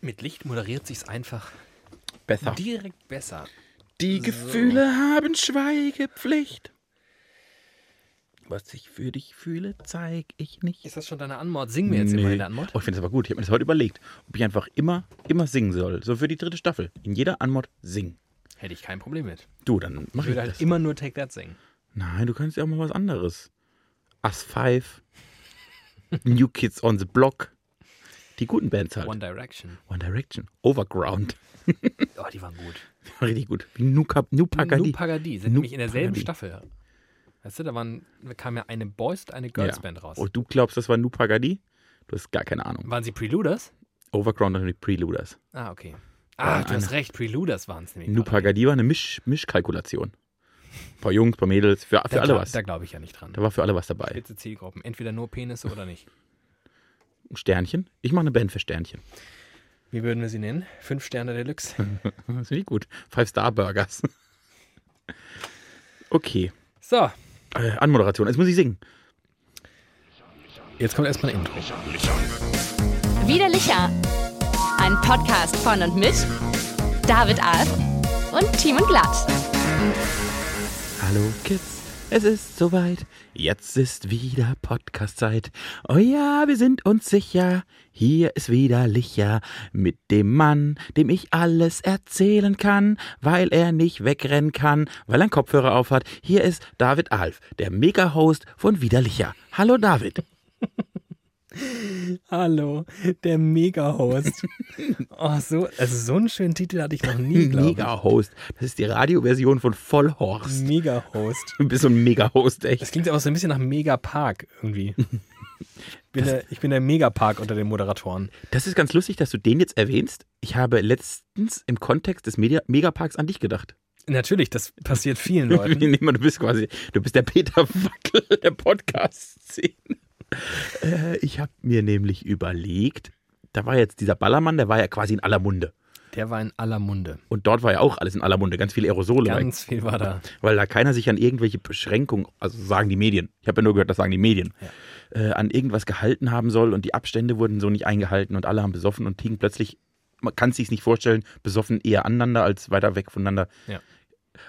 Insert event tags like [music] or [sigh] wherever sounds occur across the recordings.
Mit Licht moderiert sich's einfach Besser. direkt besser. Die Gefühle haben Schweigepflicht. Was ich für dich fühle, zeig ich nicht. Ist das schon deine Anmod? Sing mir jetzt immer in der Anmod. Oh, ich finde es aber gut. Ich habe mir das heute überlegt, ob ich einfach immer, immer singen soll. So für die dritte Staffel. In jeder Anmod singen. Hätte ich kein Problem mit. Du, dann mach Ich ich, würde halt das. immer nur Take That singen. Nein, du kannst ja auch mal was anderes. Us 5. [laughs] New Kids on the Block. Die guten Bands halt. One Direction. One Direction. Overground. [laughs] Oh, die waren gut. Richtig gut. Wie Nuka, Nupagadi. Nu Pagadi sind nämlich in derselben. Staffel. Weißt du, da, waren, kam ja eine Boys und eine Girls Band raus. Und du glaubst, das war Nupagadi? Du hast gar keine Ahnung. Waren sie Preluders? Overground und die Preluders. Ah, okay. Ah, du hast recht, Preluders waren es nämlich. Nupagadi war eine Misch, Mischkalkulation. Ein paar Jungs, ein paar Mädels, für, für Da, alle was. Da glaube ich ja nicht dran. Da war für alle was dabei. Spitze Zielgruppen. Entweder nur Penisse oder nicht. Ein Sternchen. Ich mache eine Band für Sternchen. Wie würden wir sie nennen? Fünf Sterne Deluxe. Das [laughs] finde ich gut. Five-Star-Burgers. [laughs] Okay. So, Äh, Anmoderation. Jetzt muss ich singen. jetzt kommt erstmal ein Intro. Widerlicher. Ein Podcast von und mit David Alf und Team und Glatt. Hallo Kids, es ist soweit. Jetzt ist wieder Podcast-Zeit. Oh ja, wir sind uns sicher. Hier ist wieder Licher mit dem Mann, dem ich alles erzählen kann, weil er nicht wegrennen kann, weil er einen Kopfhörer aufhat. Hier ist David Alf, der Mega-Host von Widerlicher. Hallo David. Hallo, der Mega-Host. [laughs] oh, so, also so einen schönen Titel hatte ich noch nie, glaube ich. Mega-Host. Das ist die Radioversion von Vollhorst. Mega-Host. Du bist so ein Mega-Host, echt. Das klingt aber so ein bisschen nach Megapark irgendwie. Ich bin, der, ich bin der Megapark unter den Moderatoren. Das ist ganz lustig, dass du den jetzt erwähnst. Ich habe letztens im Kontext des Media Megaparks an dich gedacht. Natürlich, das passiert vielen [laughs] Leuten. Nee, du bist quasi, du bist der Peter Wackel der Podcast-Szene. Äh, ich habe mir nämlich überlegt, da war jetzt dieser Ballermann, der war ja quasi in aller Munde. Der war in aller Munde. Und dort war ja auch alles in aller Munde, ganz viele Aerosole, weil, Ganz viel war da. weil da keiner sich an irgendwelche Beschränkungen, also sagen die Medien, ich habe ja nur gehört, das sagen die Medien, äh, an irgendwas gehalten haben soll und die Abstände wurden so nicht eingehalten und alle haben besoffen und hingen plötzlich, man kann es sich nicht vorstellen, besoffen eher aneinander als weiter weg voneinander. Ja.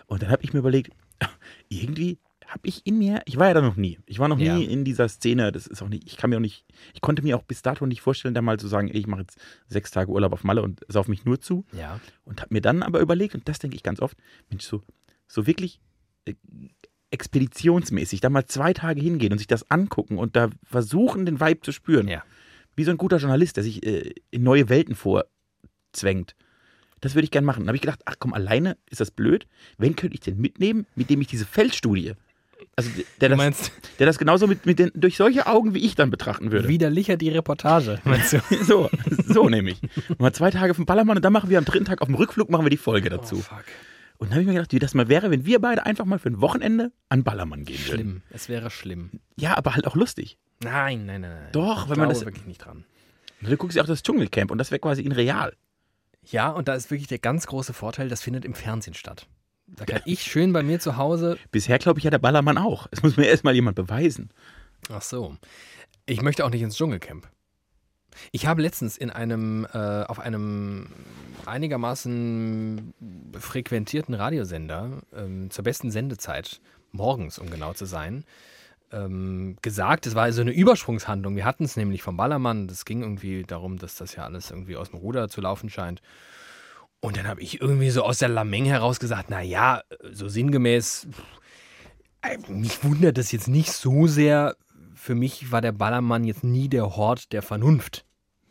Und dann habe ich mir überlegt, [laughs] irgendwie habe ich in mir, ich war ja da noch nie, ich war noch Ja. nie in dieser Szene, das ist auch nicht, ich kann mir auch nicht, ich konnte mir auch bis dato nicht vorstellen, da mal zu sagen, ey, ich mache jetzt sechs Tage Urlaub auf Malle und sauf mich nur zu. Ja. Und habe mir dann aber überlegt, und das denke ich ganz oft, Mensch, so, so wirklich äh, expeditionsmäßig, da mal zwei Tage hingehen und sich das angucken und da versuchen, den Vibe zu spüren. Ja. Wie so ein guter Journalist, der sich äh, in neue Welten vorzwängt. Das würde ich gern machen. Da habe ich gedacht, ach komm, alleine ist das blöd. Wen könnte ich denn mitnehmen, mit dem ich diese Feldstudie, also der Du das, der das genauso mit, mit den, durch solche Augen wie ich dann betrachten würde. widerlicher die Reportage, meinst du? [laughs] So, so nämlich. Mal zwei Tage vom Ballermann und dann machen wir am dritten Tag auf dem Rückflug machen wir die Folge dazu. Oh, fuck. Und dann habe ich mir gedacht, wie das mal wäre, wenn wir beide einfach mal für ein Wochenende an Ballermann gehen würden. Schlimm. Es wäre schlimm. Ja, aber halt auch lustig. Nein, nein, nein, nein. Doch, ich wenn man das- wirklich nicht dran. Und du guckst ja auch das Dschungelcamp und das wäre quasi in real. Ja, und da ist wirklich der ganz große Vorteil, das findet im Fernsehen statt. Da kann ich schön bei mir zu Hause. Bisher glaube ich ja der Ballermann auch. Das muss mir erstmal jemand beweisen. Ach so. Ich möchte auch nicht ins Dschungelcamp. Ich habe letztens in einem, äh, auf einem einigermaßen frequentierten Radiosender ähm, zur besten Sendezeit, morgens, um genau zu sein, ähm, gesagt, es war also eine Übersprungshandlung. Wir hatten es nämlich vom Ballermann. Das ging irgendwie darum, dass das ja alles irgendwie aus dem Ruder zu laufen scheint. Und dann habe ich irgendwie so aus der Lameng heraus gesagt, naja, so sinngemäß, äh, mich wundert das jetzt nicht so sehr. Für mich war der Ballermann jetzt nie der Hort der Vernunft.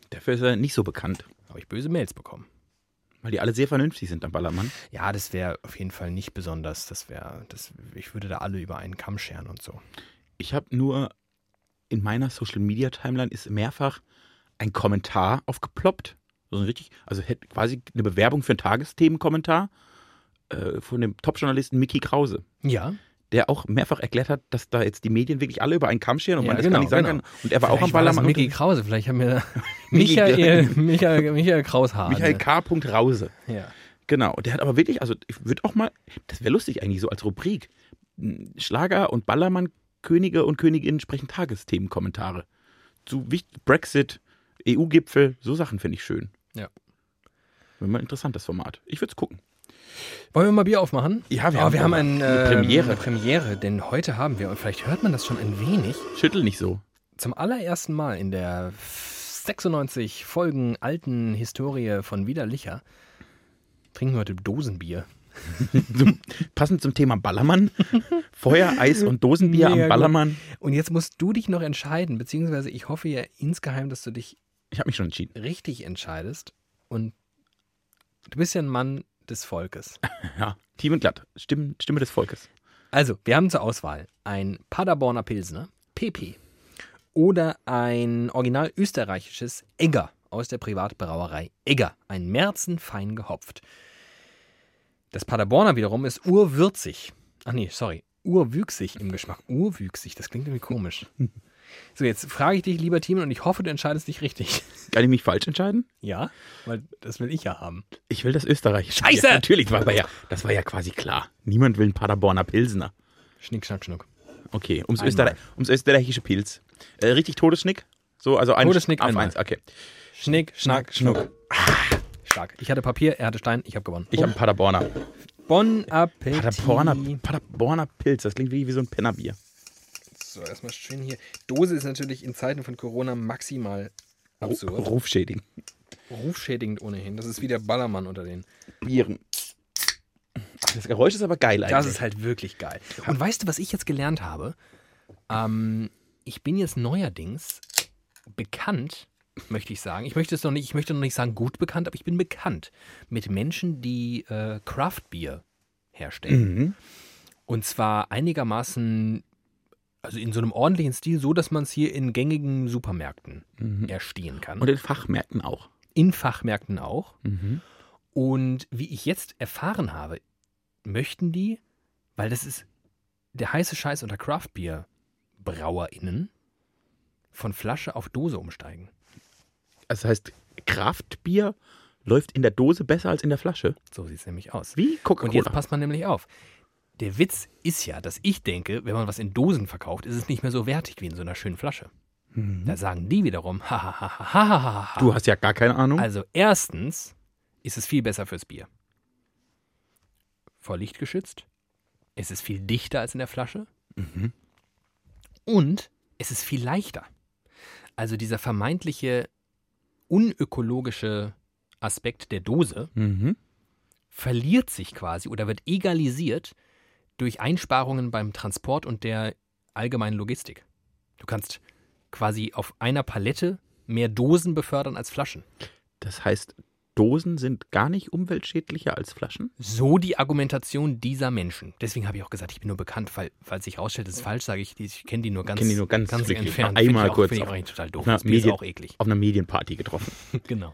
Dafür ist er nicht so bekannt. Habe ich böse Mails bekommen. Weil die alle sehr vernünftig sind am Ballermann. Ja, das wäre auf jeden Fall nicht besonders. Das wäre, das, ich würde da alle über einen Kamm scheren und so. Ich habe nur in meiner Social Media Timeline ist mehrfach ein Kommentar aufgeploppt. So ein richtig, also hätte quasi eine Bewerbung für einen Tagesthemenkommentar äh, von dem Top-Journalisten Mickey Krause. Ja, der auch mehrfach erklärt hat, dass da jetzt die Medien wirklich alle über einen Kamm scheren und Ja, man das genau, gar nicht sagen genau. kann. Und er war auch am Vielleicht war das Ballermann. Mickey Krause. Vielleicht haben wir [laughs] [laughs] Michael, Michael, [laughs] Michael Kraushahn. Michael K. Rause. Ja. Genau. Und der hat aber wirklich, also ich würde auch mal, das wäre lustig eigentlich so als Rubrik. Schlager und Ballermann, Könige und Königinnen sprechen Tagesthemenkommentare. Zu Brexit, EU-Gipfel, so Sachen finde ich schön. Ja. Wäre mal ein interessantes Format. Ich würde es gucken. Wollen wir mal Bier aufmachen? Ja, wir Aber haben wir haben ein, eine ähm, Premiere. eine Premiere, denn heute haben wir, und vielleicht hört man das schon ein wenig, Schüttel nicht so. zum allerersten Mal in der 96 Folgen alten Historie von Widerlicher trinken wir heute Dosenbier. [laughs] Passend zum Thema Ballermann. Feuer, Eis und Dosenbier Mega am Ballermann. Und jetzt musst du dich noch entscheiden, beziehungsweise ich hoffe ja insgeheim, dass du dich Ich habe mich schon entschieden. richtig entscheidest. Und du bist ja ein Mann des Volkes. [laughs] Ja, Team und glatt. Stimme, Stimme des Volkes. Also, wir haben zur Auswahl ein Paderborner Pilsner, PP, oder ein original österreichisches Egger aus der Privatbrauerei Egger, ein Märzen fein gehopft. Das Paderborner wiederum ist urwürzig. Ach nee, sorry, urwüchsig im Geschmack. Urwüchsig, das klingt irgendwie komisch. [laughs] So, jetzt frage ich dich, lieber Team, und ich hoffe, du entscheidest dich richtig. [laughs] Kann ich mich falsch entscheiden? Ja, weil das will ich ja haben. Ich will das Österreich. Scheiße! Ja, natürlich, das war, aber ja, das war ja quasi klar. Niemand will einen Paderborner Pilsner. Schnick, schnack, schnuck. Okay, ums. Österreich, ums österreichische Pilz. Äh, richtig Todesschnick? So, also ein Todesschnick auf eins, okay. Schnick, schnack, schnuck. Stark. Ich hatte Papier, er hatte Stein, ich habe gewonnen. Ich habe einen Paderborner. Bon Appetit. Paderborner, Paderborner Pilz, das klingt wie, wie so ein Pennerbier. So, erstmal schön hier. Dose ist natürlich in Zeiten von Corona maximal absurd. Rufschädigen. Rufschädigend ohnehin. Das ist wie der Ballermann unter den. Bieren. Das Geräusch ist aber geil eigentlich. Das ist halt wirklich geil. Und weißt du, was ich jetzt gelernt habe? Ähm, ich bin jetzt neuerdings bekannt, möchte ich sagen. Ich möchte es noch nicht, ich möchte noch nicht sagen gut bekannt, aber ich bin bekannt mit Menschen, die äh, Craft Beer herstellen. Mhm. Und zwar einigermaßen, also in so einem ordentlichen Stil, so dass man es hier in gängigen Supermärkten erstehen kann. Und in Fachmärkten auch. in Fachmärkten auch. Mhm. Und wie ich jetzt erfahren habe, möchten die, weil das ist der heiße Scheiß unter Craft Beer BrauerInnen, von Flasche auf Dose umsteigen. Das heißt, Kraftbier läuft in der Dose besser als in der Flasche. So sieht es nämlich aus. Wie Und jetzt Coca-Cola. passt man nämlich auf. Der Witz ist ja, dass ich denke, wenn man was in Dosen verkauft, ist es nicht mehr so wertig wie in so einer schönen Flasche. Da sagen die wiederum, ha, ha, ha, ha, ha. Du hast ja gar keine Ahnung. Also erstens ist es viel besser fürs Bier. Vor Licht geschützt. Es ist viel dichter als in der Flasche. Und es ist viel leichter. Also dieser vermeintliche unökologische Aspekt der Dose mhm. verliert sich quasi oder wird egalisiert durch Einsparungen beim Transport und der allgemeinen Logistik. Du kannst quasi auf einer Palette mehr Dosen befördern als Flaschen. Das heißt, Dosen sind gar nicht umweltschädlicher als Flaschen? So die Argumentation dieser Menschen. Deswegen habe ich auch gesagt, ich bin nur bekannt, weil, falls sich herausstellt, das ist falsch, sage ich, ich kenne die nur ganz, Kenn die nur ganz ganz entfernt. Einmal auch, kurz Finde ich auch total doof. auf einer Medien- auch eklig. Auf einer Medienparty getroffen. [laughs] Genau.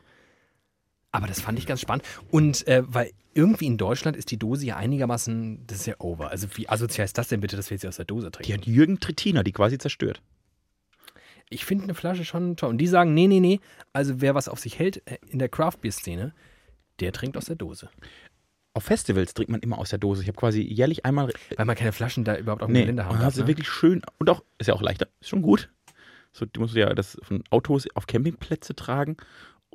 Aber das fand ich ganz spannend. Und äh, weil irgendwie in Deutschland ist die Dose ja einigermaßen, das ist ja over. Also wie asozial ist das denn bitte, dass wir jetzt sie aus der Dose trinken? Die hat Jürgen Trittina, die quasi zerstört. Ich finde eine Flasche schon toll. Und die sagen, nee, nee, nee. Also wer was auf sich hält äh, in der Craft-Bier-Szene, der trinkt aus der Dose. Auf Festivals trinkt man immer aus der Dose. Ich habe quasi jährlich einmal. Weil man keine Flaschen da überhaupt auf dem Nee, Gelände haben sie Ne? wirklich schön. Und auch, ist ja auch leichter, ist schon gut. So, du musst ja das von Autos auf Campingplätze tragen.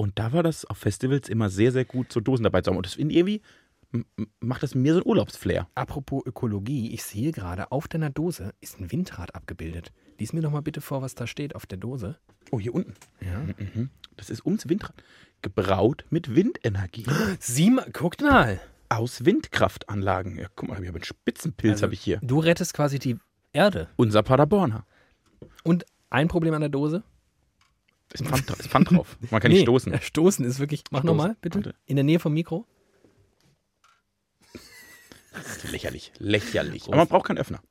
Und da war das auf Festivals immer sehr, sehr gut, so Dosen dabei zu haben. Und das finde irgendwie, macht das mir so ein Urlaubsflair. Apropos Ökologie, ich sehe gerade, auf deiner Dose ist ein Windrad abgebildet. Lies mir doch mal bitte vor, was da steht auf der Dose. Oh, hier unten. Ja. Mhm. Das ist ums Windrad. Gebraut mit Windenergie. Sieh mal, guckt mal. Aus Windkraftanlagen. Ja, guck mal, ich habe einen Spitzenpilz Also, habe ich hier. Du rettest quasi die Erde. Unser Paderborner. Und ein Problem an der Dose? Ist Pfand, ist Pfand drauf. Man kann nicht stoßen. äh, Stoßen ist wirklich. Mach nochmal, bitte. In der Nähe vom Mikro. Lächerlich. Lächerlich. Aber man braucht keinen Öffner.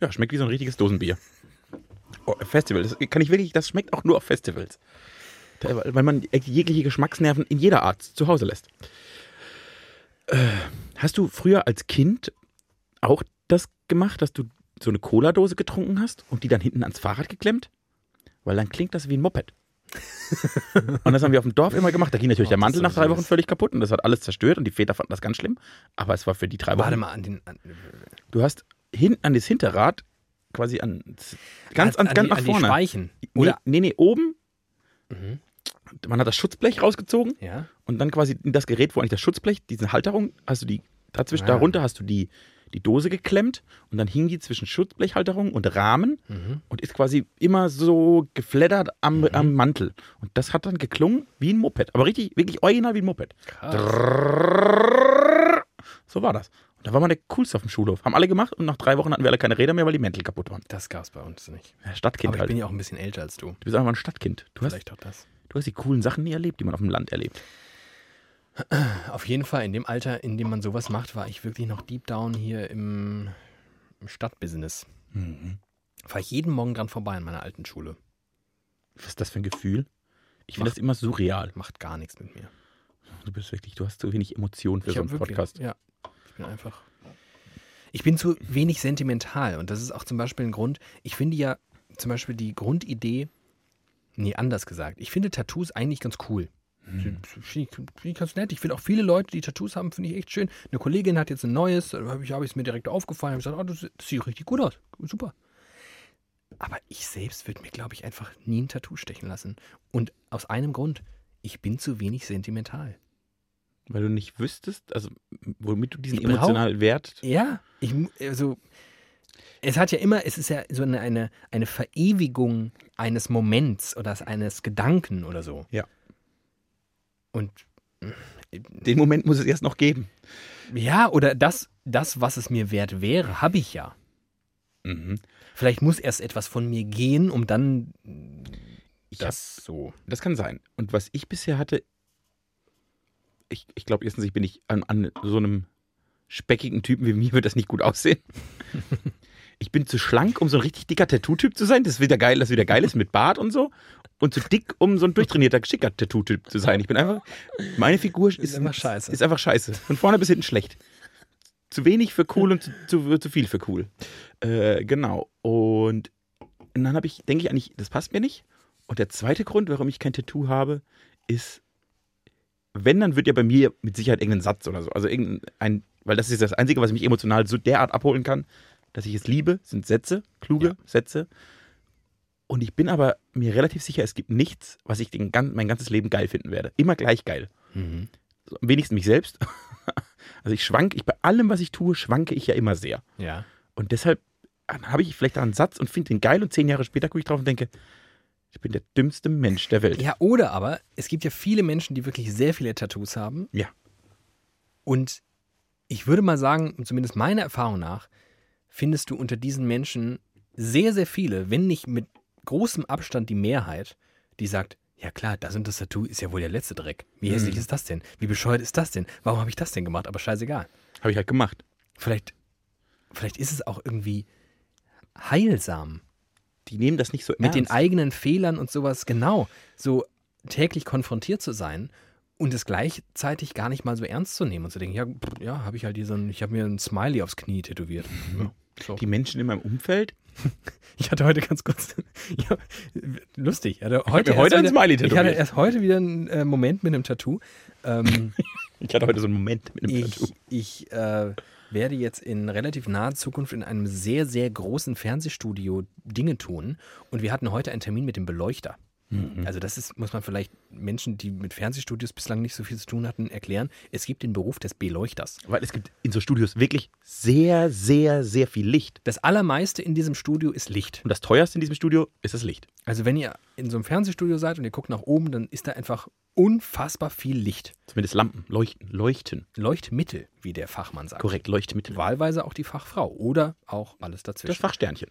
Ja, schmeckt wie so ein richtiges Dosenbier. Oh, Festival. Das kann ich wirklich, das schmeckt auch nur auf Festivals. Weil man jegliche Geschmacksnerven in jeder Art zu Hause lässt. Äh, hast du früher als Kind auch das gemacht, dass du so eine Cola-Dose getrunken hast und die dann hinten ans Fahrrad geklemmt? Weil dann klingt das wie ein Moped. [laughs] und das haben wir auf dem Dorf immer gemacht. Da ging natürlich Oh, der Mantel nach drei. Wochen völlig kaputt und das hat alles zerstört und die Väter fanden das ganz schlimm. Aber es war für die drei Wochen. Warte mal an den. An, Du hast hinten an das Hinterrad quasi an ganz, an, an, ganz die, nach an vorne. die Speichen. Nee, Oder nee, nee, oben Mhm. Man hat das Schutzblech rausgezogen Ja. und dann quasi in das Gerät, wo eigentlich das Schutzblech, diese Halterung, hast du die, dazwischen, Ah. darunter hast du die, die Dose geklemmt und dann hing die zwischen Schutzblechhalterung und Rahmen Mhm. und ist quasi immer so gefleddert am, am Mantel. Und das hat dann geklungen wie ein Moped, aber richtig, wirklich original wie ein Moped. Krass. So war das. Und da war man der Coolste auf dem Schulhof. Haben alle gemacht und nach drei Wochen hatten wir alle keine Räder mehr, weil die Mäntel kaputt waren. Das gab's bei uns nicht. Ja, Stadtkind Aber ich halt. bin ja auch ein bisschen älter als du. Du bist einfach ein Stadtkind. Du hast, Vielleicht auch das. du hast die coolen Sachen nie erlebt, die man auf dem Land erlebt. Auf jeden Fall, in dem Alter, in dem man sowas macht, war ich wirklich noch deep down hier im, im Stadtbusiness. Mhm. Fahre ich jeden Morgen dran vorbei an meiner alten Schule. Was ist das für ein Gefühl? Ich finde das immer surreal. Macht gar nichts mit mir. Du bist wirklich, du hast zu wenig Emotionen für ich so einen wirklich- Podcast. Ja, ich bin einfach. Ich bin zu wenig sentimental und das ist auch zum Beispiel ein Grund. Ich finde ja zum Beispiel die Grundidee, nee, anders gesagt. Ich finde Tattoos eigentlich ganz cool. Finde ich, ganz nett. Ich finde auch viele Leute, die Tattoos haben, finde ich echt schön. Eine Kollegin hat jetzt ein neues, da habe ich es mir direkt aufgefallen. Ich gesagt, oh, das, das sieht richtig gut aus. Super. Aber ich selbst würde mir, glaube ich, einfach nie ein Tattoo stechen lassen. Und aus einem Grund. Ich bin zu wenig sentimental. Weil du nicht wüsstest, also womit du diesen Ich brauch- emotionalen Wert. Ja, ich, also, es hat ja immer, es ist ja so eine, eine, eine Verewigung eines Moments oder eines Gedanken oder so. Ja. Und [laughs] Den Moment muss es erst noch geben. ja, oder das, das, was es mir wert wäre, habe ich ja. Mhm. Vielleicht muss erst etwas von mir gehen, um dann Ich hab, das so. das kann sein. Und was ich bisher hatte, ich, ich glaube, erstens, ich bin nicht an, an so einem speckigen Typen wie mir, wird das nicht gut aussehen. [laughs] Ich bin zu schlank, um so ein richtig dicker Tattoo-Typ zu sein. Das ist wieder geil, das wieder geil ist mit Bart und so. Und zu dick, um so ein durchtrainierter, schicker Tattoo-Typ zu sein. Ich bin einfach, meine Figur ist, einfach scheiße. Ist einfach scheiße. Von vorne bis hinten schlecht. Zu wenig für cool und zu, zu, zu viel für cool. Äh, genau. Und dann habe ich, denke ich eigentlich, das passt mir nicht. Und der zweite Grund, warum ich kein Tattoo habe, ist, wenn, dann wird ja bei mir mit Sicherheit irgendein Satz oder so. Also irgendein, weil das ist das Einzige, was mich emotional so derart abholen kann, dass ich es liebe, sind Sätze, kluge Ja. Sätze. Und ich bin aber mir relativ sicher, es gibt nichts, was ich den, mein ganzes Leben geil finden werde. Immer gleich geil. Mhm. So, am wenigsten mich selbst. [laughs] Also ich schwank, ich bei allem, was ich tue, schwanke ich ja immer sehr. Ja. Und deshalb habe ich vielleicht einen Satz und finde den geil und zehn Jahre später gucke ich drauf und denke, ich bin der dümmste Mensch der Welt. Ja, oder aber, es gibt ja viele Menschen, die wirklich sehr viele Tattoos haben. Ja. Und ich würde mal sagen, zumindest meiner Erfahrung nach, findest du unter diesen Menschen sehr, sehr viele, wenn nicht mit großem Abstand die Mehrheit, die sagt, ja klar, das und das Tattoo ist ja wohl der letzte Dreck. Wie hässlich ist das denn? Wie bescheuert ist das denn? Warum habe ich das denn gemacht? Aber scheißegal. Habe ich halt gemacht. Vielleicht, vielleicht ist es auch irgendwie heilsam Die nehmen das nicht so mit den ernst. eigenen Fehlern und sowas genau so täglich konfrontiert zu sein und es gleichzeitig gar nicht mal so ernst zu nehmen und zu denken, ja, ja, habe ich halt hier so ein, ich habe mir ein Smiley aufs Knie tätowiert. Ja, so. Die Menschen in meinem Umfeld, [laughs] Ich hatte heute ganz kurz, [laughs] ja, lustig, ich hatte heute, heute ein wieder, Smiley ich hatte erst heute wieder einen äh, Moment mit einem Tattoo. Ähm, [laughs] ich hatte heute so einen Moment mit Tattoo. ich ich äh, werde jetzt in relativ naher Zukunft in einem sehr, sehr großen Fernsehstudio Dinge tun. Und wir hatten heute einen Termin mit dem Beleuchter. Mhm. Also das ist, muss man vielleicht Menschen, die mit Fernsehstudios bislang nicht so viel zu tun hatten, erklären. Es gibt den Beruf des Beleuchters. Weil es gibt in so Studios wirklich sehr, sehr, sehr viel Licht. Das Allermeiste in diesem Studio ist Licht. Und das teuerste in diesem Studio ist das Licht. Also wenn ihr in so einem Fernsehstudio seid und ihr guckt nach oben, dann ist da einfach unfassbar viel Licht. Zumindest Lampen, Leuchten, Leuchten. Leuchtmittel, wie der Fachmann sagt. Korrekt, Leuchtmittel. Wahlweise auch die Fachfrau oder auch alles dazwischen. Das Fachsternchen.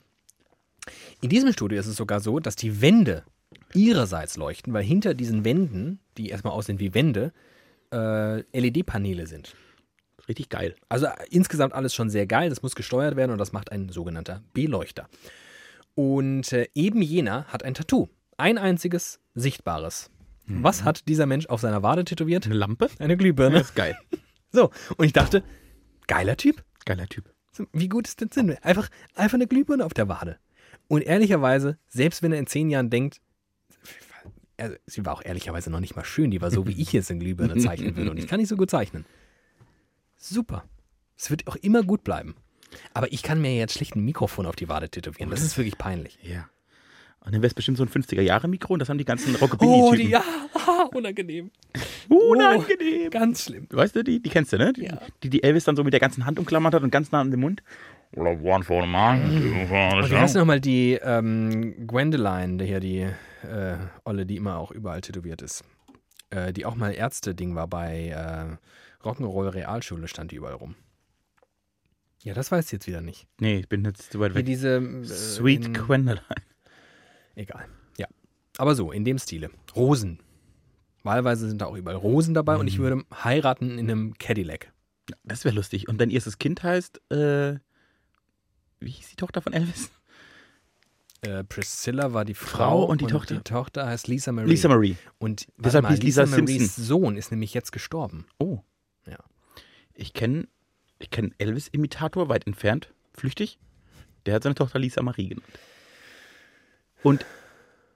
In diesem Studio ist es sogar so, dass die Wände ihrerseits leuchten, weil hinter diesen Wänden, die erstmal aussehen wie Wände, äh, LED-Paneele sind. Richtig geil. Also äh, insgesamt alles schon sehr geil. Das muss gesteuert werden und das macht ein sogenannter Beleuchter. Und äh, eben jener hat ein Tattoo. Ein einziges, sichtbares. Was hat dieser Mensch auf seiner Wade tätowiert? Eine Lampe? Eine Glühbirne. Das ist geil. [laughs] So, und ich dachte, geiler Typ. Geiler Typ. Wie gut ist denn Sinn? Einfach, einfach eine Glühbirne auf der Wade. Und ehrlicherweise, selbst wenn er in zehn Jahren denkt, also, sie war auch ehrlicherweise noch nicht mal schön, die war so, wie ich jetzt eine Glühbirne zeichnen würde. Und ich kann nicht so gut zeichnen. Super. Es wird auch immer gut bleiben. Aber ich kann mir jetzt schlicht ein Mikrofon auf die Wade tätowieren. Das ist wirklich peinlich. Ja. Und dann wäre es bestimmt so ein 50er-Jahre-Mikro und das haben die ganzen Oh, Rockabilly-Typen. die, ja, [laughs] unangenehm. Unangenehm. Ganz schlimm. Weißt du, die, die kennst du, ne? Die, Ja. die, die Elvis dann so mit der ganzen Hand umklammert hat und ganz nah an den Mund. One for the man, two for the Und wie heißt nochmal die ähm, Gwendoline, der hier die äh, Olle, die immer auch überall tätowiert ist. Äh, die auch mal Ärzte-Ding war bei äh, Rock'n'Roll Realschule, stand die überall rum. Ja, das weiß ich jetzt wieder nicht. Nee, ich bin jetzt zu weit Wie weg. diese. Äh, Sweet in, Gwendoline. Egal. Ja. Aber so, in dem Stile. Rosen. Wahlweise sind da auch überall Rosen dabei und Mhm. ich würde heiraten in einem Cadillac. Das wäre lustig. Und dein erstes Kind heißt, äh, wie hieß die Tochter von Elvis? Äh, Priscilla war die Frau, Frau und die Tochter? Die Tochter heißt Lisa Marie. Lisa Marie. Und Deshalb mal, hieß Lisa Maries Simpson. Sohn ist nämlich jetzt gestorben. Oh. Ja. Ich kenne ich kenn Elvis-Imitator, weit entfernt, flüchtig. Der hat seine Tochter Lisa Marie genannt. Und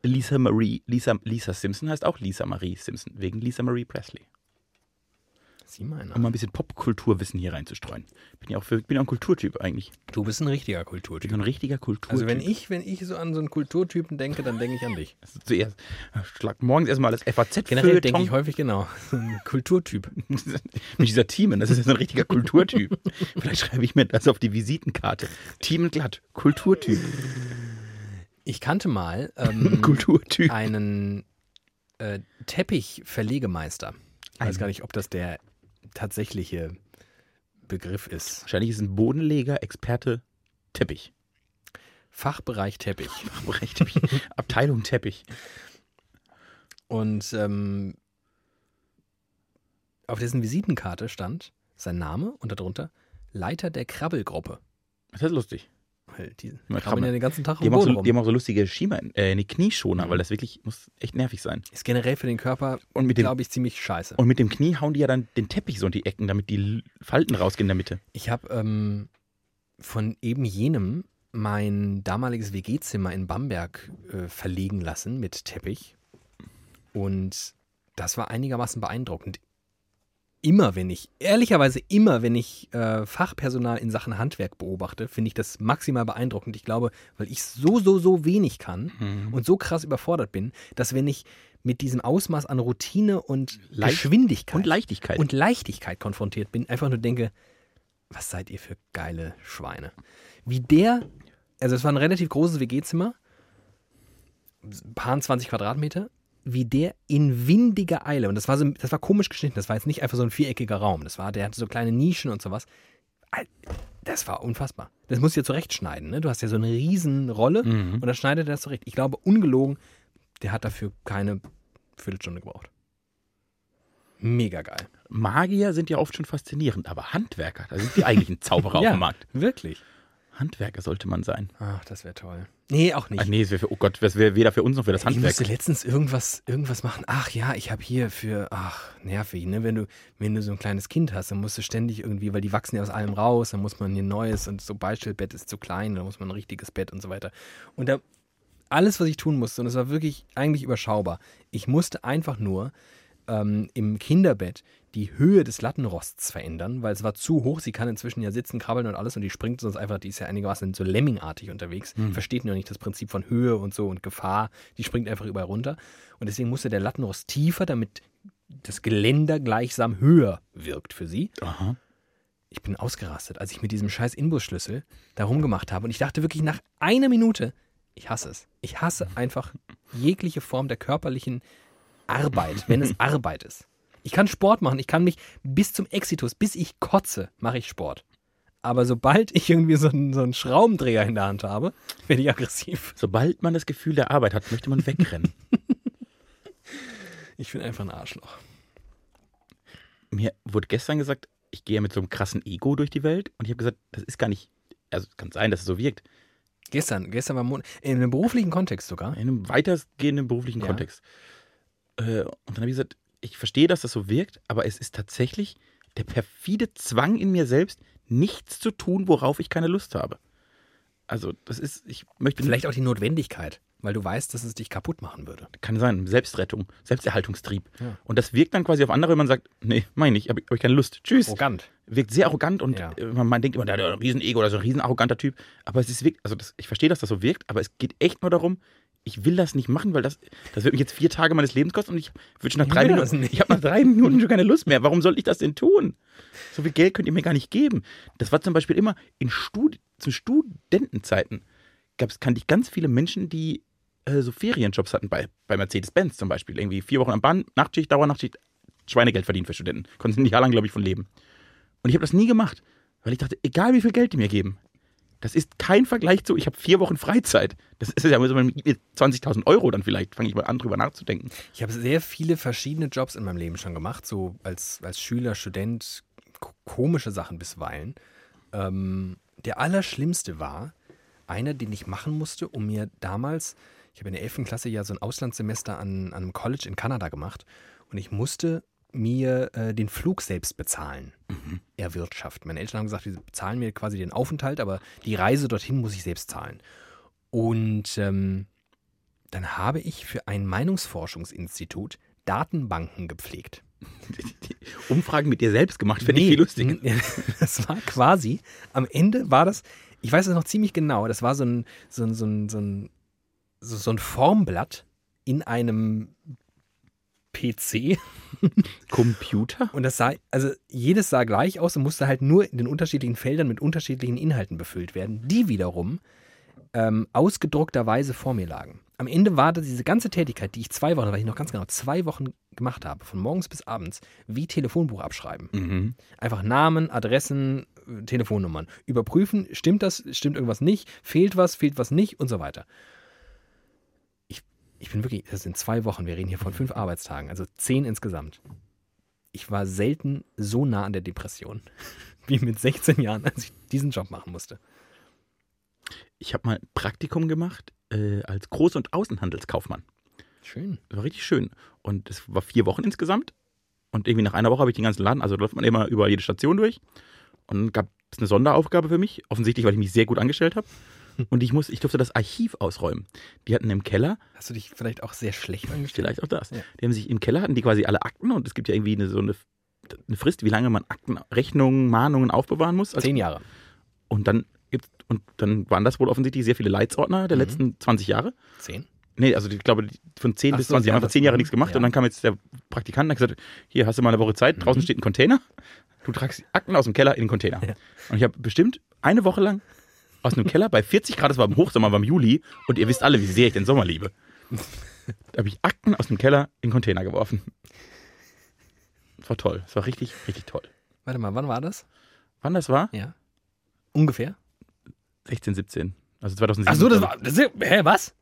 Lisa Marie, Lisa, Lisa Simpson heißt auch Lisa Marie Simpson, wegen Lisa Marie Presley. Sieh mal einer. Um mal ein bisschen Popkulturwissen hier reinzustreuen. Bin ja auch, für, bin ja auch ein Kulturtyp eigentlich. Du bist ein richtiger Bin Kulturtyp. so ein richtiger Kulturtyp. Also wenn ich, wenn ich so an so einen Kulturtypen denke, dann denke ich an dich. [laughs] Also zuerst, schlag morgens erstmal das FAZ Generell denke ich häufig genau. [laughs] Kulturtyp. [laughs] mit dieser Teamen, das ist ja so ein richtiger Kulturtyp. Vielleicht schreibe ich mir das auf die Visitenkarte. Teamen glatt, Kulturtyp. Ich kannte mal ähm, Kulturtyp. einen äh, Teppichverlegemeister. Ich weiß gar nicht, ob das der tatsächliche Begriff ist. Wahrscheinlich ist ein Bodenleger, Experte, Teppich. Fachbereich Teppich. [laughs] Bereich Teppich. Abteilung Teppich. Und ähm, auf dessen Visitenkarte stand sein Name und darunter Leiter der Krabbelgruppe. Das ist lustig. Weil die krabbeln krabbeln. ja den ganzen Tag Die haben, so, die haben auch so lustige Schieber, äh, nee, Knieschoner, Mhm. weil das wirklich muss echt nervig sein. Ist generell für den Körper, Und mit dem, glaube ich, ziemlich scheiße. und mit dem Knie hauen die ja dann den Teppich so in die Ecken, damit die Falten rausgehen in der Mitte. Ich habe ähm, von eben jenem mein damaliges WG-Zimmer in Bamberg äh, verlegen lassen mit Teppich. Und das war einigermaßen beeindruckend. Immer wenn ich, ehrlicherweise immer, wenn ich äh, Fachpersonal in Sachen Handwerk beobachte, finde ich das maximal beeindruckend. Ich glaube, weil ich so, so, so wenig kann und so krass überfordert bin, dass wenn ich mit diesem Ausmaß an Routine und Leicht- Geschwindigkeit Und Leichtigkeit. und Leichtigkeit konfrontiert bin, einfach nur denke, was seid ihr für geile Schweine. Wie der, also es war ein relativ großes WG-Zimmer, ein paar 20 Quadratmeter, wie der in windiger Eile, und das war so, das war komisch geschnitten, das war jetzt nicht einfach so ein viereckiger Raum, das war, der hatte so kleine Nischen und sowas. Das war unfassbar. Das musst du ja zurechtschneiden, ne? Du hast ja so eine riesen Rolle Mhm. und dann schneidet er das zurecht. Ich glaube, ungelogen, der hat dafür keine Viertelstunde gebraucht. Mega geil. Magier sind ja oft schon faszinierend, aber Handwerker, da sind die eigentlichen Zauberer [laughs] auf Ja. dem Markt. Wirklich? Handwerker sollte man sein. Ach, das wäre toll. Nee, auch nicht. Ach nee, für, oh Gott, das wäre weder für uns noch für das ich Handwerk. musste letztens irgendwas, irgendwas machen. Ach ja, ich habe hier für, ach, nervig, ne? Wenn du, wenn du so ein kleines Kind hast, dann musst du ständig irgendwie, weil die wachsen ja aus allem raus, dann muss man hier neues und so Beistellbett ist zu klein, dann muss man ein richtiges Bett und so weiter. Und da, alles, was ich tun musste, und es war wirklich eigentlich überschaubar. Ich musste einfach nur ähm, im Kinderbett die Höhe des Lattenrosts verändern, weil es war zu hoch. Sie kann inzwischen ja sitzen, krabbeln und alles und die springt sonst einfach, die ist ja einigermaßen so Lemmingartig unterwegs, versteht noch nicht das Prinzip von Höhe und so und Gefahr. Die springt einfach überall runter. Und deswegen musste der Lattenrost tiefer, damit das Geländer gleichsam höher wirkt für sie. Aha. Ich bin ausgerastet, als ich mit diesem scheiß Inbusschlüssel da rumgemacht habe. Und ich dachte wirklich nach einer Minute, ich hasse es. Ich hasse einfach jegliche Form der körperlichen Arbeit, wenn es [laughs] Arbeit ist. Ich kann Sport machen, ich kann mich bis zum Exitus, bis ich kotze, mache ich Sport. Aber sobald ich irgendwie so einen, so einen Schraubendreher in der Hand habe, werde ich aggressiv. Sobald man das Gefühl der Arbeit hat, möchte man wegrennen. [laughs] Ich bin einfach ein Arschloch. Mir wurde gestern gesagt, ich gehe mit so einem krassen Ego durch die Welt und ich habe gesagt, das ist gar nicht, also es kann sein, dass es so wirkt, Gestern, gestern war Mon in einem beruflichen Kontext sogar. in einem weitergehenden beruflichen Ja. Kontext. Äh, und dann habe ich gesagt, ich verstehe, dass das so wirkt, aber es ist tatsächlich der perfide Zwang in mir selbst, nichts zu tun, worauf ich keine Lust habe. Also das ist, ich möchte Vielleicht auch die Notwendigkeit, weil du weißt, dass es dich kaputt machen würde. kann sein, Selbstrettung, Selbsterhaltungstrieb. Ja. Und das wirkt dann quasi auf andere, wenn man sagt, nee, meine ich, habe hab ich keine Lust. Tschüss. Arrogant. Wirkt sehr arrogant und Ja. äh, man, man denkt immer, der hat ein Riesenego oder so ein riesenarroganter Typ. Aber es ist wirklich, also das, ich verstehe, dass das so wirkt, aber es geht echt nur darum, ich will das nicht machen, weil das, das wird mich jetzt vier Tage meines Lebens kosten und ich würde schon nach drei Minuten, nicht. ich habe nach drei Minuten schon keine Lust mehr. Warum soll ich das denn tun? So viel Geld könnt ihr mir gar nicht geben. Das war zum Beispiel immer in Stud zu Studentenzeiten gab's, kannte ich ganz viele Menschen, die äh, so Ferienjobs hatten bei, bei Mercedes-Benz zum Beispiel. Irgendwie vier Wochen am Bahn, Nachtschicht, Dauernachtschicht, Schweinegeld verdient für Studenten. Konnten ein Jahr lang, glaube ich, von leben. Und ich habe das nie gemacht, weil ich dachte, egal wie viel Geld die mir geben, das ist kein Vergleich zu, ich habe vier Wochen Freizeit. Das ist ja mit 20.000 Euro dann vielleicht, fange ich mal an, drüber nachzudenken. Ich habe sehr viele verschiedene Jobs in meinem Leben schon gemacht, so als, als Schüler, Student, ko- komische Sachen bisweilen. Ähm, der allerschlimmste war einer, den ich machen musste, um mir damals, ich habe in der 11. Klasse ja so ein Auslandssemester an, an einem College in Kanada gemacht und ich musste mir äh, den Flug selbst bezahlen, erwirtschaften. Meine Eltern haben gesagt, die bezahlen mir quasi den Aufenthalt, aber die Reise dorthin muss ich selbst zahlen. Und ähm, dann habe ich für ein Meinungsforschungsinstitut Datenbanken gepflegt. [laughs] Umfragen mit dir selbst gemacht, finde ich Nee, viel lustiger. [laughs] Das war quasi, am Ende war das, ich weiß es noch ziemlich genau, das war so ein, so ein, so ein, so ein, so ein Formblatt in einem PC Computer? und das sah, also jedes sah gleich aus und musste halt nur in den unterschiedlichen Feldern mit unterschiedlichen Inhalten befüllt werden, die wiederum ähm, ausgedruckterweise vor mir lagen. Am Ende war das diese ganze Tätigkeit, die ich zwei Wochen, weil ich noch ganz genau zwei Wochen gemacht habe, von morgens bis abends, wie Telefonbuch abschreiben. Mhm. Einfach Namen, Adressen, Telefonnummern. Überprüfen, stimmt das, stimmt irgendwas nicht, fehlt was, fehlt was nicht und so weiter. Ich, bin wirklich, das sind zwei Wochen, wir reden hier von fünf Arbeitstagen, also zehn insgesamt. Ich war selten so nah an der Depression [laughs] wie mit 16 Jahren, als ich diesen Job machen musste. Ich habe mal ein Praktikum gemacht äh, als Groß- und Außenhandelskaufmann. Schön. Das war richtig schön. Und es war vier Wochen insgesamt. Und irgendwie nach einer Woche habe ich den ganzen Laden, also läuft man immer über jede Station durch. Und dann gab es eine Sonderaufgabe für mich, offensichtlich, weil ich mich sehr gut angestellt habe. Und ich, muss, ich durfte das Archiv ausräumen. Die hatten im Keller, Hast du dich vielleicht auch sehr schlecht angestellt? vielleicht auch das, Ja. die haben sich im Keller, hatten die quasi alle Akten und es gibt ja irgendwie eine, so eine, eine Frist, wie lange man Akten, Rechnungen, Mahnungen aufbewahren muss. Also Zehn Jahre. Und dann gibt's, und dann waren das wohl offensichtlich sehr viele Leitsordner der Mhm. letzten 20 Jahre. Zehn? Nee, also ich glaube, von 10 Ach bis so, 20 ja, Jahre, einfach das- 10 Jahre mhm, nichts gemacht. ja. Und dann kam jetzt der Praktikant und hat gesagt, hier hast du mal eine Woche Zeit, draußen steht ein Container, du tragst Akten aus dem Keller in den Container. Ja. Und ich habe bestimmt eine Woche lang aus einem Keller bei 40 Grad, das war im Hochsommer, war im Juli, und ihr wisst alle, wie sehr ich den Sommer liebe. Da habe ich Akten aus dem Keller in den Container geworfen. Das war toll, das war richtig, richtig toll. Warte mal, wann war das? Wann das war? Ja. Ungefähr? 16, 17. Also 2007. Ach so, das war. Das, hä, was?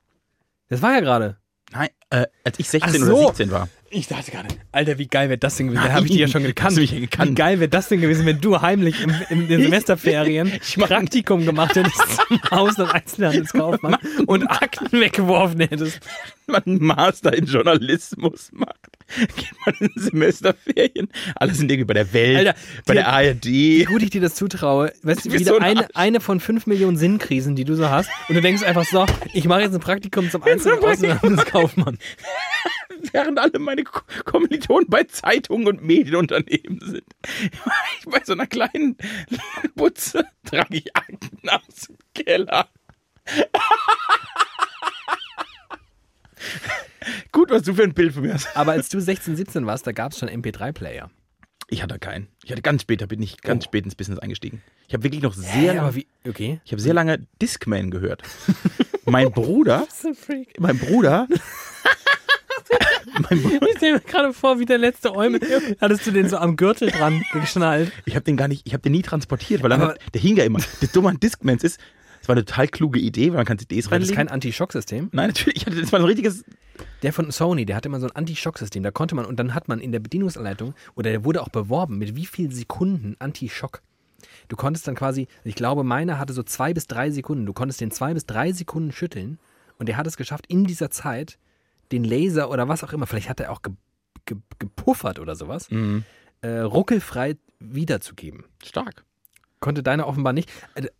Das war ja gerade. Nein, äh, als ich 16 Ach oder so. 17 war. Ich dachte gerade, Alter, wie geil wäre das denn gewesen? Da habe ich die ja schon gekannt. Mich ja gekannt? Wie geil wäre das denn gewesen, wenn du heimlich im, in den [laughs] Semesterferien [laughs] Ich Praktikum gemacht hättest [laughs] zum Aus- und Einzelhandelskaufmann und Akten weggeworfen hättest. man einen Master in Journalismus macht, [laughs] geht man in Semesterferien. Alle sind irgendwie bei der Welt, Alter, bei der ARD. Wie gut ich dir das zutraue. Weißt du, wieder so ein eine, Arsch. eine von fünf Millionen Sinnkrisen, die du so hast. Und du denkst einfach so, ich mache jetzt ein Praktikum zum Einzel- und Außenhandelskaufmann. [laughs] Während alle meine Ko- Kommilitonen bei Zeitungen und Medienunternehmen sind. Ich bei so einer kleinen Butze trage ich Akten aus dem Keller. [laughs] Gut, was du für ein Bild von mir hast. Aber als du 16, 17 warst, da gab es schon MP3-Player. Ich hatte keinen. Ich hatte ganz später, bin ich ganz spät ins Business eingestiegen. Ich habe wirklich noch sehr, aber lange, wie? Okay. ich habe sehr lange Discman gehört. [laughs] mein Bruder, [laughs] So freak. mein Bruder, mein Bruder Ich stelle mir gerade vor, wie der letzte Eumel. Hattest du den so am Gürtel dran geschnallt? Ich habe den gar nicht, ich habe den nie transportiert, weil dann Aber- hat, der hing ja immer. Das Dumme an Discmans ist, war eine total kluge Idee, weil man kann CDs War das reinlegen. kein Anti-Schock-System? Nein, natürlich, das war ein richtiges, Der von Sony, der hatte immer so ein Anti-Schock-System. Da konnte man, und dann hat man in der Bedienungsanleitung, oder der wurde auch beworben, mit wie viel Sekunden Anti-Schock. Du konntest dann quasi, ich glaube, meiner hatte so zwei bis drei Sekunden. Du konntest den zwei bis drei Sekunden schütteln und der hat es geschafft, in dieser Zeit den Laser oder was auch immer, vielleicht hat er auch ge, ge, gepuffert oder sowas, äh, ruckelfrei wiederzugeben. stark. Konnte deiner offenbar nicht.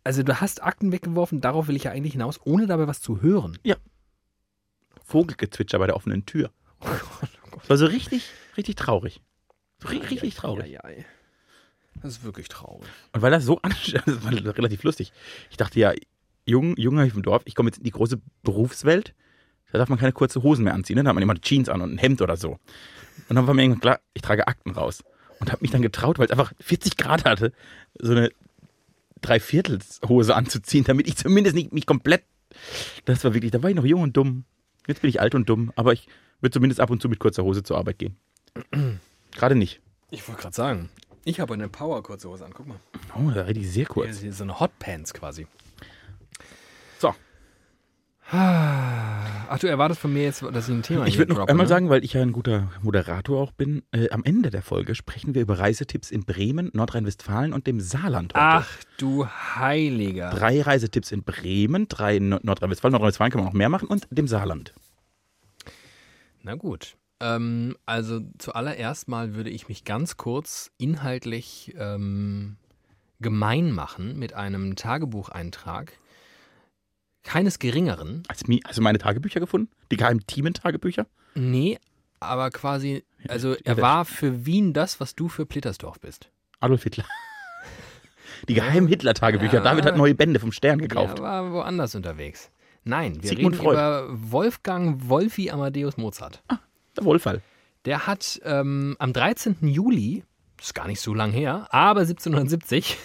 Also du hast Akten weggeworfen, darauf will ich ja eigentlich hinaus, ohne dabei was zu hören. Vogelgezwitscher bei der offenen Tür. Das war so richtig, richtig traurig. So richtig, richtig traurig. Ja, ja. Das ist wirklich traurig. Und weil das so anstrengend [laughs] das war relativ lustig. Ich dachte ja, jung, junger vom Dorf, ich komme jetzt in die große Berufswelt. Da darf man keine kurze Hosen mehr anziehen. Ne? Da hat man immer Jeans an und ein Hemd oder so. Und dann war mir irgendwann klar, ich trage Akten raus. Und habe mich dann getraut, weil es einfach 40 Grad hatte, so eine Dreiviertelshose anzuziehen, damit ich zumindest nicht mich komplett. Das war wirklich, da war ich noch jung und dumm. Jetzt bin ich alt und dumm, aber ich würde zumindest ab und zu mit kurzer Hose zur Arbeit gehen. [clears throat] Gerade nicht. Ich wollte gerade sagen, ich habe eine Power kurze Hose an. Guck mal. Oh, da rede ich sehr kurz. Ist so eine Hotpants quasi. Ach, du erwartest von mir jetzt, dass ich ein Thema ich würde noch droppe, einmal ne? sagen, weil ich ja ein guter Moderator auch bin, äh, am Ende der Folge sprechen wir über Reisetipps in Bremen, Nordrhein-Westfalen und dem Saarland heute. Ach du Heiliger. Drei Reisetipps in Bremen, drei in Nord- Nordrhein-Westfalen, Nordrhein-Westfalen kann man noch mehr machen und dem Saarland. Na gut. Ähm, also zuallererst mal würde ich mich ganz kurz inhaltlich ähm, gemein machen mit einem Tagebucheintrag keines Geringeren. Hast du, du meine Tagebücher gefunden? Die geheimen Teamen-Tagebücher? Nee, aber quasi, also er war für Wien das, was du für Plittersdorf bist. Adolf Hitler. [laughs] Die geheimen Hitler-Tagebücher. Ja. David hat neue Bände vom Stern gekauft. Er war woanders unterwegs. Nein, wir Sigmund reden Freud. über Wolfgang Wolfi Amadeus Mozart. Der Wohlfall. Der hat ähm, am 13. Juli, ist gar nicht so lang her, aber 1770,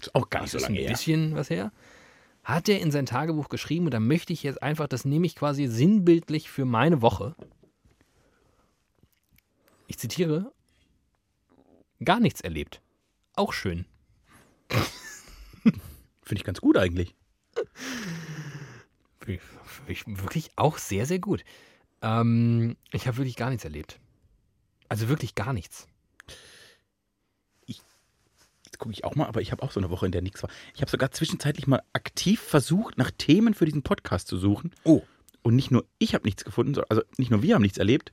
Ist auch gar nicht so ist lange ein her. bisschen was her, hat er in sein Tagebuch geschrieben und da möchte ich jetzt einfach, das nehme ich quasi sinnbildlich für meine Woche. Ich zitiere, gar nichts erlebt. Auch schön. [laughs] Finde ich ganz gut eigentlich. Finde ich- wirklich auch sehr, sehr gut. Ähm, ich habe wirklich gar nichts erlebt. Also wirklich gar nichts. Gucke ich auch mal, aber ich habe auch so eine Woche, in der nichts war. Ich habe sogar zwischenzeitlich mal aktiv versucht, nach Themen für diesen Podcast zu suchen. Oh. Und nicht nur ich habe nichts gefunden, so- also nicht nur wir haben nichts erlebt,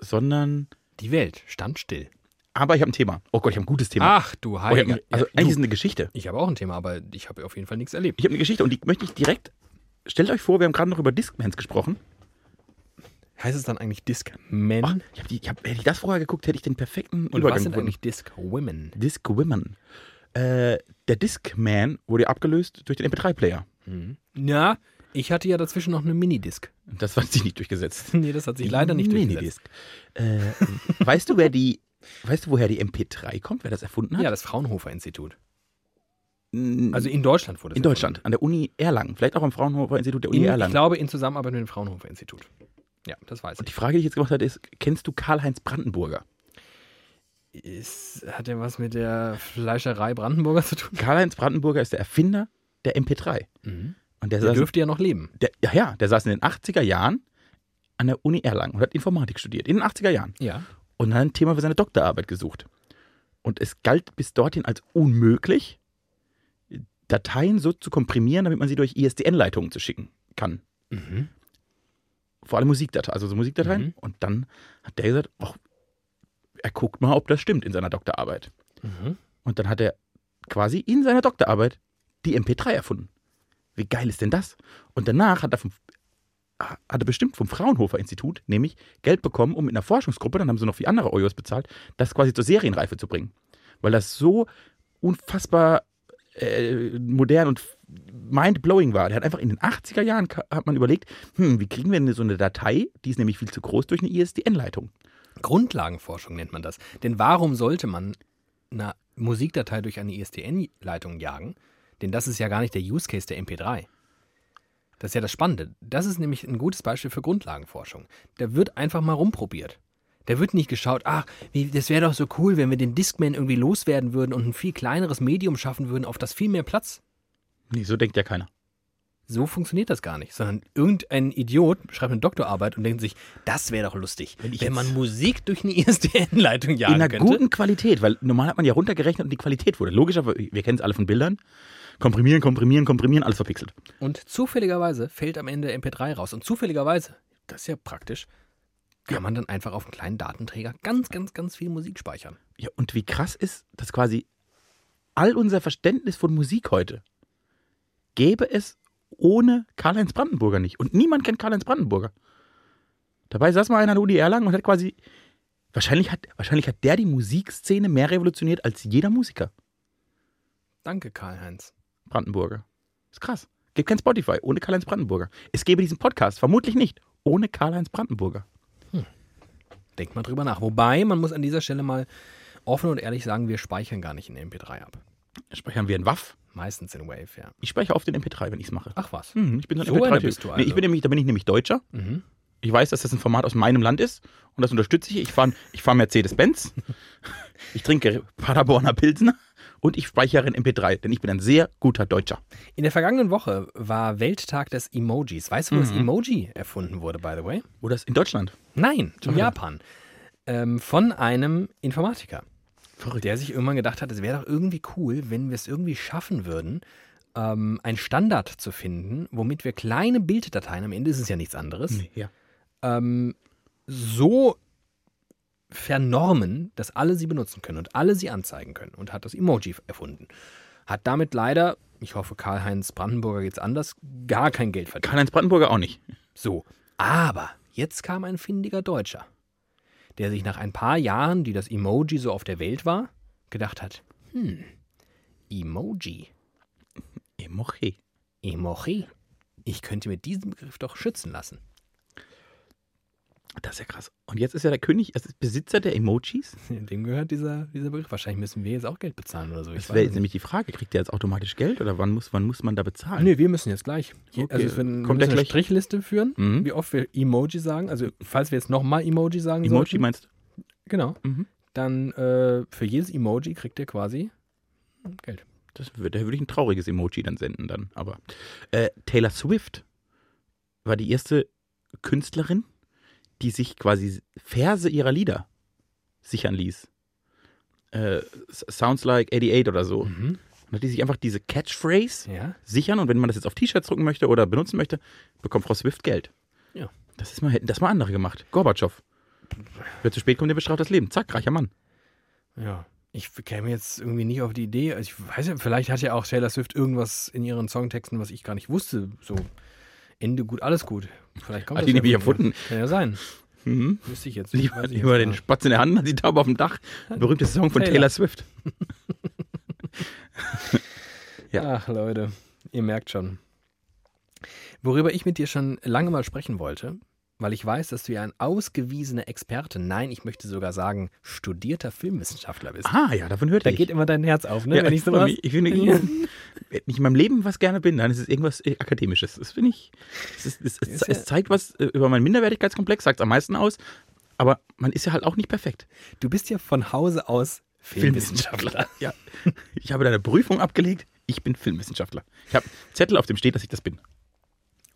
sondern, Die Welt stand still. aber ich habe ein Thema. Oh Gott, ich habe ein gutes Thema. Ach du oh, Heiliger. hab, also Ja, eigentlich ist es du, eine Geschichte. ich habe auch ein Thema, aber ich habe auf jeden Fall nichts erlebt. Ich habe eine Geschichte und die möchte ich direkt. Stellt euch vor, wir haben gerade noch über Discmans gesprochen. Heißt es dann eigentlich? Ach, ich hab die, ich hab, hätte ich das vorher geguckt, hätte ich den perfekten Und Übergang was sind eigentlich Disc-Women? Discwomen. Äh, der Discman wurde abgelöst durch den MP3-Player. Na, ich hatte ja dazwischen noch eine Minidisc. Das hat sich nicht durchgesetzt. [laughs] Nee, das hat sich leider nicht durchgesetzt. Minidisc. Äh, weißt du, wer die, weißt du, woher die MP3 kommt, wer das erfunden hat? Ja, das Fraunhofer-Institut. Also in Deutschland wurde es in Deutschland, an der Uni Erlangen. Vielleicht auch am Fraunhofer Institut der Uni In, ich Erlangen. glaube, in Zusammenarbeit mit dem Fraunhofer-Institut. Ja, das weiß Und die ich. Frage, die ich jetzt gemacht habe, ist: Kennst du Karl-Heinz Brandenburger? Ist, hat er was mit der Fleischerei Brandenburger zu tun? Karl-Heinz Brandenburger ist der Erfinder der MP3. Mhm. Und der, Der saß, dürfte ja noch leben. der, ja, ja, der saß in den 80er Jahren an der Uni Erlangen und hat Informatik studiert. In den 80er Jahren. Ja. und hat ein Thema für seine Doktorarbeit gesucht. Und es galt bis dorthin als unmöglich, Dateien so zu komprimieren, damit man sie durch ISDN-Leitungen zu schicken kann. Mhm. Vor allem Musikdateien, also so Musikdateien. Mhm. Und dann hat der gesagt, ach, er guckt mal, ob das stimmt in seiner Doktorarbeit. Mhm. Und dann hat er quasi in seiner Doktorarbeit die MP3 erfunden. Wie geil ist denn das? Und danach hat er, vom, hat er bestimmt vom Fraunhofer Institut nämlich Geld bekommen, um in einer Forschungsgruppe, dann haben sie noch wie andere Euros bezahlt, das quasi zur Serienreife zu bringen. Weil das so unfassbar äh, modern und mind-blowing war. Der hat einfach in den 80er Jahren hat man überlegt, hm, wie kriegen wir denn so eine Datei, die ist nämlich viel zu groß, durch eine ISDN-Leitung. Grundlagenforschung nennt man das. Denn warum sollte man eine Musikdatei durch eine ISDN-Leitung jagen? Denn das ist ja gar nicht der Use Case der MP3. Das ist ja das Spannende. Das ist nämlich ein gutes Beispiel für Grundlagenforschung. Da wird einfach mal rumprobiert. Da wird nicht geschaut, ach, wie, das wäre doch so cool, wenn wir den Discman irgendwie loswerden würden und ein viel kleineres Medium schaffen würden, auf das viel mehr Platz. Nee, so denkt ja keiner. So funktioniert das gar nicht, sondern irgendein Idiot schreibt eine Doktorarbeit und denkt sich, das wäre doch lustig, wenn, jetzt- man Musik durch eine [laughs] ISDN-Leitung jagen in einer könnte. guten Qualität, weil normal hat man ja runtergerechnet und die Qualität wurde. Logisch, aber wir kennen es alle von Bildern. Komprimieren, komprimieren, komprimieren, alles verpixelt. Und zufälligerweise fällt am Ende MP3 raus. Und zufälligerweise, das ist ja praktisch, kann man dann einfach auf einen kleinen Datenträger ganz, ganz, ganz viel Musik speichern. Ja, und wie krass ist, dass quasi all unser Verständnis von Musik heute gäbe es ohne Karl-Heinz Brandenburger nicht. Und niemand kennt Karl-Heinz Brandenburger. Dabei saß mal einer Uni Erlangen und hat quasi, wahrscheinlich hat, wahrscheinlich hat der die Musikszene mehr revolutioniert als jeder Musiker. Danke, Karl-Heinz. Brandenburger. Ist krass. gibt kein Spotify ohne Karl-Heinz Brandenburger. Es gäbe diesen Podcast vermutlich nicht ohne Karl-Heinz Brandenburger. Denkt mal drüber nach. Wobei, man muss an dieser Stelle mal offen und ehrlich sagen, wir speichern gar nicht in MP3 ab. Speichern wir in WAF? Meistens in Wave, ja. Ich speichere auf den MP3, wenn ich es mache. Ach was. Mhm, ich bin so ein So MP3 einer -Typ. bist du Nee, also. ich bin nämlich, da bin ich nämlich Deutscher. Mhm. Ich weiß, dass das ein Format aus meinem Land ist und das unterstütze ich. Ich fahre ich fahr Mercedes-Benz, [laughs] ich trinke Paderborner Pilsner und ich speichere in MP3, denn ich bin ein sehr guter Deutscher. In der vergangenen Woche war Welttag des Emojis. Weißt du, wo das Emoji erfunden wurde, by the way? Wo das in Deutschland? Nein, in. Japan. Ähm, von einem Informatiker. Verrückt. Der sich irgendwann gedacht hat, es wäre doch irgendwie cool, wenn wir es irgendwie schaffen würden, ähm, einen Standard zu finden, womit wir kleine Bilddateien, am Ende ist es ja nichts anderes, Ja. ähm, so vernormen, dass alle sie benutzen können und alle sie anzeigen können und hat das Emoji erfunden. Hat damit leider, ich hoffe Karl-Heinz Brandenburger geht's anders, gar kein Geld verdient. Karl-Heinz Brandenburger auch nicht. So, aber jetzt kam ein findiger Deutscher, der sich nach ein paar Jahren, die das Emoji so auf der Welt war, gedacht hat, hm, Emoji, Emoji. Emoji, ich könnte mir diesen Begriff doch schützen lassen. Das ist ja krass. Und jetzt ist er der König, er ist Besitzer der Emojis. [laughs] Dem gehört dieser, dieser Begriff. Wahrscheinlich müssen wir jetzt auch Geld bezahlen oder so. Ich Das wäre jetzt nämlich die Frage, kriegt er jetzt automatisch Geld oder wann muss, wann muss man da bezahlen? Nee, wir müssen jetzt gleich. Okay, Also es wird, wir kommt müssen der eine gleich? Strichliste führen, Mhm. wie oft wir Emoji sagen. Also falls wir jetzt nochmal Emoji sagen Emoji sollten, meinst du? genau, Mhm. dann äh, für jedes Emoji kriegt ihr quasi Geld. Das würde, da würde ich ein trauriges Emoji dann senden dann. Aber äh, Taylor Swift war die erste Künstlerin, die sich quasi Verse ihrer Lieder sichern ließ. Äh, Sounds like 88 oder so. Mhm. Und hat die sich einfach diese Catchphrase Ja. sichern und wenn man das jetzt auf T-Shirts drucken möchte oder benutzen möchte, bekommt Frau Swift Geld. Ja. Das ist mal, hätten das mal andere gemacht. Gorbatschow. Wer zu spät kommt, der bestraft das Leben. Zack, reicher Mann. Ja. Ich käme jetzt irgendwie nicht auf die Idee. Also ich weiß ja, vielleicht hat ja auch Taylor Swift irgendwas in ihren Songtexten, was ich gar nicht wusste. So Ende gut, alles gut. Vielleicht kommt Hat das die ja nämlich erfunden. Kann ja sein. Mhm. Wüsste ich jetzt nicht. Lieber, ich lieber den Spatz in der Hand die Taube auf dem Dach. Berühmter Song von Taylor. Taylor Swift. [laughs] Ja. Ach, Leute, ihr merkt schon. Worüber ich mit dir schon lange mal sprechen wollte, weil ich weiß, dass du ja ein ausgewiesener Experte, nein, ich möchte sogar sagen, studierter Filmwissenschaftler bist. Ah, ja, davon hörte Da ich. geht immer dein Herz auf, ne? ja, Wenn ich sowas. ich finde, [laughs] wenn ich in meinem Leben was gerne bin, dann ist es irgendwas äh, Akademisches. Das finde ich, es, ist, es, es, es zeigt was äh, über meinen Minderwertigkeitskomplex, sagt es am meisten aus. Aber man ist ja halt auch nicht perfekt. Du bist ja von Hause aus Filmwissenschaftler. Ja. Ich habe deine Prüfung abgelegt. Ich bin Filmwissenschaftler. Ich habe Zettel, auf dem steht, dass ich das bin.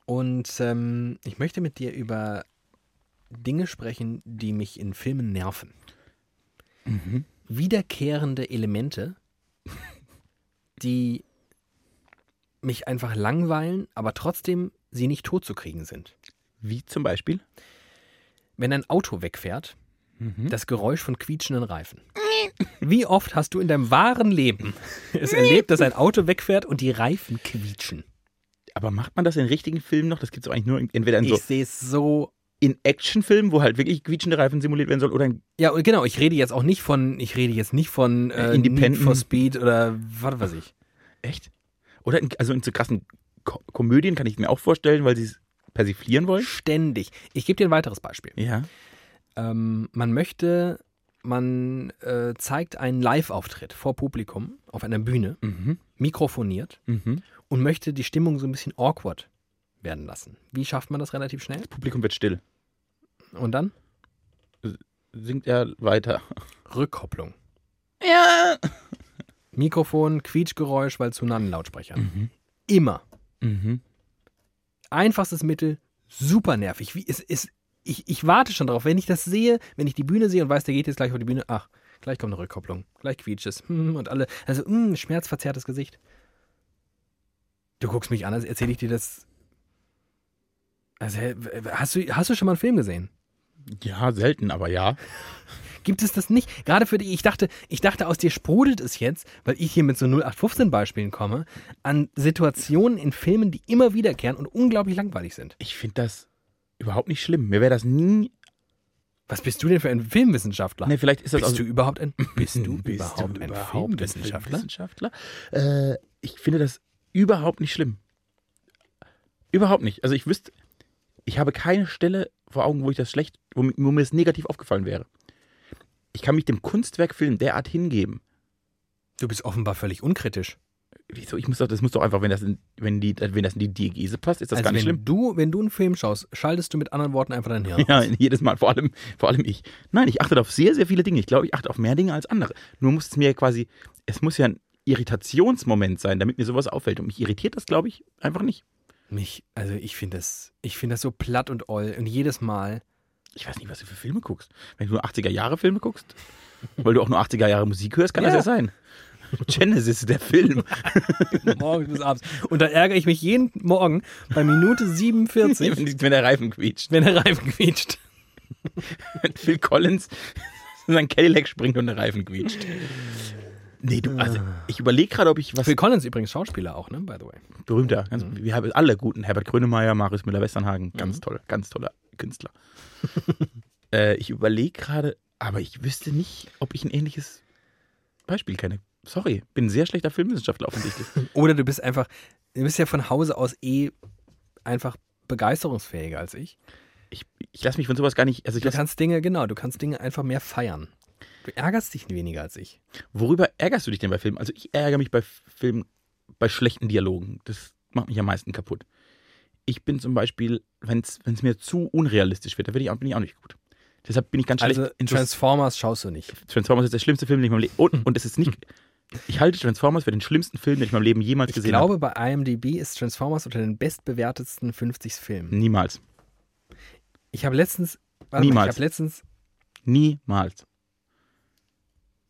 Und ähm, ich möchte mit dir über Dinge sprechen, die mich in Filmen nerven. Mhm. Wiederkehrende Elemente, die mich einfach langweilen, aber trotzdem sie nicht totzukriegen sind. Wie zum Beispiel? Wenn ein Auto wegfährt, Mhm. das Geräusch von quietschenden Reifen. Wie oft hast du in deinem wahren Leben [laughs] es erlebt, dass ein Auto wegfährt und die Reifen quietschen? Aber macht man das in richtigen Filmen noch? Das gibt es eigentlich nur in, entweder in so Ich sehe es so in Actionfilmen, wo halt wirklich quietschende Reifen simuliert werden soll, oder in Ja, genau, ich rede jetzt auch nicht von, ich rede jetzt nicht von Äh, Independent. Need for Speed oder was weiß ich. Echt? Oder in, also in so krassen Ko Komödien kann ich mir auch vorstellen, weil sie es persiflieren wollen. Ständig. Ich gebe dir ein weiteres Beispiel. Ja. Ähm, man möchte, man äh, zeigt einen Live-Auftritt vor Publikum auf einer Bühne, Mhm. mikrofoniert Mhm. Und möchte die Stimmung so ein bisschen awkward werden lassen. Wie schafft man das relativ schnell? Das Publikum wird still. Und dann Singt er weiter. Rückkopplung. Ja. Mikrofon, Quietschgeräusch, weil Lautsprechern. Mhm. Immer. Mhm. einfachstes Mittel, super nervig. Wie, es, es, ich, ich warte schon drauf, wenn ich das sehe, wenn ich die Bühne sehe und weiß, der geht jetzt gleich auf die Bühne, ach, gleich kommt eine Rückkopplung, gleich quietscht es hm, und alle, also hm, schmerzverzerrtes Gesicht. Du guckst mich an, als erzähle ich dir das. Also, hast du, hast du schon mal einen Film gesehen? Ja, selten, aber ja. Gibt es das nicht? Gerade für die, ich dachte, ich dachte, aus dir sprudelt es jetzt, weil ich hier mit so 0815 Beispielen komme, an Situationen in Filmen, die immer wiederkehren und unglaublich langweilig sind. Ich finde das überhaupt nicht schlimm. Mir wäre das nie. Was bist du denn für ein Filmwissenschaftler? Ne, vielleicht ist das bist auch- du überhaupt ein, bist [clears throat] du Bist überhaupt du ein überhaupt Filmwissenschaftler? Filmwissenschaftler? Äh, ich finde das überhaupt nicht schlimm. Überhaupt nicht. Also ich wüsste, ich habe keine Stelle vor Augen, wo ich das schlecht, wo, mi- wo mir das negativ aufgefallen wäre. Ich kann mich dem Kunstwerkfilm derart hingeben. Du bist offenbar völlig unkritisch. Wieso? Ich muss doch, das muss doch einfach, wenn das in, wenn die, wenn das in die Diegese passt, ist das also gar nicht wenn schlimm. du, wenn du einen Film schaust, schaltest du mit anderen Worten einfach dein Hirn. Ja, jedes Mal, vor allem, vor allem ich. Nein, ich achte auf sehr, sehr viele Dinge. Ich glaube, ich achte auf mehr Dinge als andere. Nur muss es mir quasi, es muss ja ein Irritationsmoment sein, damit mir sowas auffällt. Und mich irritiert das, glaube ich, einfach nicht. Mich, also ich finde das, ich finde das so platt und oll und jedes Mal. Ich weiß nicht, was du für Filme guckst. Wenn du nur 80er-Jahre-Filme guckst, [laughs] weil du auch nur 80er-Jahre Musik hörst, kann das Ja. ja sein. Genesis, der Film. [laughs] Morgens bis abends. Und da ärgere ich mich jeden Morgen bei Minute 47, [laughs] Wenn der Reifen quietscht. wenn der Reifen quietscht. Wenn Phil Collins in sein Cadillac springt und der Reifen quietscht. Nee, du, also ich überlege gerade, ob ich was Phil Collins übrigens Schauspieler auch, ne, by the way. berühmter, ganz, wir haben alle guten, Herbert Grönemeyer, Marius Müller-Westernhagen, ganz toll, ganz toller Künstler. [laughs] äh, ich überlege gerade, aber ich wüsste nicht, ob ich ein ähnliches Beispiel kenne. Sorry, bin ein sehr schlechter Filmwissenschaftler offensichtlich. [laughs] Oder du bist einfach, du bist ja von Hause aus eh einfach begeisterungsfähiger als ich. Ich, ich lasse mich von sowas gar nicht, also ich Du kannst Dinge, genau, du kannst Dinge einfach mehr feiern. Du ärgerst dich weniger als ich. worüber ärgerst du dich denn bei Filmen? Also ich ärgere mich bei Filmen, bei schlechten Dialogen. Das macht mich am meisten kaputt. Ich bin zum Beispiel, wenn es mir zu unrealistisch wird, da bin ich, auch- bin ich auch nicht gut. Deshalb bin ich ganz schlecht Also Transformers schaust du nicht. Transformers ist der schlimmste Film, den ich in meinem Leben. Und, und es ist nicht. [laughs] Ich halte Transformers für den schlimmsten Film, den ich in meinem Leben jemals Ich gesehen glaube, bei IMDb ist Transformers unter den bestbewertetsten 50 Filmen. habe. Niemals. Ich habe letztens, Niemals. Mal, ich habe letztens, Niemals.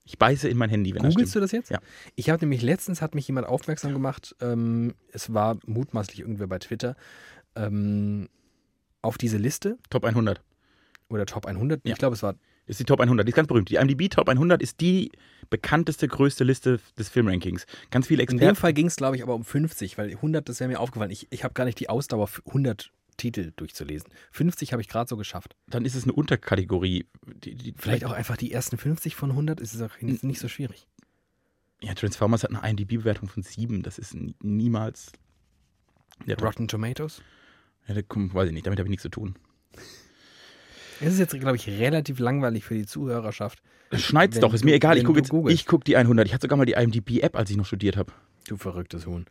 Ich beiße in mein Handy, wenn das googelst stimmt. du das jetzt? Ja. Ich habe nämlich letztens, hat mich jemand aufmerksam gemacht, ähm, es war mutmaßlich irgendwer bei Twitter, ähm, auf diese Liste Top 100. oder Top 100, Ja. ich glaube, es war Ist die Top 100. Die ist ganz berühmt. Die IMDb Top 100 ist die bekannteste, größte Liste des Filmrankings. Ganz viele In dem Experten. Fall ging es, glaube ich, aber um 50, weil 100, das wäre mir aufgefallen. Ich, ich habe gar nicht die Ausdauer, für 100 Titel durchzulesen. 50 habe ich gerade so geschafft. Dann ist es eine Unterkategorie. Die, die, Vielleicht auch einfach die ersten 50 von 100, ist es auch nicht, nicht so schwierig. Ja, Transformers hat eine IMDb-Bewertung von 7. Das ist nie- niemals. Top. Rotten Tomatoes. Ja, da komm, weiß ich nicht. Damit habe ich nichts zu tun. Es ist jetzt, glaube ich, relativ langweilig für die Zuhörerschaft. Schneid's Wenn doch, ist mir egal. Ich gucke gucke die 100. Ich hatte sogar mal die IMDb-App, als ich noch studiert habe. Du verrücktes Huhn.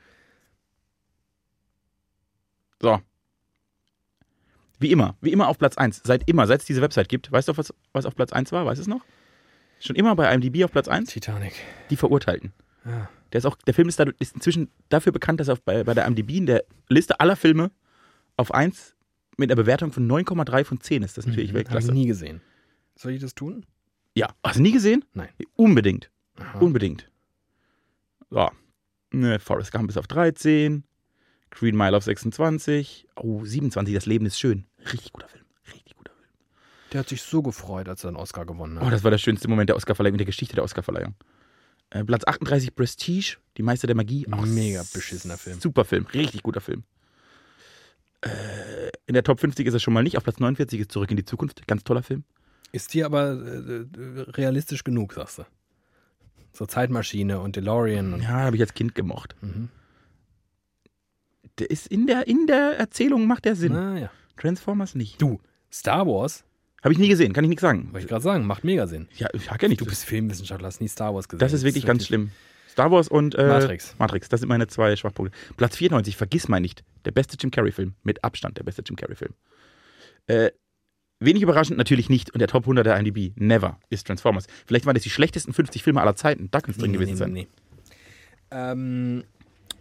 So. Wie immer, wie immer auf Platz 1. Seit immer, seit es diese Website gibt. Weißt du, was, was auf Platz 1 war? Weißt du es noch? Schon immer bei IMDb auf Platz 1? Titanic. Die Verurteilten. Ja. Der, ist auch, der Film ist, da, ist inzwischen dafür bekannt, dass er bei, bei der IMDb in der Liste aller Filme auf 1 mit einer Bewertung von 9,3 von 10 ist. Das ist natürlich Habe ich Weltklasse. nie gesehen. Soll ich das tun? Ja, hast du nie gesehen? Nein. Unbedingt. Aha. Unbedingt. So. Ne, Forrest Gump ist auf 13. Green Mile auf 26. Oh, 27. Das Leben ist schön. Richtig guter Film. Richtig guter Film. Der hat sich so gefreut, als er einen Oscar gewonnen Oh, hat. das war der schönste Moment der Oscarverleihung, in der Geschichte der Oscarverleihung. Äh, Platz 38 Prestige, Die Meister der Magie. Auch Mega beschissener Film. Super Film. Richtig guter Film. Äh, in der Top 50 ist er schon mal nicht. Auf Platz 49 ist Zurück in die Zukunft. Ganz toller Film. Ist dir aber äh, äh, realistisch genug, sagst du. So Zeitmaschine und DeLorean und. Ja, habe ich als Kind gemocht. Mhm. Der ist in der, in der Erzählung macht der Sinn. Naja. Transformers nicht. Du, Star Wars, Habe ich nie gesehen, kann ich nichts sagen. wollte ich gerade sagen, macht mega Sinn. Ja, ich ja nicht. Du bist Filmwissenschaftler, hast nie Star Wars gesehen. das ist wirklich ganz schlimm. Star Wars und äh, Matrix. Matrix, das sind meine zwei Schwachpunkte. Platz 94, vergiss mal nicht. Der beste Jim Carrey-Film. Mit Abstand der beste Jim Carrey-Film. Äh, wenig überraschend natürlich nicht. Und der Top 100 der IMDb, never, ist Transformers. Vielleicht waren das die schlechtesten 50 Filme aller Zeiten. Da kann es drin Nee, gewesen nee, sein. nee, nee. Ähm,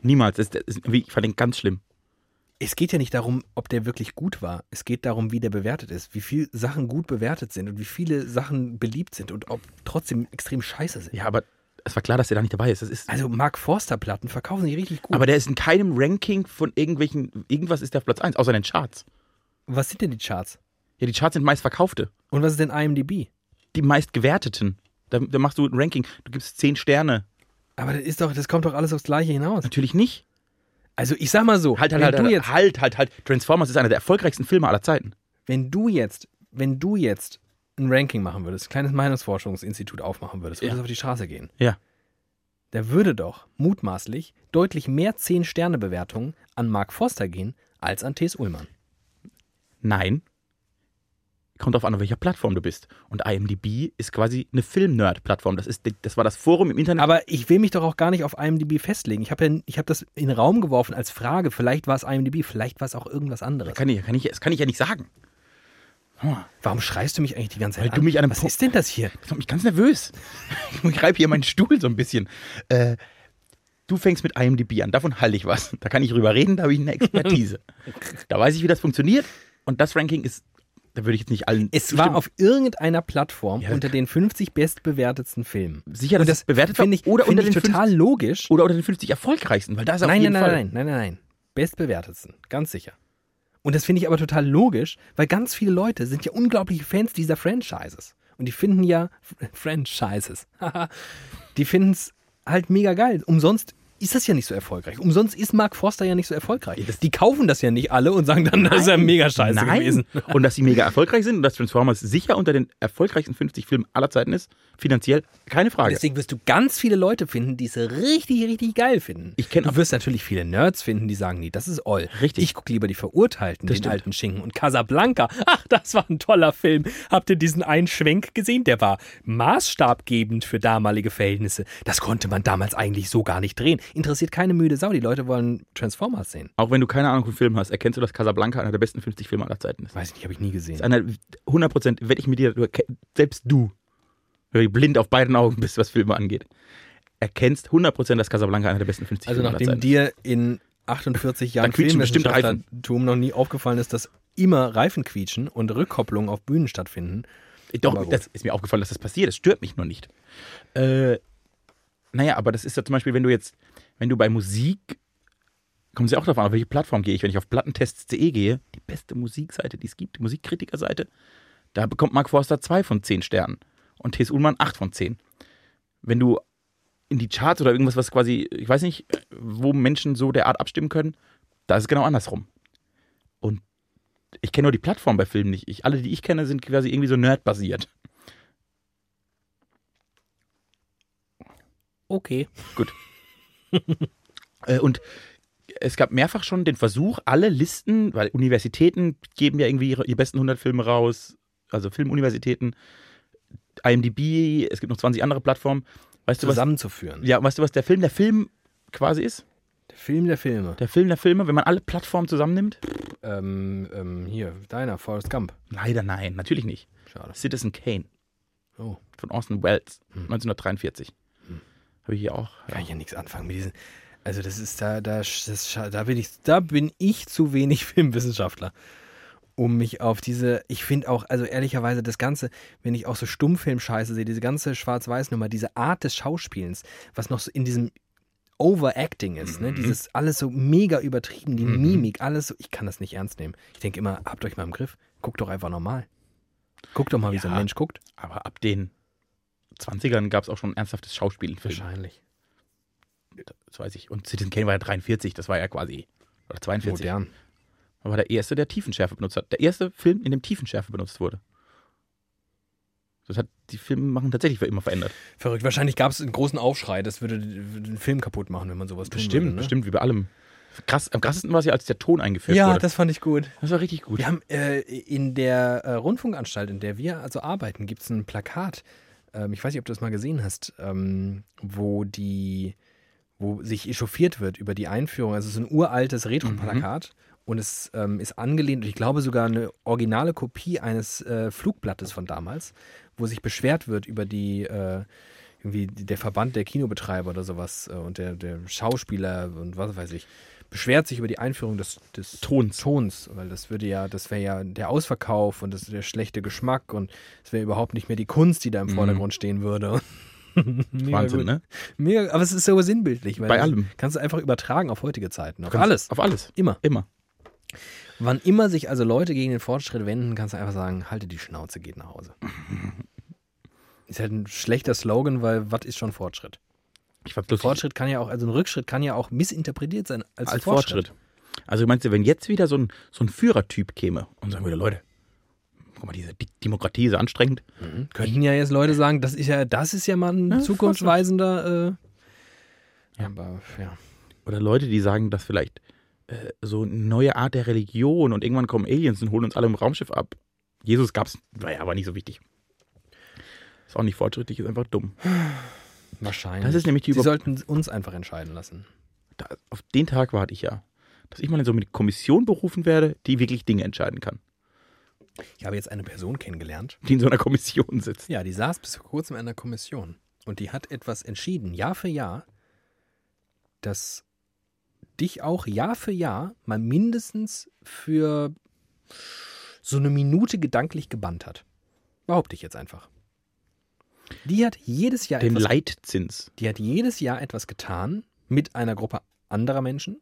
Niemals. Das, das ist, ich fand den ganz schlimm. Es geht ja nicht darum, ob der wirklich gut war. Es geht darum, wie der bewertet ist. Wie viele Sachen gut bewertet sind und wie viele Sachen beliebt sind und ob trotzdem extrem scheiße sind. Ja, aber es war klar, dass der da nicht dabei ist. Ist Also Mark Forster Platten verkaufen sich richtig gut. aber der ist in keinem Ranking von irgendwelchen, irgendwas ist der auf Platz 1, außer den Charts. was sind denn die Charts? Ja, die Charts sind meist verkaufte. Und was ist denn IMDb? Die meist gewerteten. Da, da machst du ein Ranking. Du gibst 10 Sterne. Aber das ist doch, das kommt doch alles aufs Gleiche hinaus. Natürlich nicht. Also ich sag mal so, Halt, halt, halt, halt, jetzt, halt, halt, halt. Transformers ist einer der erfolgreichsten Filme aller Zeiten. wenn du jetzt, wenn du jetzt ein Ranking machen würdest, ein kleines Meinungsforschungsinstitut aufmachen würdest, würdest Ja. auf die Straße gehen. Ja. Da würde doch mutmaßlich deutlich mehr 10-Sterne-Bewertungen an Mark Forster gehen als an T.S. Ullmann. Nein. Kommt darauf an, auf welcher Plattform du bist. Und IMDb ist quasi eine Film-Nerd-Plattform. Das, ist, das war das Forum im Internet. Aber ich will mich doch auch gar nicht auf IMDb festlegen. Ich habe ja, ich hab das in den Raum geworfen als Frage. Vielleicht war es IMDb, vielleicht war es auch irgendwas anderes. kann ich, kann ich, das kann ich ja nicht sagen. Warum schreist du mich eigentlich die ganze Zeit Weil du mich an einem Was Punkt- ist denn das hier? Das macht mich ganz nervös. [laughs] Ich reibe hier meinen Stuhl so ein bisschen. Äh, du fängst mit IMDb an, davon halte ich was. Da kann ich drüber reden, da habe ich eine [laughs] Expertise. da weiß ich, wie das funktioniert. Und das Ranking ist, da würde ich jetzt nicht allen. Es war zustimmen. auf irgendeiner Plattform Ja. unter den 50 bestbewertetsten Filmen. sicher, dass Und das bewertet finde ich, oder find unter ich den total 50, logisch. oder unter den 50 erfolgreichsten, weil da ist auf Nein, jeden nein, nein, Fall. nein, nein, nein, nein. Bestbewertetsten, ganz sicher. Und das finde ich aber total logisch, weil ganz viele Leute sind ja unglaubliche Fans dieser Franchises. Und die finden ja Franchises. [laughs] Die finden es halt mega geil. Umsonst ist das ja nicht so erfolgreich. Umsonst ist Mark Forster ja nicht so erfolgreich. Die kaufen das ja nicht alle und sagen dann, das ist ja mega scheiße Nein. gewesen. [laughs] Und dass sie mega erfolgreich sind und dass Transformers sicher unter den erfolgreichsten 50 Filmen aller Zeiten ist, finanziell, keine Frage. Deswegen wirst du ganz viele Leute finden, die es richtig, richtig geil finden. Ich kenn du wirst natürlich viele Nerds finden, die sagen, nee, das ist all. Richtig. Ich gucke lieber die Verurteilten, Das den stimmt. alten Schinken. Und Casablanca, ach, das war ein toller Film. Habt ihr diesen einen Schwenk gesehen? Der war maßstabgebend für damalige Verhältnisse. Das konnte man damals eigentlich so gar nicht drehen. Interessiert keine müde Sau. Die Leute wollen Transformers sehen. Auch wenn du keine Ahnung von Film hast, erkennst du, dass Casablanca einer der besten 50 Filme aller Zeiten ist. Weiß ich nicht, habe ich nie gesehen. ist einer, 100 Prozent, wette ich mit dir, selbst du, weil du blind auf beiden Augen [laughs] bist, was Filme angeht, erkennst 100 Prozent, dass Casablanca einer der besten 50 Also Filme aller nachdem Zeiten dir in 48 Jahren. Filmwissenschaftlertum noch nie aufgefallen ist, dass immer Reifen quietschen und Rückkopplungen auf Bühnen stattfinden. ist. Doch, das ist mir aufgefallen, dass das passiert. Das stört mich nur nicht. Äh, naja, aber das ist ja zum Beispiel, wenn du jetzt, wenn du bei Musik, kommt es ja auch darauf an, auf welche Plattform gehe ich. Wenn ich auf plattentests.de gehe, die beste Musikseite, die es gibt, die Musikkritikerseite, da bekommt Mark Forster 2 von 10 Sternen und T.S. Ullmann 8 von 10. Wenn du in die Charts oder irgendwas, was quasi, ich weiß nicht, wo Menschen so derart abstimmen können, da ist es genau andersrum. Und ich kenne nur die Plattform bei Filmen nicht. Ich, alle, die ich kenne, sind quasi irgendwie so nerdbasiert. Okay. Äh, und es gab mehrfach schon den Versuch, alle Listen, weil Universitäten geben ja irgendwie ihre, ihre besten 100 Filme raus, also Filmuniversitäten, IMDb, es gibt noch 20 andere Plattformen. Weißt du, was, Zusammenzuführen. ja, weißt du, was der Film der Film quasi ist? Der Film der Filme. Der Film der Filme, wenn man alle Plattformen zusammennimmt? Ähm, ähm, hier, deiner, Forrest Gump. Leider nein, natürlich nicht. Schade. Citizen Kane Oh, von Orson Welles, Hm. 1943. Habe ich hier auch. kann ich ja nichts anfangen mit diesen. Also das ist da, da, das, da bin ich, da bin ich zu wenig [laughs] Filmwissenschaftler, um mich auf diese. Ich finde auch, also ehrlicherweise das Ganze, wenn ich auch so Stummfilm-Scheiße sehe, diese ganze Schwarz-Weiß-Nummer, diese Art des Schauspielens, was noch so in diesem Overacting ist, ne? Mhm. Dieses alles so mega übertrieben, die Mhm. Mimik, alles so. Ich kann das nicht ernst nehmen. Ich denke immer, habt euch mal im Griff. Guckt doch einfach normal. Guckt doch mal, wie so ein Ja. Mensch guckt. Aber ab den 20ern gab es auch schon ernsthaftes Schauspiel. Wahrscheinlich. Das weiß ich. Und Citizen Kane war ja 43, das war ja quasi. Oder 42. Modern. war der erste, der Tiefenschärfe benutzt hat. Der erste Film, in dem Tiefenschärfe benutzt wurde. Das hat die Filme machen tatsächlich für immer verändert. Verrückt. Wahrscheinlich gab es einen großen Aufschrei. Das würde den Film kaputt machen, wenn man sowas tun Bestimmt, würde. Ne? bestimmt, wie bei allem. Krass, am krassesten war es ja, als der Ton eingeführt Ja, wurde. das fand ich gut. das war richtig gut. Wir haben äh, in der äh, Rundfunkanstalt, in der wir also arbeiten, gibt es ein Plakat. Ähm, ich weiß nicht, ob du das mal gesehen hast, ähm, wo die, wo sich echauffiert wird über die Einführung. Also es ist ein uraltes Retro-Plakat und es ähm, ist angelehnt, und ich glaube sogar eine originale Kopie eines äh, Flugblattes von damals, wo sich beschwert wird über die äh, irgendwie der Verband der Kinobetreiber oder sowas äh, und der, der Schauspieler und was weiß ich, beschwert sich über die Einführung des, des Tons. Tons, weil das würde ja, das wäre ja der Ausverkauf und das der schlechte Geschmack und es wäre überhaupt nicht mehr die Kunst, die da im Mhm. Vordergrund stehen würde. [laughs] Wahnsinn, gut. ne? Mega, aber es ist so sinnbildlich, weil Bei allem. kannst du einfach übertragen auf heutige Zeiten, auf alles, Auf alles. immer. Immer. Wann immer sich also Leute gegen den Fortschritt wenden, kannst du einfach sagen, halte die Schnauze, geht nach Hause. [laughs] Ist halt ein schlechter Slogan, weil was ist schon Fortschritt? Ich war Fortschritt kann ja auch, also ein Rückschritt kann ja auch missinterpretiert sein als, als Fortschritt. Fortschritt. Also meinst du, wenn jetzt wieder so ein, so ein Führertyp käme und sagen würde, Leute, guck mal, diese Di- Demokratie ist anstrengend. Mhm. Könnten ja jetzt Leute sagen, das ist ja, das ist ja mal ein Ja, zukunftsweisender. Äh, Ja. Aber ja. Oder Leute, die sagen, dass vielleicht äh, so eine neue Art der Religion und irgendwann kommen Aliens und holen uns alle im Raumschiff ab. Jesus gab's, war ja aber nicht so wichtig. Ist auch nicht fortschrittlich, ist einfach dumm. Wahrscheinlich. Das ist nämlich die Sie Über sollten uns einfach entscheiden lassen. da, auf den Tag warte ich ja. Dass ich mal in so eine Kommission berufen werde, die wirklich Dinge entscheiden kann. Ich habe jetzt eine Person kennengelernt. Die in so einer Kommission sitzt. Ja, die saß bis vor kurzem in einer Kommission. Und die hat etwas entschieden, Jahr für Jahr, das dich auch Jahr für Jahr mal mindestens für so eine Minute gedanklich gebannt hat. Behaupte ich jetzt einfach. Die hat jedes Jahr Den etwas Leitzins. Die hat jedes Jahr etwas getan mit einer Gruppe anderer Menschen,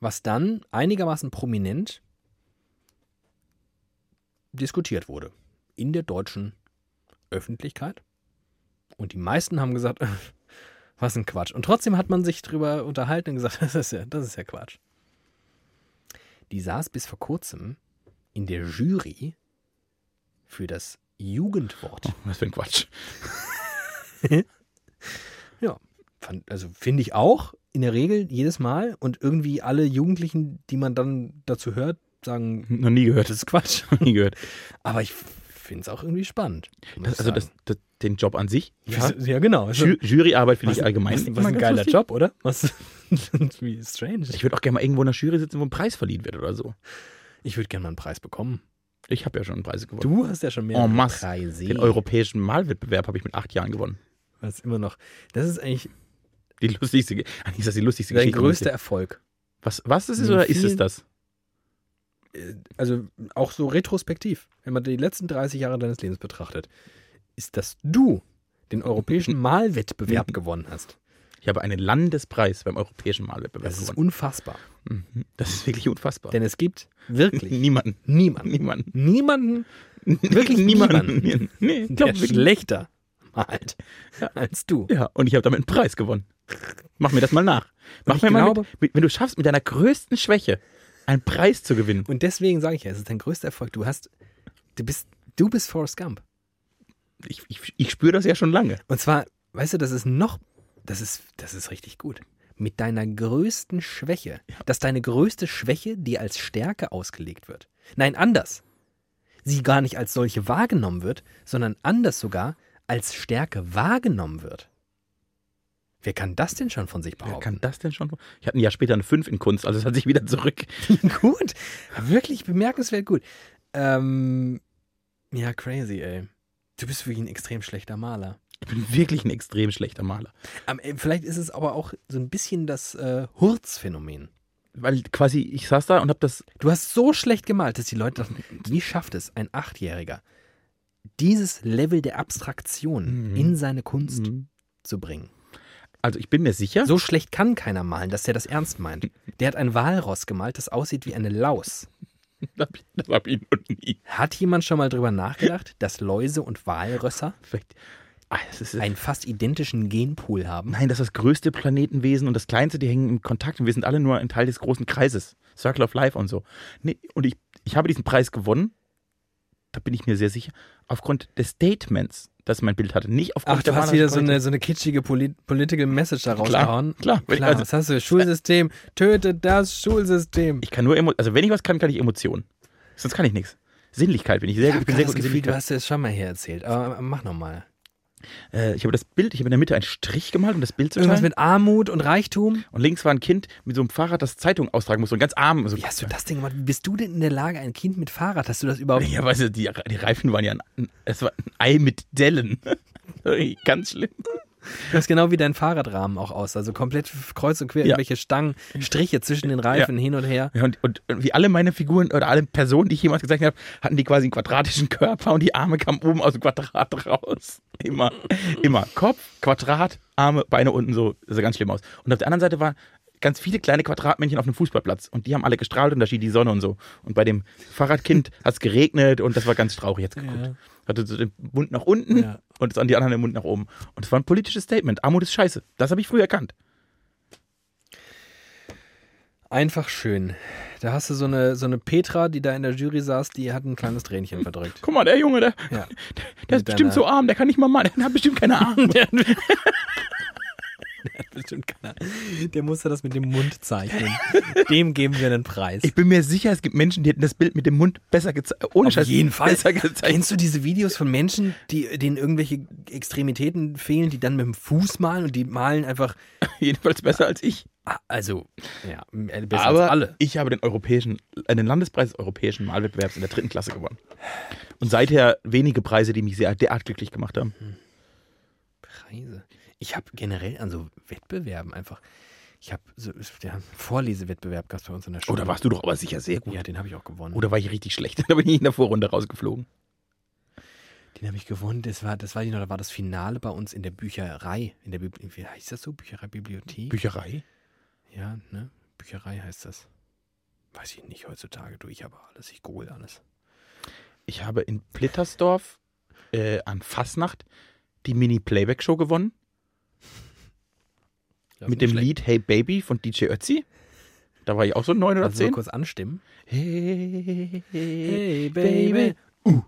was dann einigermaßen prominent diskutiert wurde in der deutschen Öffentlichkeit. Und die meisten haben gesagt, [laughs] was ein Quatsch. Und trotzdem hat man sich drüber unterhalten und gesagt, [laughs] das ist ja, das ist ja Quatsch. Die saß bis vor kurzem in der Jury für das Jugendwort. Was für ein Quatsch. [laughs] Fand, also finde ich auch in der Regel jedes Mal und irgendwie alle Jugendlichen, die man dann dazu hört, sagen, Noch nie gehört. das ist Quatsch. [laughs] Noch nie gehört. Aber ich finde es auch irgendwie spannend. Das, also das, das, den Job an sich. Ja. ja, ja genau. Also, Ju Juryarbeit finde ich allgemein. was, was ein geiler lustig. Job, oder? Was [laughs] wie strange. Ich würde auch gerne mal irgendwo in der Jury sitzen, wo ein Preis verliehen wird oder so. Ich würde gerne mal einen Preis bekommen. Ich habe ja schon einen Preis gewonnen. Du hast ja schon mehr. Preise. Den europäischen Malwettbewerb habe ich mit acht Jahren gewonnen. Ist immer noch. Das ist eigentlich Die lustigste, Ge- eigentlich ist das die lustigste dein Geschichte. größter Erfolg. Was, was ist es oder ist es das? Äh, Also auch so retrospektiv, wenn man die letzten 30 Jahre deines Lebens betrachtet, ist, dass du den europäischen [laughs] Malwettbewerb gewonnen hast. Ich habe einen Landespreis beim europäischen Malwettbewerb Das ist unfassbar. Mhm. Das ist wirklich unfassbar. Denn es gibt wirklich [laughs] Niemanden. niemanden, Niemanden. niemanden, [laughs] Wirklich niemanden. Nee, ich der glaub, wirklich. schlechter malt als du. Ja, und ich habe damit einen Preis gewonnen. Mach mir das mal nach. Mach mir mal glaube- mit, wenn du schaffst, mit deiner größten Schwäche einen Preis zu gewinnen. Und deswegen sage ich ja, es ist dein größter Erfolg. Du hast, du bist, du bist Forrest Gump. Ich, ich, ich spüre das ja schon lange. Und zwar, weißt du, das ist noch, das ist, das ist richtig gut. Mit deiner größten Schwäche, dass deine größte Schwäche dir als Stärke ausgelegt wird. Nein, anders. Sie gar nicht als solche wahrgenommen wird, sondern anders sogar als Stärke wahrgenommen wird. Wer kann das denn schon von sich Wer behaupten? kann das denn schon? Ich hatte ein Jahr später eine 5 in Kunst, also es hat sich wieder zurück. [laughs] gut. Wirklich bemerkenswert gut. Ähm, ja, crazy, ey. Du bist wirklich ein extrem schlechter Maler. Ich bin wirklich ein extrem schlechter Maler. Äh, vielleicht ist es aber auch so ein bisschen das äh, Hurz-Phänomen. Weil quasi, ich saß da und habe das. Du hast so schlecht gemalt, dass die Leute dachten, wie schafft es ein Achtjähriger, dieses Level der Abstraktion Mhm. in seine Kunst Mhm. zu bringen? Also ich bin mir sicher. So schlecht kann keiner malen, dass der das ernst meint. Der hat ein Walross gemalt, das aussieht wie eine Laus. [laughs] Das hab ich- das habe ich noch nie. Hat jemand schon mal drüber nachgedacht, dass Läuse und Walrösser Vielleicht. Ist, einen fast identischen Genpool haben? nein, das ist das größte Planetenwesen und das kleinste, die hängen im Kontakt und wir sind alle nur ein Teil des großen Kreises. Circle of Life und so. Nee, und ich, ich habe diesen Preis gewonnen, da bin ich mir sehr sicher, aufgrund des Statements, das mein Bild hatte. Nicht aufgrund Ach, du der hast wieder so eine, so eine kitschige Poli Political Message da rausgehauen. klar. Klar, Also- was hast du? Schulsystem, tötet das Schulsystem. Ich kann nur, Emo also wenn ich was kann, kann ich Emotionen. Sonst kann ich nichts. Sinnlichkeit bin ich sehr, Ich ich bin sehr gut Gefühl, du hast das schon mal hier erzählt. Aber mach nochmal. Äh, ich habe das Bild, ich habe in der Mitte einen Strich gemalt, um das Bild zu Irgendwas teilen. mit Armut und Reichtum. Und links war ein Kind mit so einem Fahrrad, das Zeitung austragen muss, so ein ganz arm. So Wie hast du das denn gemacht? Wie bist du denn in der Lage, ein Kind mit Fahrrad, hast du das überhaupt? Ja, weißt du, die, die Reifen waren ja ein, es war ein Ei mit Dellen. [laughs] ganz schlimm. [laughs] Du hast genau wie dein Fahrradrahmen auch aus. Also komplett kreuz und quer Ja. irgendwelche Stangen, Striche zwischen den Reifen hin und her. Ja, und, und, und wie alle meine Figuren oder alle Personen, die ich jemals gezeichnet habe, hatten die quasi einen quadratischen Körper und die Arme kamen oben aus dem Quadrat [laughs] raus. Immer, immer. Kopf, Quadrat, Arme, Beine unten so. Das sah ganz schlimm aus. Und auf der anderen Seite waren ganz viele kleine Quadratmännchen auf einem Fußballplatz und die haben alle gestrahlt und da schien die Sonne und so. Und bei dem Fahrradkind [laughs] hat es geregnet und das war ganz traurig jetzt geguckt. Ja. Hatte so den Mund nach unten Ja. und an die anderen den Mund nach oben. Und das war ein politisches Statement. Armut ist scheiße. Das habe ich früh erkannt. Einfach schön. Da hast du so eine, so eine Petra, die da in der Jury saß, die hat ein kleines Tränchen verdrückt. Guck mal, der Junge, der, Ja. [laughs] der ist Mit bestimmt so arm, der kann nicht mal malen, der hat bestimmt keine Arme. [laughs] [laughs] [laughs] Bestimmt keiner. Der musste das mit dem Mund zeichnen. [laughs] Dem geben wir einen Preis. Ich bin mir sicher, es gibt Menschen, die hätten das Bild mit dem Mund besser gezeigt. Ohne Auf Scheiß, jeden Fall. Besser gezeigt. Kennst du diese Videos von Menschen, die, denen irgendwelche Extremitäten fehlen, die dann mit dem Fuß malen und die malen einfach, [laughs] Jedenfalls besser als ich. ah, also, ja, äh, besser Aber als alle. ich habe den europäischen, den Landespreis des europäischen Malwettbewerbs in der dritten Klasse gewonnen. Und seither wenige Preise, die mich sehr derart glücklich gemacht haben. Preise. Ich habe generell an so Wettbewerben einfach, ich habe so, ja, Vorlesewettbewerb gab es bei uns in der Oh, Schule. da warst du doch aber sicher sehr gut. Ja, den habe ich auch gewonnen. Oder war ich richtig schlecht? [laughs] Da bin ich in der Vorrunde rausgeflogen. Den habe ich gewonnen. Das war, das war ich noch, da war das Finale bei uns in der Bücherei. In der Bibli wie heißt das so? Bücherei, Bibliothek? Bücherei? ja, ne? Bücherei heißt das. Weiß ich nicht heutzutage. Du, ich habe alles. Ich google alles. Ich habe in Plittersdorf äh, an Fasnacht die Mini-Playback-Show gewonnen. Das mit dem nicht Lied Hey Baby von DJ Ötzi. Da war ich auch so neun schlecht. oder zehn. kurz anstimmen? Hey, Hey, Baby. Uh,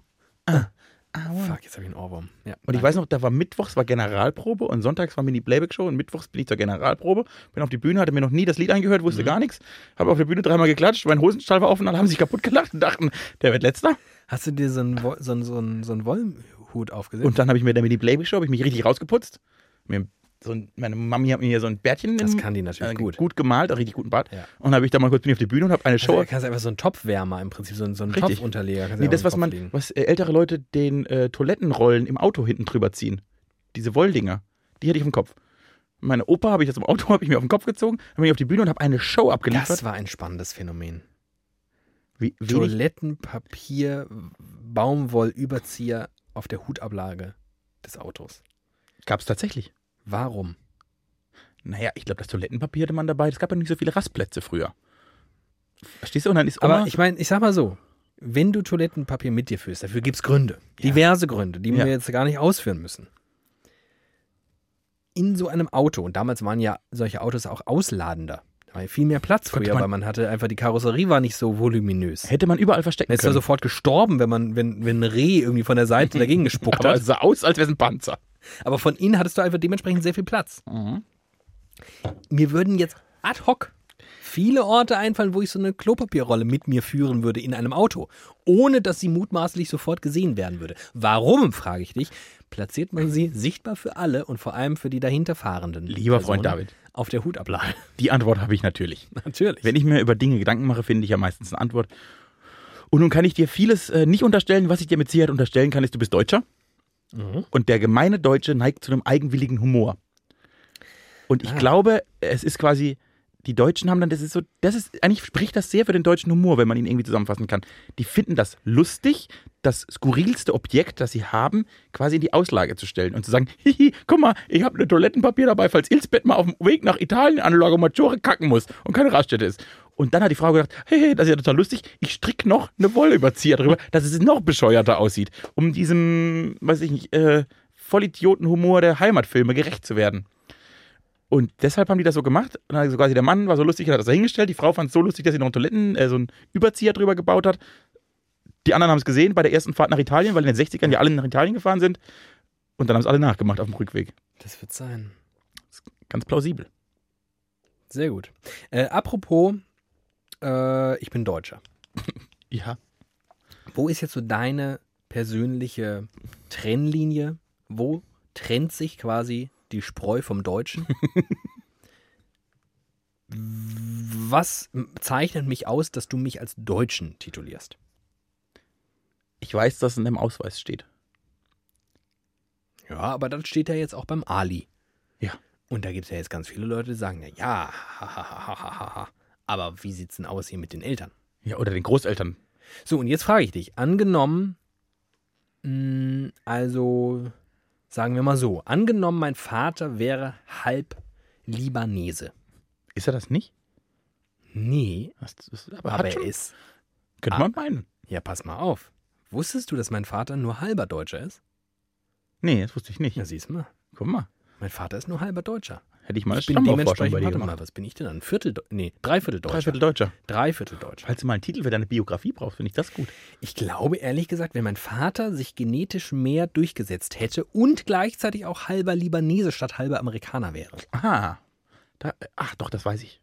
want- Fuck, jetzt habe ich einen Ohrwurm. Ja, Und ich weiß noch, da war Mittwochs war Generalprobe und Sonntags war Mini-Playback-Show und Mittwochs bin ich zur Generalprobe. Bin auf die Bühne, hatte mir noch nie das Lied angehört, Mhm. wusste gar nichts. Habe auf der Bühne dreimal geklatscht, mein Hosenstall war offen, alle haben sich kaputt gelacht und dachten, der wird letzter. Hast du dir so einen, so einen, so einen, so einen Wollhut aufgesetzt? Und dann habe ich mir der Mini-Playback-Show, habe ich mich richtig rausgeputzt. Mir so ein, meine Mami hat mir hier so ein Bärtchen das kann die natürlich äh, gut. gut gemalt, einen richtig guten Bart. Ja. Und habe ich da mal kurz bin ich auf die Bühne und habe eine Also, Show. da kannst einfach so einen Topfwärmer im Prinzip, so einen, so einen. Topfunterleger. Nee, das, was man, legen. was äh, ältere Leute den äh, Toilettenrollen im Auto hinten drüber ziehen. Diese Wolldinger. Die hatte ich auf dem Kopf. Meine Opa habe ich jetzt im Auto, [laughs] habe ich mir auf den Kopf gezogen, dann bin ich auf die Bühne und habe eine Show abgeliefert. Das war ein spannendes Phänomen. Wie, Toilettenpapier, Baumwollüberzieher auf der Hutablage des Autos. gab es tatsächlich. Warum? Naja, ich glaube, das Toilettenpapier hatte man dabei. Es gab ja nicht so viele Rastplätze früher. Verstehst du? Und dann ist Aber Oma, ich meine, ich sag mal so, wenn du Toilettenpapier mit dir führst, dafür gibt es Gründe. Diverse Gründe, die Ja. wir jetzt gar nicht ausführen müssen. In so einem Auto, und damals waren ja solche Autos auch ausladender. Da war ja viel mehr Platz Konnte früher, man- weil man hatte einfach, die Karosserie war nicht so voluminös. hätte man überall verstecken Man ist ja können. sofort gestorben, wenn man, wenn, wenn ein Reh irgendwie von der Seite [laughs] dagegen gespuckt Aber es hat. sah aus, als wäre es ein Panzer. Aber von innen hattest du einfach dementsprechend sehr viel Platz. Mir würden jetzt ad hoc viele Orte einfallen, wo ich so eine Klopapierrolle mit mir führen würde in einem Auto, ohne dass sie mutmaßlich sofort gesehen werden würde. Warum, frage ich dich, platziert man sie sichtbar für alle und vor allem für die dahinterfahrenden? Lieber Freund Personen David. Auf der Hutablage. Die Antwort habe ich natürlich. Natürlich. Wenn ich mir über Dinge Gedanken mache, finde ich ja meistens eine Antwort. Und nun kann ich dir vieles äh, nicht unterstellen. Was ich dir mit Sicherheit unterstellen kann, ist, du bist Deutscher. Mhm. Und der gemeine Deutsche neigt zu einem eigenwilligen Humor. Und ich Ah. glaube, es ist quasi, die Deutschen haben dann, das ist so, das ist, eigentlich spricht das sehr für den deutschen Humor, wenn man ihn irgendwie zusammenfassen kann. Die finden das lustig, das skurrilste Objekt, das sie haben, quasi in die Auslage zu stellen und zu sagen, hihi, guck mal, ich habe ein Toilettenpapier dabei, falls Ilsbeth mal auf dem Weg nach Italien an Lago Maggiore kacken muss und keine Raststätte ist. Und dann hat die Frau gedacht, hey, hey, das ist ja total lustig, ich stricke noch eine Wollüberzieher drüber, dass es noch bescheuerter aussieht, um diesem, weiß ich nicht, äh, Vollidiotenhumor der Heimatfilme gerecht zu werden. Und deshalb haben die das so gemacht. Und dann also quasi der Mann war so lustig, hat das da hingestellt. Die Frau fand es so lustig, dass sie noch einen Toiletten, äh, so einen Überzieher drüber gebaut hat. Die anderen haben es gesehen bei der ersten Fahrt nach Italien, weil in den 60ern ja alle nach Italien gefahren sind. Und dann haben es alle nachgemacht auf dem Rückweg. Das wird sein. Ganz plausibel. Sehr gut. Äh, apropos, äh, ich bin Deutscher. [laughs] Ja. Wo ist jetzt so deine persönliche Trennlinie? Wo trennt sich quasi die Spreu vom Deutschen? [laughs] Was zeichnet mich aus, dass du mich als Deutschen titulierst? Ich weiß, dass es in dem Ausweis steht. Ja, aber das steht ja jetzt auch beim Ali. Ja. Und da gibt es ja jetzt ganz viele Leute, die sagen, na ja, ha, ha, ha, ha, ha. Aber wie sieht's denn aus hier mit den Eltern? Ja, oder den Großeltern. So, und jetzt frage ich dich, angenommen, mh, also sagen wir mal so, angenommen, mein Vater wäre halb Libanese. Ist er das nicht? Nee, Das ist, aber, aber er schon. ist. Könnte Ah. man meinen. Ja, pass mal auf. Wusstest du, dass mein Vater nur halber Deutscher ist? Nee, das wusste ich nicht. Ja, siehst du mal. Guck mal. Mein Vater ist nur halber Deutscher. Hätte ich mal eine Ich bin dementsprechend, bei dir warte mal, gemacht. was bin ich denn dann? Ein Viertel, nee, Dreiviertel Deutscher. Dreiviertel Deutscher. Dreiviertel Deutscher. Falls du mal einen Titel für deine Biografie brauchst, finde ich das gut. Ich glaube ehrlich gesagt, wenn mein Vater sich genetisch mehr durchgesetzt hätte und gleichzeitig auch halber Libanese statt halber Amerikaner wäre, Aha. Da, ach doch, das weiß ich.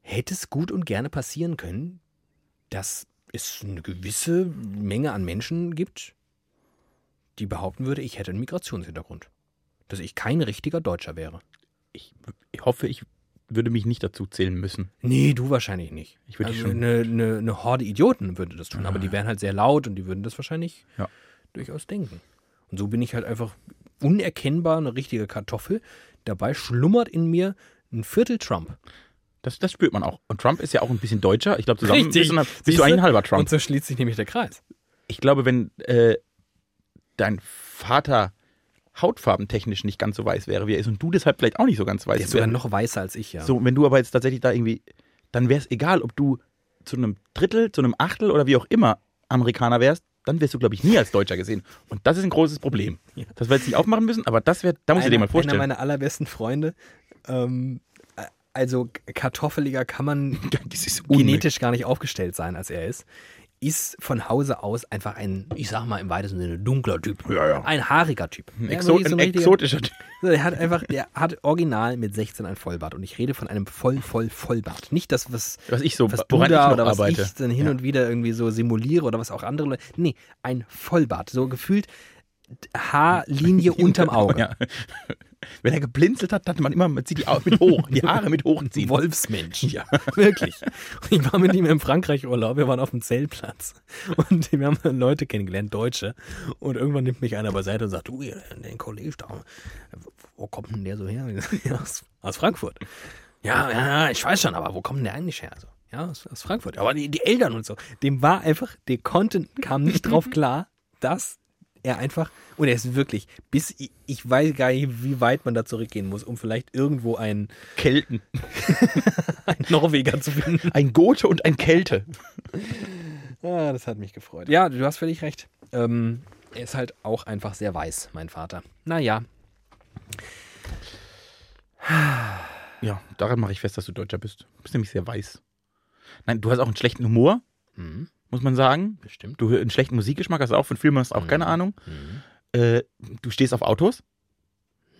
hätte es gut und gerne passieren können, dass es eine gewisse Menge an Menschen gibt, die behaupten würde, ich hätte einen Migrationshintergrund. Dass ich kein richtiger Deutscher wäre. Ich, ich hoffe, ich würde mich nicht dazu zählen müssen. Nee, du wahrscheinlich nicht. Ich würde also schon- eine, eine, eine Horde Idioten würde das tun, aber die wären halt sehr laut und die würden das wahrscheinlich Ja. durchaus denken. Und so bin ich halt einfach unerkennbar eine richtige Kartoffel. Dabei schlummert in mir ein Viertel Trump. Das, das spürt man auch. Und Trump ist ja auch ein bisschen Deutscher. Ich glaube, zusammen Richtig. bist du, bist du ein halber Trump. Und so schließt sich nämlich der Kreis. Ich glaube, wenn äh, dein Vater hautfarbentechnisch nicht ganz so weiß wäre, wie er ist, und du deshalb vielleicht auch nicht so ganz weiß Der ist sogar noch weißer als ich, ja. So, wenn du aber jetzt tatsächlich da irgendwie, dann wäre es egal, ob du zu einem Drittel, zu einem Achtel oder wie auch immer Amerikaner wärst, dann wirst du, glaube ich, nie als Deutscher gesehen. Und das ist ein großes Problem. Ja. Das wir jetzt nicht aufmachen müssen, aber das wäre, da musst du dir mal Einer vorstellen. meiner allerbesten Freunde. Ähm, äh, also kartoffeliger kann man [laughs] genetisch gar nicht aufgestellt sein, als er ist. Ist von Hause aus einfach ein, ich sag mal im weitesten Sinne, dunkler Typ. Ja, ja. Ein haariger Typ. Ein, Exo so ein ein exotischer Typ. [laughs] Der hat einfach, der hat original mit 16 ein Vollbart. Und ich rede von einem voll, voll, Vollbart. Nicht das, was, Was ich so, was du woran da ich oder was arbeite. ich dann hin Ja. und wieder irgendwie so simuliere oder was auch andere Leute. Nee, ein Vollbart. So gefühlt Haarlinie [laughs] unterm Auge. Ja. Wenn er geblinzelt hat, hatte man immer, man zieht die mit hoch, die Haare mit hochziehen. Wolfsmensch. Ja. [laughs] Wirklich. Ich war mit ihm im Frankreich-Urlaub, wir waren auf dem Zeltplatz und wir haben Leute kennengelernt, Deutsche. Und irgendwann nimmt mich einer beiseite und sagt, du, den Kollege da, wo kommt denn der so her? Aus, aus Frankfurt. Ja, ja, ich weiß schon, aber wo kommt denn der eigentlich her? So, ja, aus, aus Frankfurt. Aber die, die Eltern und so. Dem war einfach, der konnte, kam nicht drauf klar, dass er einfach, und er ist wirklich, bis, ich, ich weiß gar nicht, wie weit man da zurückgehen muss, um vielleicht irgendwo einen, Kelten. [laughs] einen Norweger zu finden. Ein Gote und ein Kelte. Ah, das hat mich gefreut. Ja, du hast völlig recht. Ähm, er ist halt auch einfach sehr weiß, mein Vater. Naja, Ja, daran mache ich fest, dass du Deutscher bist. Du bist nämlich sehr weiß. Nein, du hast auch einen schlechten Humor, mhm, muss man sagen. bestimmt. Du einen schlechten Musikgeschmack hast du auch, von Filmen hast du auch keine Ahnung. Mhm, Äh, du stehst auf Autos.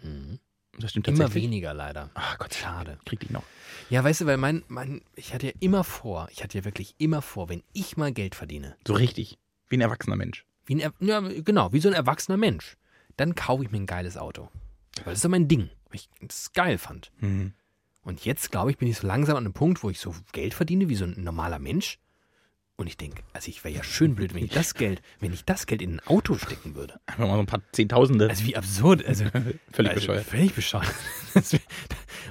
mhm. Das stimmt Immer tatsächlich. weniger leider. Ah Gott, Schade. Krieg dich noch. Ja, weißt du, weil mein, mein, ich hatte ja immer vor, ich hatte ja wirklich immer vor, wenn ich mal Geld verdiene, So richtig. Wie ein erwachsener Mensch. wie ein, Er- ja, genau, wie so ein erwachsener Mensch, dann kaufe ich mir ein geiles Auto. Weil das ist so mein Ding, weil ich das geil fand. Mhm. Und jetzt, glaube ich, bin ich so langsam an einem Punkt, wo ich so Geld verdiene wie so ein normaler Mensch. Und ich denke, also ich wäre ja schön blöd, wenn ich das Geld, wenn ich das Geld in ein Auto stecken würde. Einfach mal so ein paar Zehntausende. Also wie absurd. Also, [laughs] Völlig also, bescheuert. Völlig bescheuert. [laughs]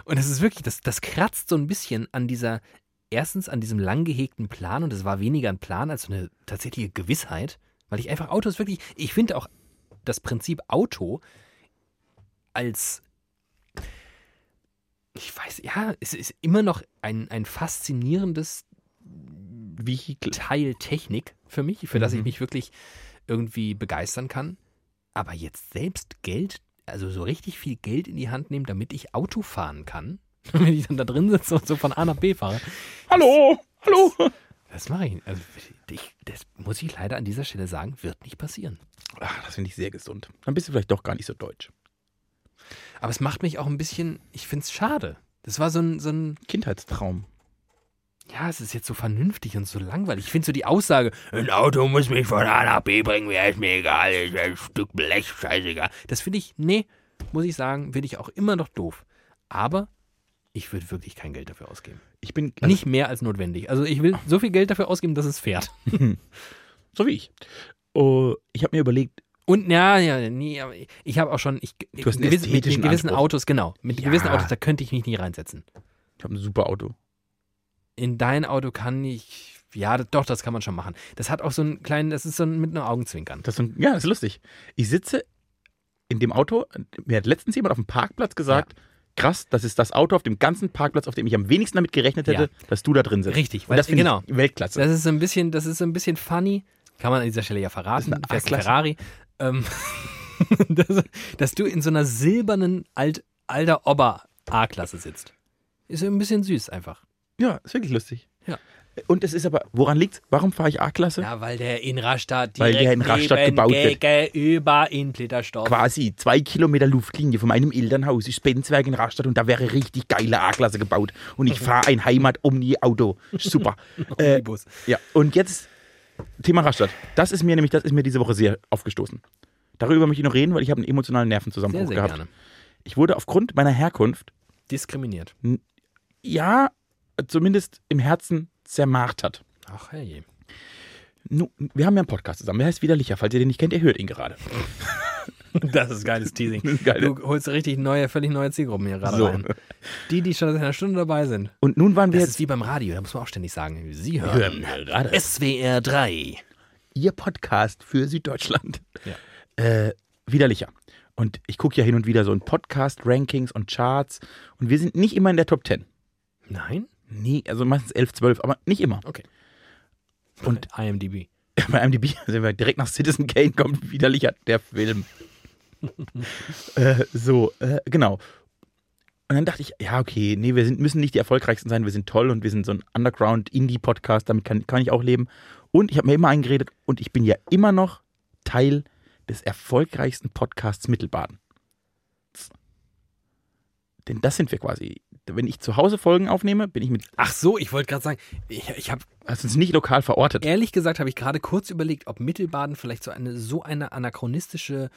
Und das ist wirklich, das, das kratzt so ein bisschen an dieser, erstens an diesem lang gehegten Plan und es war weniger ein Plan als so eine tatsächliche Gewissheit, weil ich einfach Autos wirklich, ich finde auch das Prinzip Auto als, ich weiß, ja, es ist immer noch ein, ein faszinierendes Vehikel. Teil Technik für mich, für das ich Mhm. mich wirklich irgendwie begeistern kann. Aber jetzt selbst Geld, also so richtig viel Geld in die Hand nehmen, damit ich Auto fahren kann, [laughs] wenn ich dann da drin sitze und so von A nach B fahre, Hallo! Hallo! das mache ich. Also ich, das muss ich leider an dieser Stelle sagen, wird nicht passieren. Ach, das finde ich sehr gesund. Dann bist du vielleicht doch gar nicht so deutsch. Aber es macht mich auch ein bisschen, ich finde es schade. Das war so ein, so ein, Kindheitstraum. Ja, es ist jetzt so vernünftig und so langweilig. Ich finde so die Aussage, ein Auto muss mich von A nach B bringen, mir ist mir egal, ist ein Stück Blech, scheißegal. Das finde ich, nee, muss ich sagen, finde ich auch immer noch doof. Aber ich würde wirklich kein Geld dafür ausgeben. Ich bin also, Nicht mehr als notwendig. Also ich will so viel Geld dafür ausgeben, dass es fährt. [laughs] so wie ich. Oh, ich habe mir überlegt, Und ja, ja, nee, ich habe auch schon, ich, Du hast gewiss- mit, gewissen Anspruch. Autos, genau, mit Ja. gewissen Autos, da könnte ich mich nie reinsetzen. ich habe ein super Auto. In dein Auto kann ich, ja, doch, das kann man schon machen. Das hat auch so einen kleinen, das ist so ein, mit einem Augenzwinkern. Das ist ein, ja, das ist lustig. Ich sitze in dem Auto, mir hat letztens jemand auf dem Parkplatz gesagt, krass, das ist das Auto auf dem ganzen Parkplatz, auf dem ich am wenigsten damit gerechnet hätte, dass du da drin sitzt. Richtig, Und weil- das finde genau. ich Weltklasse. Das ist so ein bisschen, das ist so ein bisschen funny. Kann man an dieser Stelle ja verraten. Das ist. Ferrari. Ähm, [laughs] dass, dass du in so einer silbernen Alt, alter Ober A-Klasse sitzt. Ist ja ein bisschen süß einfach. Ja, ist wirklich lustig. Ja. Und es ist aber, woran liegt's? Warum fahre ich A-Klasse? Ja, weil der in Rastatt Weil der in Rastatt gebaut wird. Gegenüber in Plittersdorf. Quasi zwei Kilometer Luftlinie von meinem Elternhaus ist Benzwerk in Rastatt und da wäre richtig geile A-Klasse gebaut. Und ich fahre ein Heimat-Omni-Auto. Super. [laughs] äh, Omnibus. ja, und jetzt Thema Rastatt. Das ist mir nämlich, das ist mir diese Woche sehr aufgestoßen. Darüber möchte ich noch reden, weil ich habe einen emotionalen Nervenzusammenbruch Sehr, sehr gehabt. gerne. Ich wurde aufgrund meiner Herkunft, Diskriminiert. ja, zumindest im Herzen zermartert. Ach, herrje. Nu, wir haben ja einen Podcast zusammen, der heißt Widerlicher. Falls ihr den nicht kennt, ihr hört ihn gerade. [laughs] Das ist geiles Teasing. [laughs] Ist geil. Du holst richtig neue, völlig neue Zielgruppen hier gerade So. rein. Die, die schon seit einer Stunde dabei sind. Und nun waren wir Das jetzt ist wie beim Radio, da muss man auch ständig sagen, Sie hören gerade SWR 3. Ihr Podcast für Süddeutschland. Ja. Äh, widerlicher. Und ich gucke ja hin und wieder so ein Podcast-Rankings und Charts und wir sind nicht immer in der Top 10. Nein? Nee, also meistens 11, 12, aber nicht immer. Okay. Und IMDb. bei IMDb [laughs] sind wir direkt nach Citizen Kane kommt widerlicher der Film. [laughs] äh, so, äh, genau. Und dann dachte ich, ja, okay, nee, wir sind, müssen nicht die erfolgreichsten sein, wir sind toll und wir sind so ein Underground-Indie-Podcast, damit kann, kann ich auch leben. Und ich habe mir immer eingeredet und ich bin ja immer noch Teil des erfolgreichsten Podcasts Mittelbaden. Denn das sind wir quasi. Wenn ich zu Hause Folgen aufnehme, bin ich mit, Ach so, ich wollte gerade sagen, ich, ich habe also es ist nicht lokal verortet. ehrlich gesagt, habe ich gerade kurz überlegt, ob Mittelbaden vielleicht so eine so eine anachronistische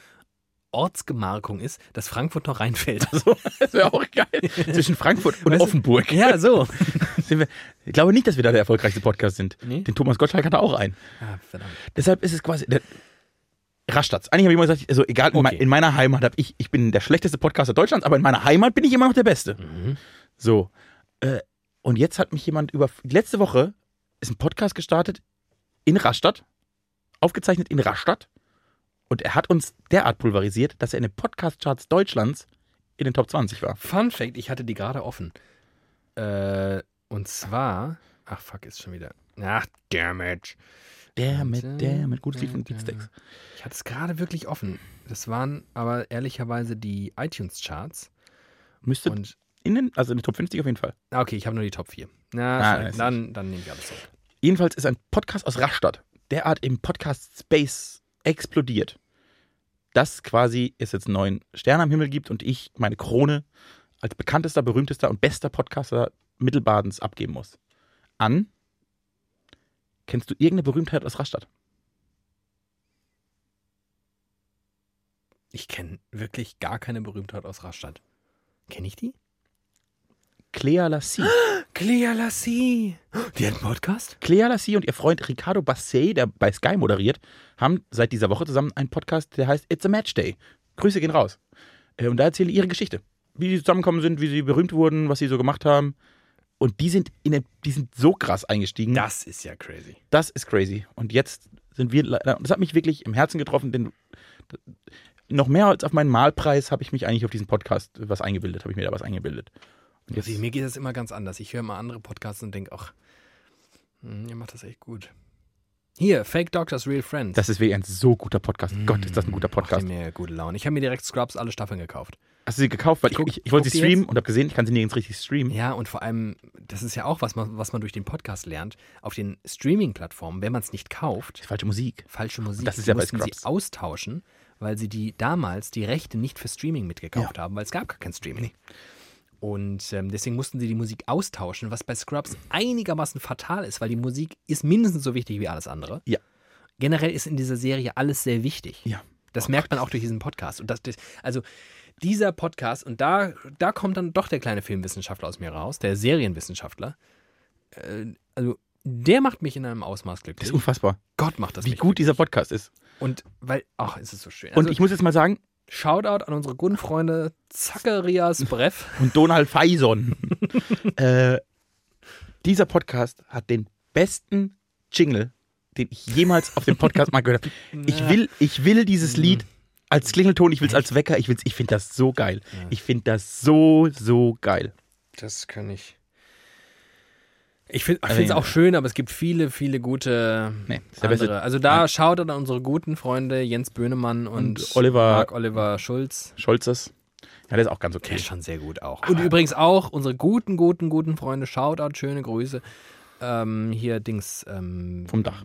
Ortsgemarkung ist, dass Frankfurt noch reinfällt. [laughs] So, das wäre auch geil. Zwischen Frankfurt und Weißt du- Offenburg. ja, so. [laughs] Sind wir, ich glaube nicht, dass wir da der erfolgreichste Podcast sind. Nee? Den Thomas Gottschalk hat da auch einen. Ah, verdammt. Deshalb ist es quasi. Der, Rastatt. Eigentlich habe ich immer gesagt, also egal, in, Okay. in meiner Heimat habe ich, ich bin der schlechteste Podcaster Deutschlands, aber in meiner Heimat bin ich immer noch der Beste. Mhm. So. Äh, und jetzt hat mich jemand über. Letzte Woche ist ein Podcast gestartet in Rastatt, aufgezeichnet in Rastatt. Und er hat uns derart pulverisiert, dass er in den Podcast-Charts Deutschlands in den Top 20 war. Fun Fact, ich hatte die gerade offen. Äh, und zwar. Ach fuck, ist schon wieder. Ach, mit, der mit gutes Lied von Beatsteaks. Ich hatte es gerade wirklich offen. Das waren aber ehrlicherweise die iTunes-Charts. Müsste Und. In den, also in den Top 50 auf jeden Fall. Ah, Okay, ich habe nur die Top 4. Na, Ah, das dann, dann nehme ich alles zurück. Jedenfalls ist ein Podcast aus Rastatt derart im Podcast-Space explodiert, dass quasi es jetzt einen neuen Stern am Himmel gibt und ich meine Krone als bekanntester, berühmtester und bester Podcaster Mittelbadens abgeben muss. An. Kennst du irgendeine Berühmtheit aus Rastatt? Ich kenne wirklich gar keine Berühmtheit aus Rastatt. Kenne ich die? Clea Lassie. [gasps] Clea Lassie. Die hat einen Podcast? Clea Lassie und ihr Freund Ricardo Basset, der bei Sky moderiert, haben seit dieser Woche zusammen einen Podcast, der heißt It's a Match Day. Grüße gehen raus. Äh, Und da erzählen ihre Geschichte. Wie sie zusammengekommen sind, wie sie berühmt wurden, was sie so gemacht haben. Und die sind, in den, die sind so krass eingestiegen. Das ist ja crazy. Das ist crazy. Und jetzt sind wir, leider- das hat mich wirklich im Herzen getroffen, denn noch mehr als auf meinen Malpreis habe ich mich eigentlich auf diesen Podcast was eingebildet, habe ich mir da was eingebildet. Und Also, mir geht das immer ganz anders. Ich höre mal andere Podcasts und denke, ach, hm, ihr macht das echt gut. Hier, Fake Doctors, Real Friends. das ist wirklich ein so guter Podcast. Gott, ist das ein guter Podcast. mir gute Laune. Ich habe mir direkt Scrubs alle Staffeln gekauft. Hast du sie gekauft? Weil Ich guck- ich, ich ich wollte sie streamen jetzt. und habe gesehen, ich kann sie nirgends richtig streamen. Ja, und vor allem, das ist ja auch was, man, was man durch den Podcast lernt. Auf den Streaming-Plattformen, wenn man es nicht kauft, Falsche Musik. falsche Musik, Das ist ja bei mussten sie Scrubs. austauschen, weil sie die damals die Rechte nicht für Streaming mitgekauft haben, weil es gab gar kein Streaming. Und ähm, deswegen mussten sie die Musik austauschen, was bei Scrubs einigermaßen fatal ist, weil die Musik ist mindestens so wichtig wie alles andere. Ja. Generell ist in dieser Serie alles sehr wichtig. Ja. Das merkt man auch durch diesen Podcast. Und das, das, also dieser Podcast, und da, da kommt dann doch der kleine Filmwissenschaftler aus mir raus, der Serienwissenschaftler. Äh, also der macht mich in einem Ausmaß Das glücklich. ist unfassbar, Gott macht das wie gut dieser Podcast ist. und weil, ach, es ist so schön. Und Also, ich muss jetzt mal sagen, Shoutout an unsere guten Freunde Zacharias Breff. und Donald Faison. [laughs] äh, dieser Podcast hat den besten Jingle, den ich jemals auf dem Podcast mal gehört habe. Ich will, ich will dieses Lied als Klingelton, ich will es als Wecker, ich will's, ich finde das so geil. Ich finde das so, so geil. Das kann ich. Ich finde es Also, auch schön, aber es gibt viele, viele gute Nee, der andere. Also da schaut an unsere guten Freunde Jens Böhnemann und, Und Oliver- Marc Oliver Schulz. Scholzes. Ja, der ist auch ganz Der okay. ist schon sehr gut auch. Und übrigens auch unsere guten, guten, guten Freunde, Shoutout, schöne Grüße Ähm, hier Dings. Ähm, Vom Dach.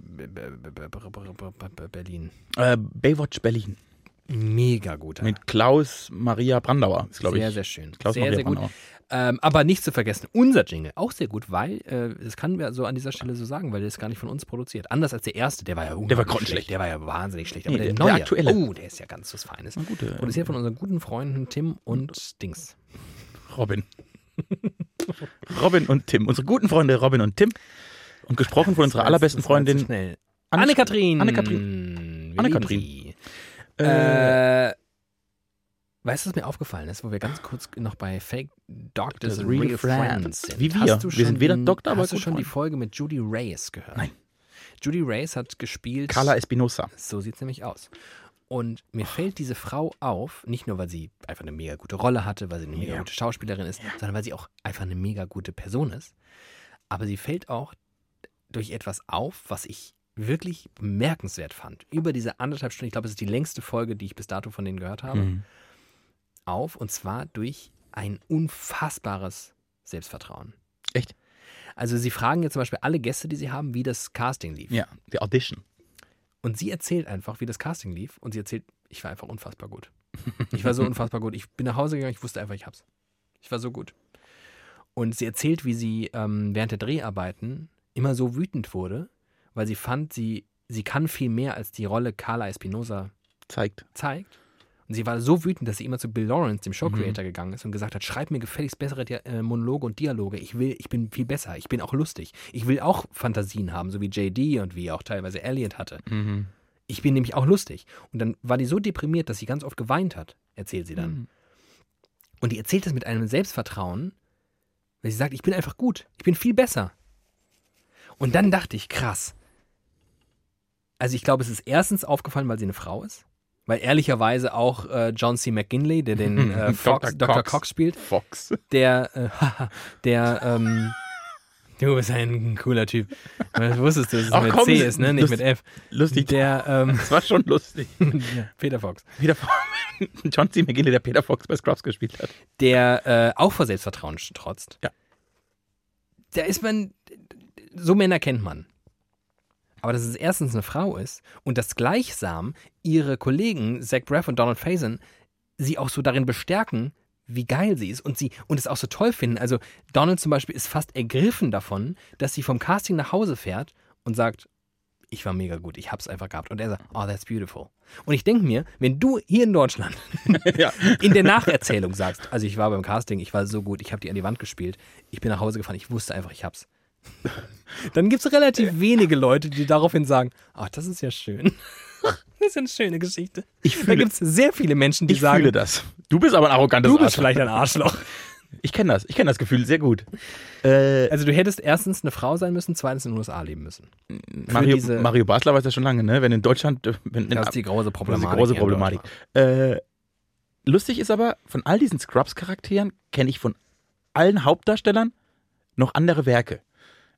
Berlin. Äh, Baywatch Berlin. Mega gut. Mit Klaus Maria Brandauer. Glaube ich. sehr, sehr schön. Klaus sehr, Maria sehr gut. Brandauer. Ähm, aber nicht zu vergessen, unser Jingle, auch sehr gut, weil, äh, das kann wir so an dieser Stelle so sagen, weil der ist gar nicht von uns produziert. Anders als der erste, der war ja unglaublich grottenschlecht. schlecht. Der war ja wahnsinnig schlecht. Aber Nee, der, der- der neue, aktuelle. oh, der ist ja ganz was Feines. Gut, äh, Produziert von unseren guten Freunden Tim und Dings. Robin. [laughs] Robin und Tim. Unsere guten Freunde Robin und Tim. Und gesprochen von unserer allerbesten war Freundin Anne-Kathrin. Anne-Kathrin. Anne-Kathrin. Sie. Äh, weißt du, was mir aufgefallen ist, wo wir ganz kurz noch bei Fake Doctors and Real Real Friends. Sind? Wie wir. Hast du Wir schon sind weder die- Doktor, aber Hast du schon die. Folge mit Judy Reyes gehört? Nein. Judy Reyes hat gespielt. Carla Espinosa. So sieht es nämlich aus. Und mir fällt diese Frau auf, nicht nur, weil sie einfach eine mega gute Rolle hatte, weil sie eine mega Ja. gute Schauspielerin ist, sondern weil sie auch einfach eine mega gute Person ist. Aber sie fällt auch durch etwas auf, was ich wirklich bemerkenswert fand. Über diese anderthalb Stunden, ich glaube, es ist die längste Folge, die ich bis dato von denen gehört habe, Mhm. auf. Und zwar durch ein unfassbares Selbstvertrauen. Echt? Also sie fragen jetzt zum Beispiel alle Gäste, die sie haben, wie das Casting lief. Ja, die Audition. Und sie erzählt einfach, wie das Casting lief. Und sie erzählt, ich war einfach unfassbar gut. Ich war so [laughs] unfassbar gut. Ich bin nach Hause gegangen, ich wusste einfach, ich hab's. Ich war so gut. Und sie erzählt, wie sie ähm, während der Dreharbeiten immer so wütend wurde, weil sie fand, sie, sie kann viel mehr, als die Rolle Carla Espinosa Zeigt. zeigt. Und sie war so wütend, dass sie immer zu Bill Lawrence, dem Show-Creator, gegangen ist und gesagt hat, schreib mir gefälligst bessere Dia äh, Monologe und Dialoge. Ich will, ich bin viel besser. Ich bin auch lustig. Ich will auch Fantasien haben, so wie JD und wie auch teilweise Elliot hatte. Mhm. Ich bin nämlich auch lustig. Und dann war die so deprimiert, dass sie ganz oft geweint hat, erzählt sie dann. Mhm. Und die erzählt das mit einem Selbstvertrauen, weil sie sagt, ich bin einfach gut. Ich bin viel besser. Und dann dachte ich, krass. Also ich glaube, es ist erstens aufgefallen, weil sie eine Frau ist. Weil ehrlicherweise auch äh, John C. McGinley, der den [laughs] äh, Fox, Dr. Dr. Cox. Cox spielt, Fox. [laughs] der, äh, haha, [laughs] der, ähm, du bist ein cooler Typ. Du wusstest, dass es Ach mit komm, C ist, ne? Nicht lust- mit F. Lustig. Der, ähm, Das war schon lustig. ja, Peter Fox. Wieder John C. McGinley, der Peter Fox bei Scrubs gespielt hat. Der äh, auch vor Selbstvertrauen trotzt. Ja. Da ist man, so Männer kennt man. Aber dass es erstens eine Frau ist und dass gleichsam ihre Kollegen, Zach Braff und Donald Faison, sie auch so darin bestärken, wie geil sie ist und sie und es auch so toll finden. Also Donald zum Beispiel ist fast ergriffen davon, dass sie vom Casting nach Hause fährt und sagt, ich war mega gut, ich hab's einfach gehabt. Und er sagt, oh, that's beautiful. Und ich denke mir, wenn du hier in Deutschland [laughs] ja. in der Nacherzählung sagst, also ich war beim Casting, ich war so gut, ich habe die an die Wand gespielt, ich bin nach Hause gefahren, ich wusste einfach, ich hab's. [laughs] Dann gibt es relativ wenige Leute, die daraufhin sagen, ach, das ist ja schön. [laughs] Das ist ja eine schöne Geschichte. Ich Da fühle, gibt es sehr viele Menschen, die ich sagen, fühle das. Du bist aber ein arrogantes du bist Arschloch. vielleicht ein Arschloch. Ich kenne das. Ich kenne das Gefühl sehr gut. Äh, Also du hättest erstens eine Frau sein müssen, zweitens in den USA leben müssen. Mario, diese- Mario Basler weiß das schon lange, ne? Wenn in Deutschland. äh, Wenn in, Das ist die große Problematik. die große Problematik. Äh, lustig ist aber, von all diesen Scrubs-Charakteren kenne ich von allen Hauptdarstellern noch andere Werke.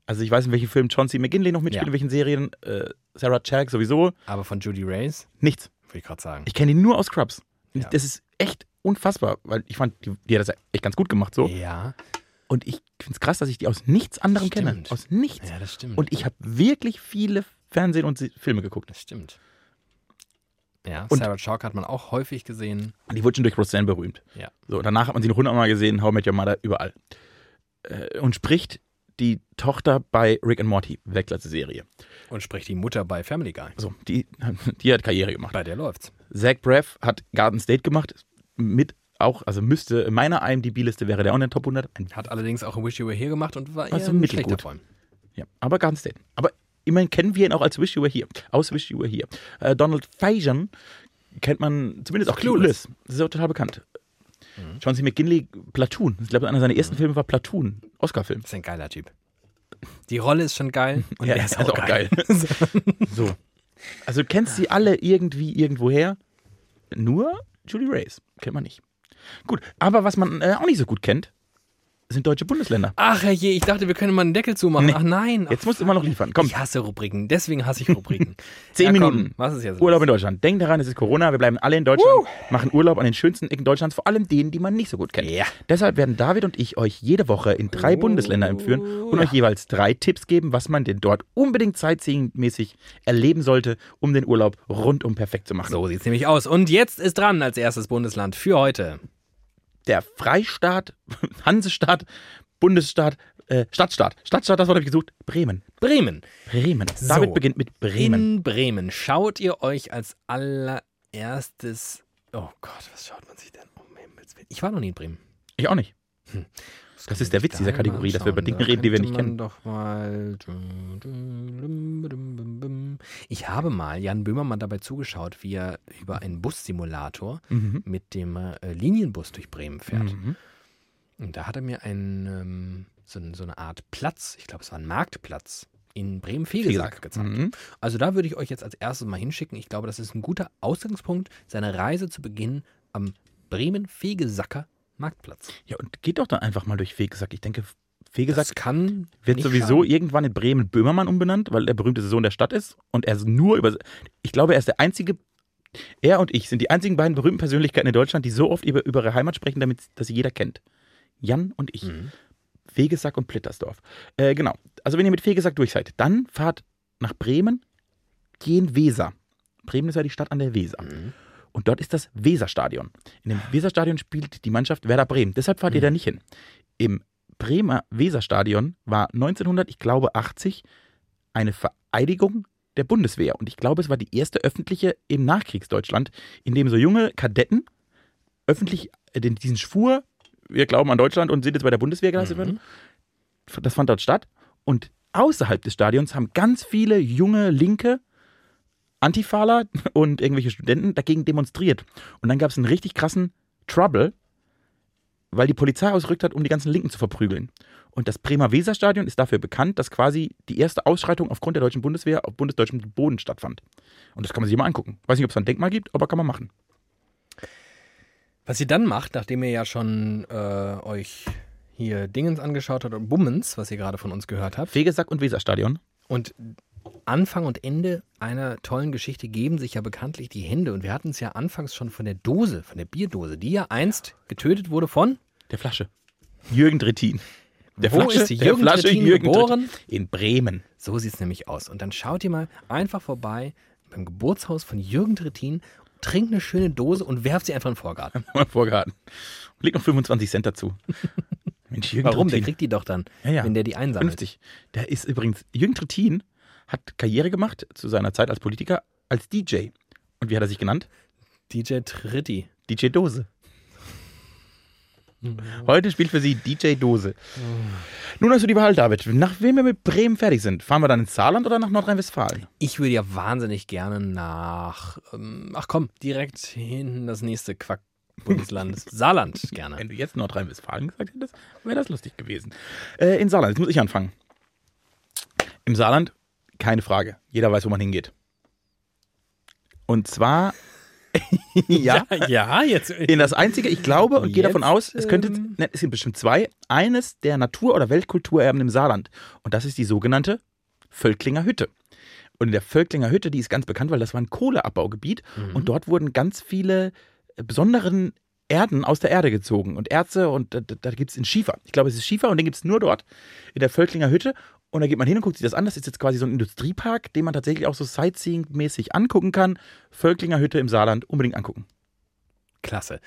Also ich weiß, in welchen Filmen John C. McGinley noch mitspielt, Ja. in welchen Serien, äh, Sarah Chalk sowieso, Aber von Judy Reyes, nichts. würde ich gerade sagen. Ich kenne ihn nur aus Scrubs. Ja. Das ist echt unfassbar, weil ich fand, die, die hat das echt ganz gut gemacht so. Ja, Und ich finde es krass, dass ich die aus nichts anderem kenne. Stimmt. Aus nichts. ja, das stimmt. Und ich habe wirklich viele Fernsehen und Filme geguckt. das stimmt. Ja, Und- Sarah Chalk hat man auch häufig gesehen. Und die wurde schon durch Roseanne berühmt. Ja. So, danach hat man sie noch hundertmal gesehen, How I Met Your Mother, überall. Äh, und spricht die Tochter bei Rick and Morty, Weltklasse-Serie. Und spricht die Mutter bei Family Guy. So, die, [laughs] die hat Karriere gemacht. Bei der läuft's. Zach Braff hat Garden State gemacht, mit auch, also müsste, in meiner IMDb-Liste wäre der auch in den Top 100. Ein, Hat allerdings auch Wish You Were Here gemacht und war eher Also ein schlechter Freund. ja, aber Garden State. Aber immerhin kennen wir ihn auch als Wish You Were Here. Aus Wish You Were Here. Äh, Donald Faison kennt man zumindest auch Clueless. Clueless. Das ist auch total bekannt. John C. McGinley, Platoon. Ich glaube, einer seiner ersten Filme war Platoon. Oscar-Film. Das ist ein geiler Typ. Die Rolle ist schon geil [laughs] und Ja, er ist ist auch auch geil. [laughs] So. Also du kennst sie alle irgendwie irgendwoher. Nur Julie Reyes kennt man nicht. Gut, aber was man äh, auch nicht so gut kennt, sind deutsche Bundesländer. Ach herrje, ich dachte, wir können mal einen Deckel zumachen. Nee. Ach nein. Jetzt musst du immer noch liefern. Komm, Ich hasse Rubriken, deswegen hasse ich Rubriken. [laughs] Zehn Ja, komm, Minuten. Was ist jetzt? Urlaub los? in Deutschland. Denk daran, es ist Corona, wir bleiben alle in Deutschland, machen Urlaub an den schönsten Ecken Deutschlands, vor allem denen, die man nicht so gut kennt. Ja. Deshalb werden David und ich euch jede Woche in drei Oh, Bundesländer entführen und ja. euch jeweils drei Tipps geben, was man denn dort unbedingt sightseeing-mäßig erleben sollte, um den Urlaub rundum perfekt zu machen. So sieht's nämlich aus. Und jetzt ist dran als erstes Bundesland für heute. Der Freistaat, [laughs] Hansestaat, Bundesstaat, äh, Stadtstaat. Stadtstaat, das Wort habe ich gesucht. Bremen. Bremen. Bremen. So. David beginnt mit Bremen. In Bremen schaut ihr euch als allererstes. Oh Gott, was schaut man sich denn um Himmels Willen? Ich war noch nie in Bremen. Ich auch nicht. Was Das kann ist der Witz dieser da Kategorie, dass wir über? Dinge reden, die wir nicht kennen. doch mal. Ich habe mal Jan Böhmermann dabei zugeschaut, wie er über einen Bussimulator Mhm. mit dem äh, Linienbus durch Bremen fährt. Mhm. Und da hat er mir einen, ähm, so, so eine Art Platz, ich glaube, es war ein Marktplatz, in Bremen-Fegesack gezeigt. Mhm. Also da würde ich euch jetzt als erstes mal hinschicken. Ich glaube, das ist ein guter Ausgangspunkt, seine Reise zu beginnen am Bremen-Fegesacker Marktplatz. Ja, und geht doch dann einfach mal durch Fegesack. Ich denke, Fegesack Das kann wird sowieso schaden. irgendwann in Bremen Böhmermann umbenannt, weil er berühmteste Sohn der Stadt ist. Und er ist nur über. Ich glaube, er ist der einzige. Er und ich sind die einzigen beiden berühmten Persönlichkeiten in Deutschland, die so oft über, über ihre Heimat sprechen, damit dass sie jeder kennt. Jan und ich. Mhm. Fegesack und Plittersdorf. Äh, genau. Also wenn ihr mit Fegesack durch seid, dann fahrt nach Bremen, gehen Weser. Bremen ist ja die Stadt an der Weser. Mhm. Und dort ist das Weserstadion. In dem Weserstadion spielt die Mannschaft Werder Bremen. Deshalb fahrt ihr Mhm. da nicht hin. Im Bremer Weserstadion war 1900, ich glaube 80, eine Vereidigung der Bundeswehr. Und ich glaube, es war die erste öffentliche im Nachkriegsdeutschland, in dem so junge Kadetten öffentlich äh, diesen Schwur, wir glauben an Deutschland und sind jetzt bei der Bundeswehr geleistet Mhm. werden. Das fand dort statt. Und außerhalb des Stadions haben ganz viele junge Linke Antifaler [laughs] und irgendwelche Studenten dagegen demonstriert. Und dann gab es einen richtig krassen Trouble, weil die Polizei ausgerückt hat, um die ganzen Linken zu verprügeln. Und das Bremer Weserstadion ist dafür bekannt, dass quasi die erste Ausschreitung aufgrund der deutschen Bundeswehr auf bundesdeutschem Boden stattfand. Und das kann man sich mal angucken. Weiß nicht, ob es ein Denkmal gibt, aber kann man machen. Was ihr dann macht, nachdem ihr ja schon äh, euch hier Dingens angeschaut habt und Bummens, was ihr gerade von uns gehört habt, Fegesack und Weserstadion. Und Anfang und Ende einer tollen Geschichte geben sich ja bekanntlich die Hände. Und wir hatten es ja anfangs schon von der Dose, von der Bierdose, die ja einst getötet wurde von. Der Flasche. Jürgen Drittin. Der Wo Flasche, ist die der Jürgen Flasche Trittin Jürgen geboren? Trittin. In Bremen. So sieht es nämlich aus. Und dann schaut ihr mal einfach vorbei beim Geburtshaus von Jürgen Trittin, trinkt eine schöne Dose und werft sie einfach in den Vorgarten. [laughs] Mal vorgehalten. Leg noch 25 Cent dazu. [laughs] Mensch, Jürgen Warum? Der Trittin. kriegt die doch dann, Ja, ja. wenn der die einsammelt. 50. Der ist übrigens, Jürgen Trittin hat Karriere gemacht zu seiner Zeit als Politiker als DJ. Und wie hat er sich genannt? DJ Tritti. DJ Dose. Heute spielt für Sie DJ Dose. Nun hast du die Wahl, David. Nach wem wir mit Bremen fertig sind, fahren wir dann ins Saarland oder nach Nordrhein-Westfalen? Ich würde ja wahnsinnig gerne nach. Ähm, ach komm, direkt hinten das nächste Quack-Bundesland. [laughs] Saarland gerne. Wenn du jetzt Nordrhein-Westfalen gesagt hättest, wäre das lustig gewesen. Äh, in Saarland, jetzt muss ich anfangen. Im Saarland, keine Frage. Jeder weiß, wo man hingeht. Und zwar, [laughs] ja, ja, jetzt. in das einzige, ich glaube und gehe davon aus, es könnte, ähm, ne, es sind bestimmt zwei, eines der Natur- oder Weltkulturerben im Saarland. Und das ist die sogenannte Völklinger Hütte. Und in der Völklinger Hütte, die ist ganz bekannt, weil das war ein Kohleabbaugebiet Mhm. und dort wurden ganz viele äh, besonderen Erden aus der Erde gezogen und Erze und da, da, da gibt es in Schiefer. Ich glaube, es ist Schiefer und den gibt es nur dort in der Völklinger Hütte. Und da geht man hin und guckt sich das an. Das ist jetzt quasi so ein Industriepark, den man tatsächlich auch so Sightseeing-mäßig angucken kann. Völklinger Hütte im Saarland unbedingt angucken. Klasse.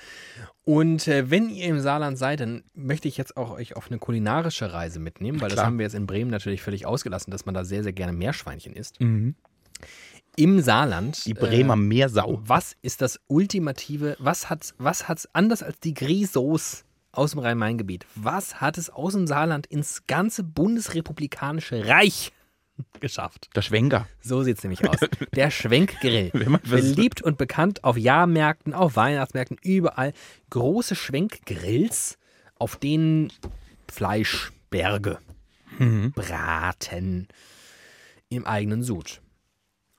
Und äh, wenn ihr im Saarland seid, dann möchte ich jetzt auch euch auf eine kulinarische Reise mitnehmen, weil das Klar. haben wir jetzt in Bremen natürlich völlig ausgelassen, dass man da sehr, sehr gerne Meerschweinchen isst. Mhm. Im Saarland. Die Bremer Äh, Meersau. was ist das ultimative, was hat's, was hat's anders als die Grisos aus dem Rhein-Main-Gebiet? Was hat es aus dem Saarland ins ganze bundesrepublikanische Reich [laughs] geschafft? Der Schwenker. So sieht es nämlich aus. Der Schwenkgrill. [laughs] Beliebt und bekannt auf Jahrmärkten, auf Weihnachtsmärkten, überall. Große Schwenkgrills, auf denen Fleischberge Mhm. braten im eigenen Sud.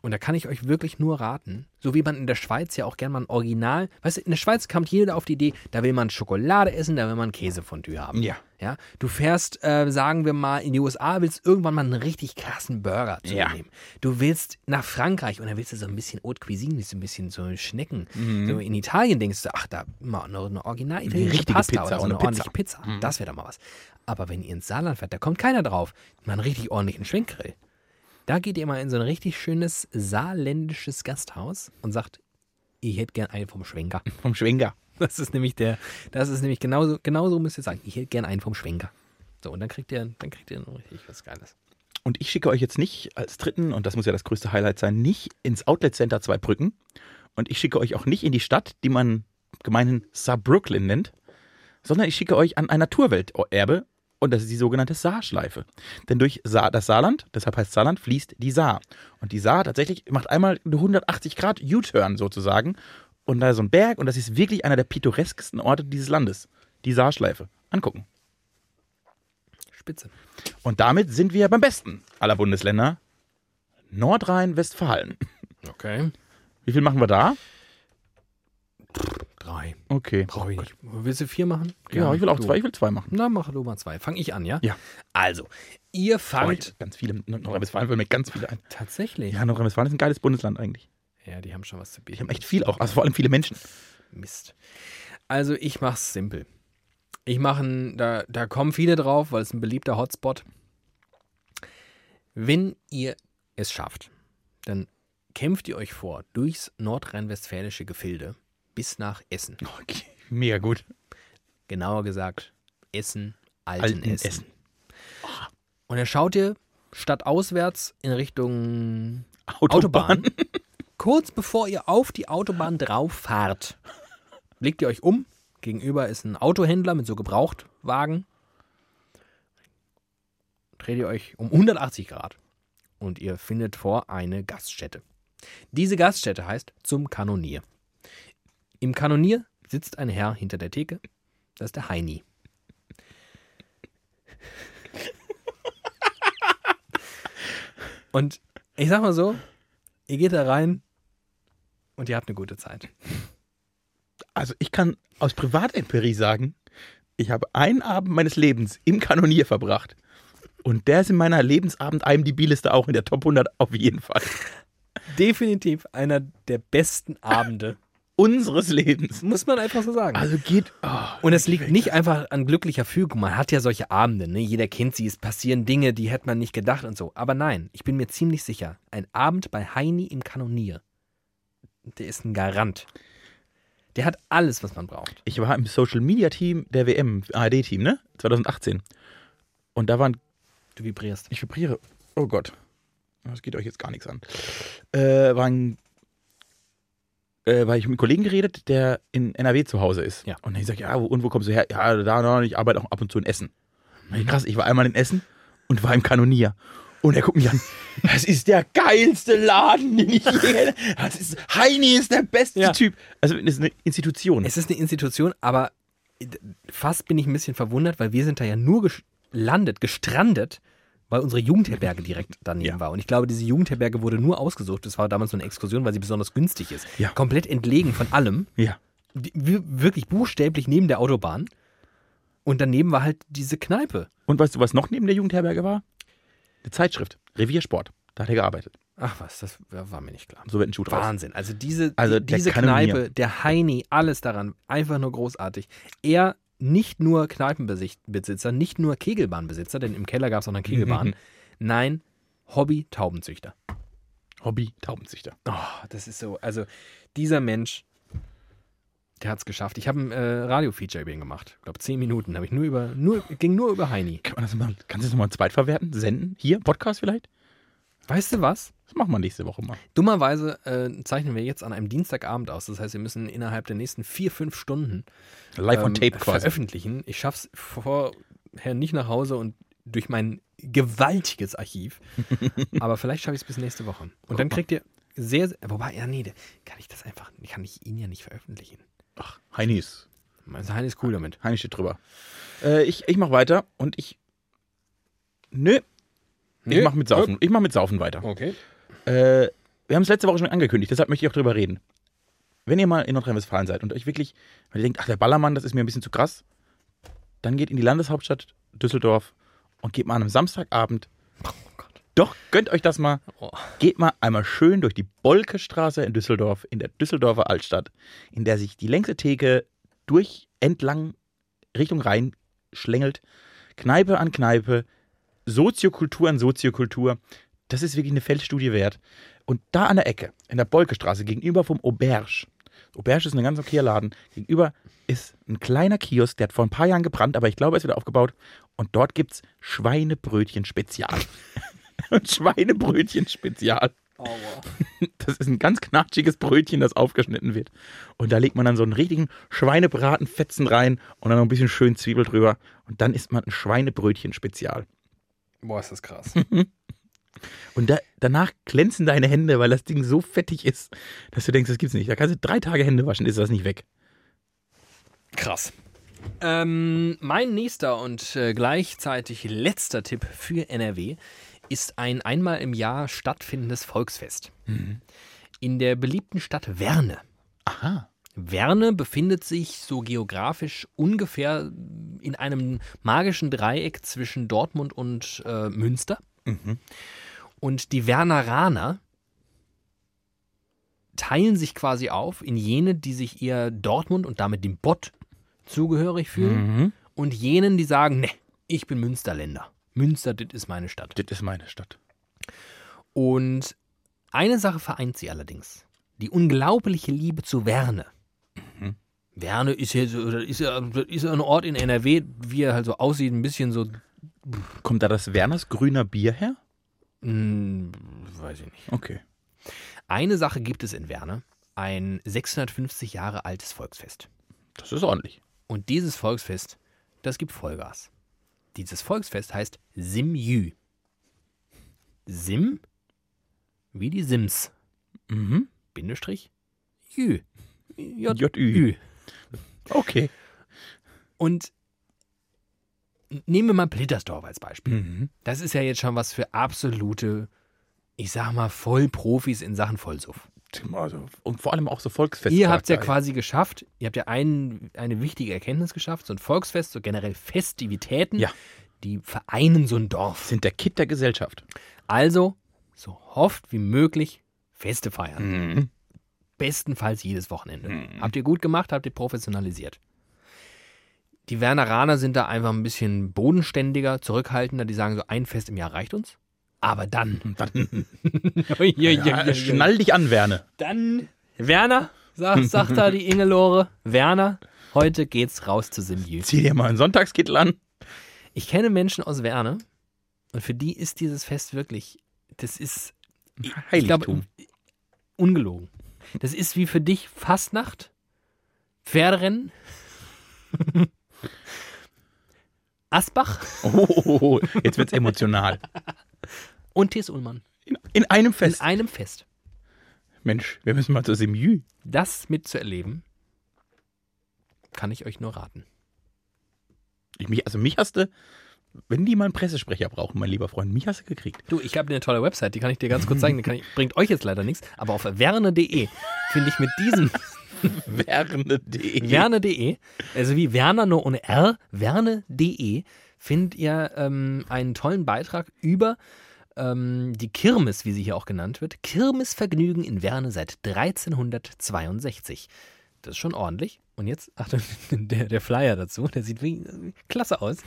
Und da kann ich euch wirklich nur raten, so wie man in der Schweiz ja auch gerne mal ein Original, weißt du, in der Schweiz kommt jeder auf die Idee, da will man Schokolade essen, da will man Käsefondue haben. Ja. Ja, du fährst, äh, sagen wir mal, in die USA, willst irgendwann mal einen richtig krassen Burger zu Ja. nehmen. Du willst nach Frankreich und dann willst du so ein bisschen Haute Cuisine, willst du ein bisschen so Schnecken. So in Italien denkst du, ach, da mal noch eine original italienische Pasta Pizza oder so eine eine ordentliche Pizza. Das wäre doch mal was. Aber wenn ihr ins Saarland fährt, da kommt keiner drauf. Mal einen richtig ordentlichen Schwenkgrill. Da geht ihr mal in so ein richtig schönes saarländisches Gasthaus und sagt, ich hätte gern einen vom Schwenker. [laughs] Vom Schwenker. Das ist nämlich der, das ist nämlich genauso, genauso müsst ihr sagen. Ich hätte gern einen vom Schwenker. So, und dann kriegt ihr, dann kriegt ihr richtig was Geiles. Und ich schicke euch jetzt nicht als dritten, und das muss ja das größte Highlight sein, nicht ins Outlet Center Zweibrücken. Und ich schicke euch auch nicht in die Stadt, die man gemeinhin Saarbrooklyn nennt, sondern ich schicke euch an ein Naturwelterbe und das ist die sogenannte Saarschleife. Denn durch Saar, das Saarland, deshalb heißt Saarland, fließt die Saar. Und die Saar tatsächlich macht einmal eine 180 Grad U-Turn sozusagen. Und da ist so ein Berg und das ist wirklich einer der pittoreskesten Orte dieses Landes. Die Saarschleife. Angucken. Spitze. Und damit sind wir beim besten aller Bundesländer. Nordrhein-Westfalen. Okay. Wie viel machen wir da? Drei. Okay. Brauche ich nicht. Willst du vier machen? Ja, ich will auch du. zwei, ich will zwei machen. Na, mach du mal zwei. Fang ich an, ja? Ja. Also, ihr Oh, fangt. ich- ganz viele. Nordrhein-Westfalen fällt mir ganz viele ein. Tatsächlich. Ja, Nordrhein-Westfalen ist ein geiles Bundesland eigentlich. Ja, die haben schon was zu bieten. Die haben echt viel auch, also vor allem viele Menschen. Mist. Also ich mach's simpel. Ich mache, da, da kommen viele drauf, weil es ein beliebter Hotspot. Wenn ihr es schafft, dann kämpft ihr euch vor durchs nordrhein-westfälische Gefilde bis nach Essen. Okay. Mega gut. Genauer gesagt, Essen, Alten, Alten Essen. Und dann schaut ihr stadtauswärts in Richtung Autobahn. [laughs] Kurz bevor ihr auf die Autobahn drauf fahrt, blickt ihr euch um. Gegenüber ist ein Autohändler mit so Gebrauchtwagen. Dreht ihr euch um 180 Grad und ihr findet vor eine Gaststätte. Diese Gaststätte heißt zum Kanonier. Im Kanonier sitzt ein Herr hinter der Theke. Das ist der Heini. Und ich sag mal so, ihr geht da rein und ihr habt eine gute Zeit. Also ich kann aus Privatempirie sagen, ich habe einen Abend meines Lebens im Kanonier verbracht. Und der ist in meiner Lebensabend-IMDb-Liste auch in der Top 100 auf jeden Fall. Definitiv einer der besten Abende. Unseres Lebens. Muss man einfach so sagen. Also geht. Oh, Und es liegt nicht einfach an glücklicher Fügung. Man hat ja solche Abende, ne? Jeder kennt sie, es passieren Dinge, die hätte man nicht gedacht und so. Aber nein, ich bin mir ziemlich sicher, ein Abend bei Heini im Kanonier, der ist ein Garant. Der hat alles, was man braucht. Ich war im Social Media Team der WM, ARD-Team, ne? 2018. Und da waren, Du vibrierst. ich vibriere, oh Gott, das geht euch jetzt gar nichts an. Äh, waren, äh, war ich mit einem Kollegen geredet, der in NRW zu Hause ist. Ja. Und ich sag, ja, wo, und wo kommst du her? Ja, da, da, ich arbeite auch ab und zu in Essen. Ich, krass, ich war einmal in Essen und war im Kanonier. Und er guckt mich an. [laughs] Das ist der geilste Laden, den ich je. Das ist, Heini ist der beste Ja. Typ. Also, das ist eine Institution. Es ist eine Institution, aber fast bin ich ein bisschen verwundert, weil wir sind da ja nur gelandet, gestrandet, weil unsere Jugendherberge direkt daneben Ja. war. Und ich glaube, diese Jugendherberge wurde nur ausgesucht. Das war damals so eine Exkursion, weil sie besonders günstig ist. Ja. Komplett entlegen von allem. ja. Wirklich buchstäblich neben der Autobahn. Und daneben war halt diese Kneipe. Und weißt du, was noch neben der Jugendherberge war? Eine Zeitschrift. Reviersport. Da hat er gearbeitet. Ach was, das war mir nicht klar. So wird ein Schuh draus. Wahnsinn. Also diese, Also die, diese. Kneipe, der Heini, alles daran, einfach nur großartig. Er nicht nur Kneipenbesitzer, nicht nur Kegelbahnbesitzer, denn im Keller gab es auch eine Kegelbahn. [laughs] Nein, Hobby-Taubenzüchter. Hobby Taubenzüchter. Oh, das ist so, also dieser Mensch, der hat es geschafft. Ich habe ein äh, Radio-Feature über ihn gemacht. Ich glaube, zehn Minuten. Habe ich nur über, nur, ging nur über Heini. Kann man das mal, kannst du das nochmal zweitverwerten? Senden? Hier? Podcast vielleicht? Weißt du was? Das machen wir nächste Woche mal. Dummerweise äh, zeichnen wir jetzt an einem Dienstagabend aus. Das heißt, wir müssen innerhalb der nächsten vier, fünf Stunden Live on ähm, Tape quasi. veröffentlichen. Ich schaff's vorher nicht nach Hause und durch mein gewaltiges Archiv. [laughs] Aber vielleicht schaffe ich es bis nächste Woche. Und dann mal. kriegt ihr sehr, sehr wobei, ja, nee, da kann ich das einfach, kann ich ihn ja nicht veröffentlichen. Ach, Heini ist. Also Hein ist cool damit. Heini steht drüber. Äh, ich ich mache weiter und ich. Nö. Ich Nö. mache mit Saufen. Ich mache mit Saufen weiter. Okay. Äh, wir haben es letzte Woche schon angekündigt, deshalb möchte ich auch drüber reden. Wenn ihr mal in Nordrhein-Westfalen seid und euch wirklich, weil ihr denkt, ach, der Ballermann, das ist mir ein bisschen zu krass, dann geht in die Landeshauptstadt Düsseldorf und geht mal an einem Samstagabend. Oh Gott. Doch, gönnt euch das mal. Oh. Geht mal einmal schön durch die Bolkestraße in Düsseldorf, in der Düsseldorfer Altstadt, in der sich die längste Theke durch entlang Richtung Rhein schlängelt. Kneipe an Kneipe, Soziokultur an Soziokultur. Das ist wirklich eine Feldstudie wert. Und da an der Ecke, in der Bolkestraße, gegenüber vom Auberge. Auberge ist ein ganz okayer Laden. Gegenüber ist ein kleiner Kiosk, der hat vor ein paar Jahren gebrannt, aber ich glaube, er ist wieder aufgebaut. Und dort gibt es Schweinebrötchen Spezial. [laughs] Schweinebrötchen Spezial. Das ist ein ganz knatschiges Brötchen, das aufgeschnitten wird. Und da legt man dann so einen richtigen Schweinebratenfetzen rein und dann noch ein bisschen schön Zwiebel drüber. Und dann isst man ein Schweinebrötchen Spezial. Boah, ist das krass. [laughs] Und da, danach glänzen deine Hände, weil das Ding so fettig ist, dass du denkst, das gibt's nicht. Da kannst du drei Tage Hände waschen, ist das nicht weg. Krass. Ähm, mein nächster und äh, gleichzeitig letzter Tipp für NRW ist ein einmal im Jahr stattfindendes Volksfest. In der beliebten Stadt Werne. Aha. Werne befindet sich so geografisch ungefähr in einem magischen Dreieck zwischen Dortmund und äh, Münster. Und die Werneraner teilen sich quasi auf in jene, die sich eher Dortmund und damit dem Bott zugehörig fühlen Mhm. und jenen, die sagen, ne, ich bin Münsterländer. Münster, das ist meine Stadt. Das ist meine Stadt. Und eine Sache vereint sie allerdings. Die unglaubliche Liebe zu Werne. Werne ist ja, so, ist, ja, ist ja ein Ort in NRW, wie er halt so aussieht, ein bisschen so, Kommt da das Werners grüner Bier her? hm, weiß ich nicht. Okay. Eine Sache gibt es in Werne, ein 650 Jahre altes Volksfest. Das ist ordentlich. Und dieses Volksfest, das gibt Vollgas. Dieses Volksfest heißt Simjü. Sim, wie die Sims. Mhm. Bindestrich, Jü. JÜ. Okay. Und nehmen wir mal Plittersdorf als Beispiel. Mhm. Das ist ja jetzt schon was für absolute, ich sag mal, Vollprofis in Sachen Vollsuff. Also, und vor allem auch so Volksfest. Ihr habt es ja quasi geschafft, ihr habt ja ein, eine wichtige Erkenntnis geschafft, so ein Volksfest, so generell Festivitäten, Ja. die vereinen so ein Dorf. Sind der Kit der Gesellschaft. Also so oft wie möglich Feste feiern. Mhm. Bestenfalls jedes Wochenende. Mhm. Habt ihr gut gemacht, habt ihr professionalisiert. Die Werneraner sind da einfach ein bisschen bodenständiger, zurückhaltender. Die sagen so, ein Fest im Jahr reicht uns. Aber dann. [laughs] Dann, [laughs] ja, ui, ui. schnall dich an, Werne. Dann, Werner, sagt, sagt da die Ingelore. Werner, heute geht's raus zu Simjü. Zieh dir mal einen Sonntagskittel an. Ich kenne Menschen aus Werne und für die ist dieses Fest wirklich, das ist, ich Heiligtum. glaube, ungelogen. Das ist wie für dich Fastnacht, Pferderennen, [laughs] Asbach Oh, jetzt wird's emotional. und T.S. Ullmann In, in einem in Fest. einem Fest. Mensch, wir müssen mal zu Simjü. Das mitzuerleben, kann ich euch nur raten. Ich, mich, also mich hast du, wenn die mal einen Pressesprecher brauchen, mein lieber Freund, mich hast du gekriegt. Du, ich habe eine tolle Website, die kann ich dir ganz kurz zeigen. Die ich, bringt euch jetzt leider nichts, aber auf werne.de finde ich mit diesem [laughs] Werne.de. Werne.de, also wie Werner nur ohne R, Werne.de, findet ihr ähm, einen tollen Beitrag über ähm, die Kirmes, wie sie hier auch genannt wird. Kirmesvergnügen in Werne seit 1362. Das ist schon ordentlich. Und jetzt, Achtung, [laughs] der, der Flyer dazu, der sieht wie, klasse aus.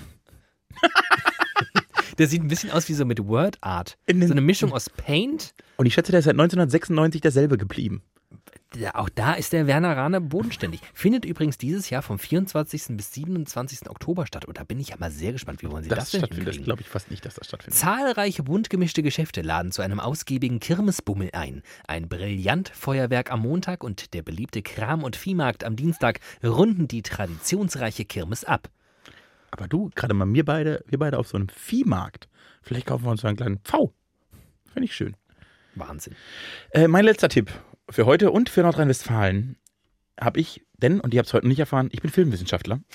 [laughs] der sieht ein bisschen aus wie so mit Word Art. So eine Mischung aus Paint. Und ich schätze, der ist seit 1996 derselbe geblieben. Auch da ist der Werner Rahner bodenständig. Findet übrigens dieses Jahr vom 24. bis 27. Oktober statt. Und da bin ich ja mal sehr gespannt, wie wollen Sie das, Das denn stattfindet, das glaube ich fast nicht, dass das stattfindet. Zahlreiche bunt gemischte Geschäfte laden zu einem ausgiebigen Kirmesbummel ein. Ein Brillantfeuerwerk am Montag und der beliebte Kram- und Viehmarkt am Dienstag runden die traditionsreiche Kirmes ab. Aber du, gerade mal wir beide, wir beide auf so einem Viehmarkt. Vielleicht kaufen wir uns so einen kleinen Pfau. Finde ich schön. Wahnsinn. Äh, mein letzter Tipp für heute und für Nordrhein-Westfalen habe ich, denn, und ihr habt es heute noch nicht erfahren, ich bin Filmwissenschaftler. [laughs]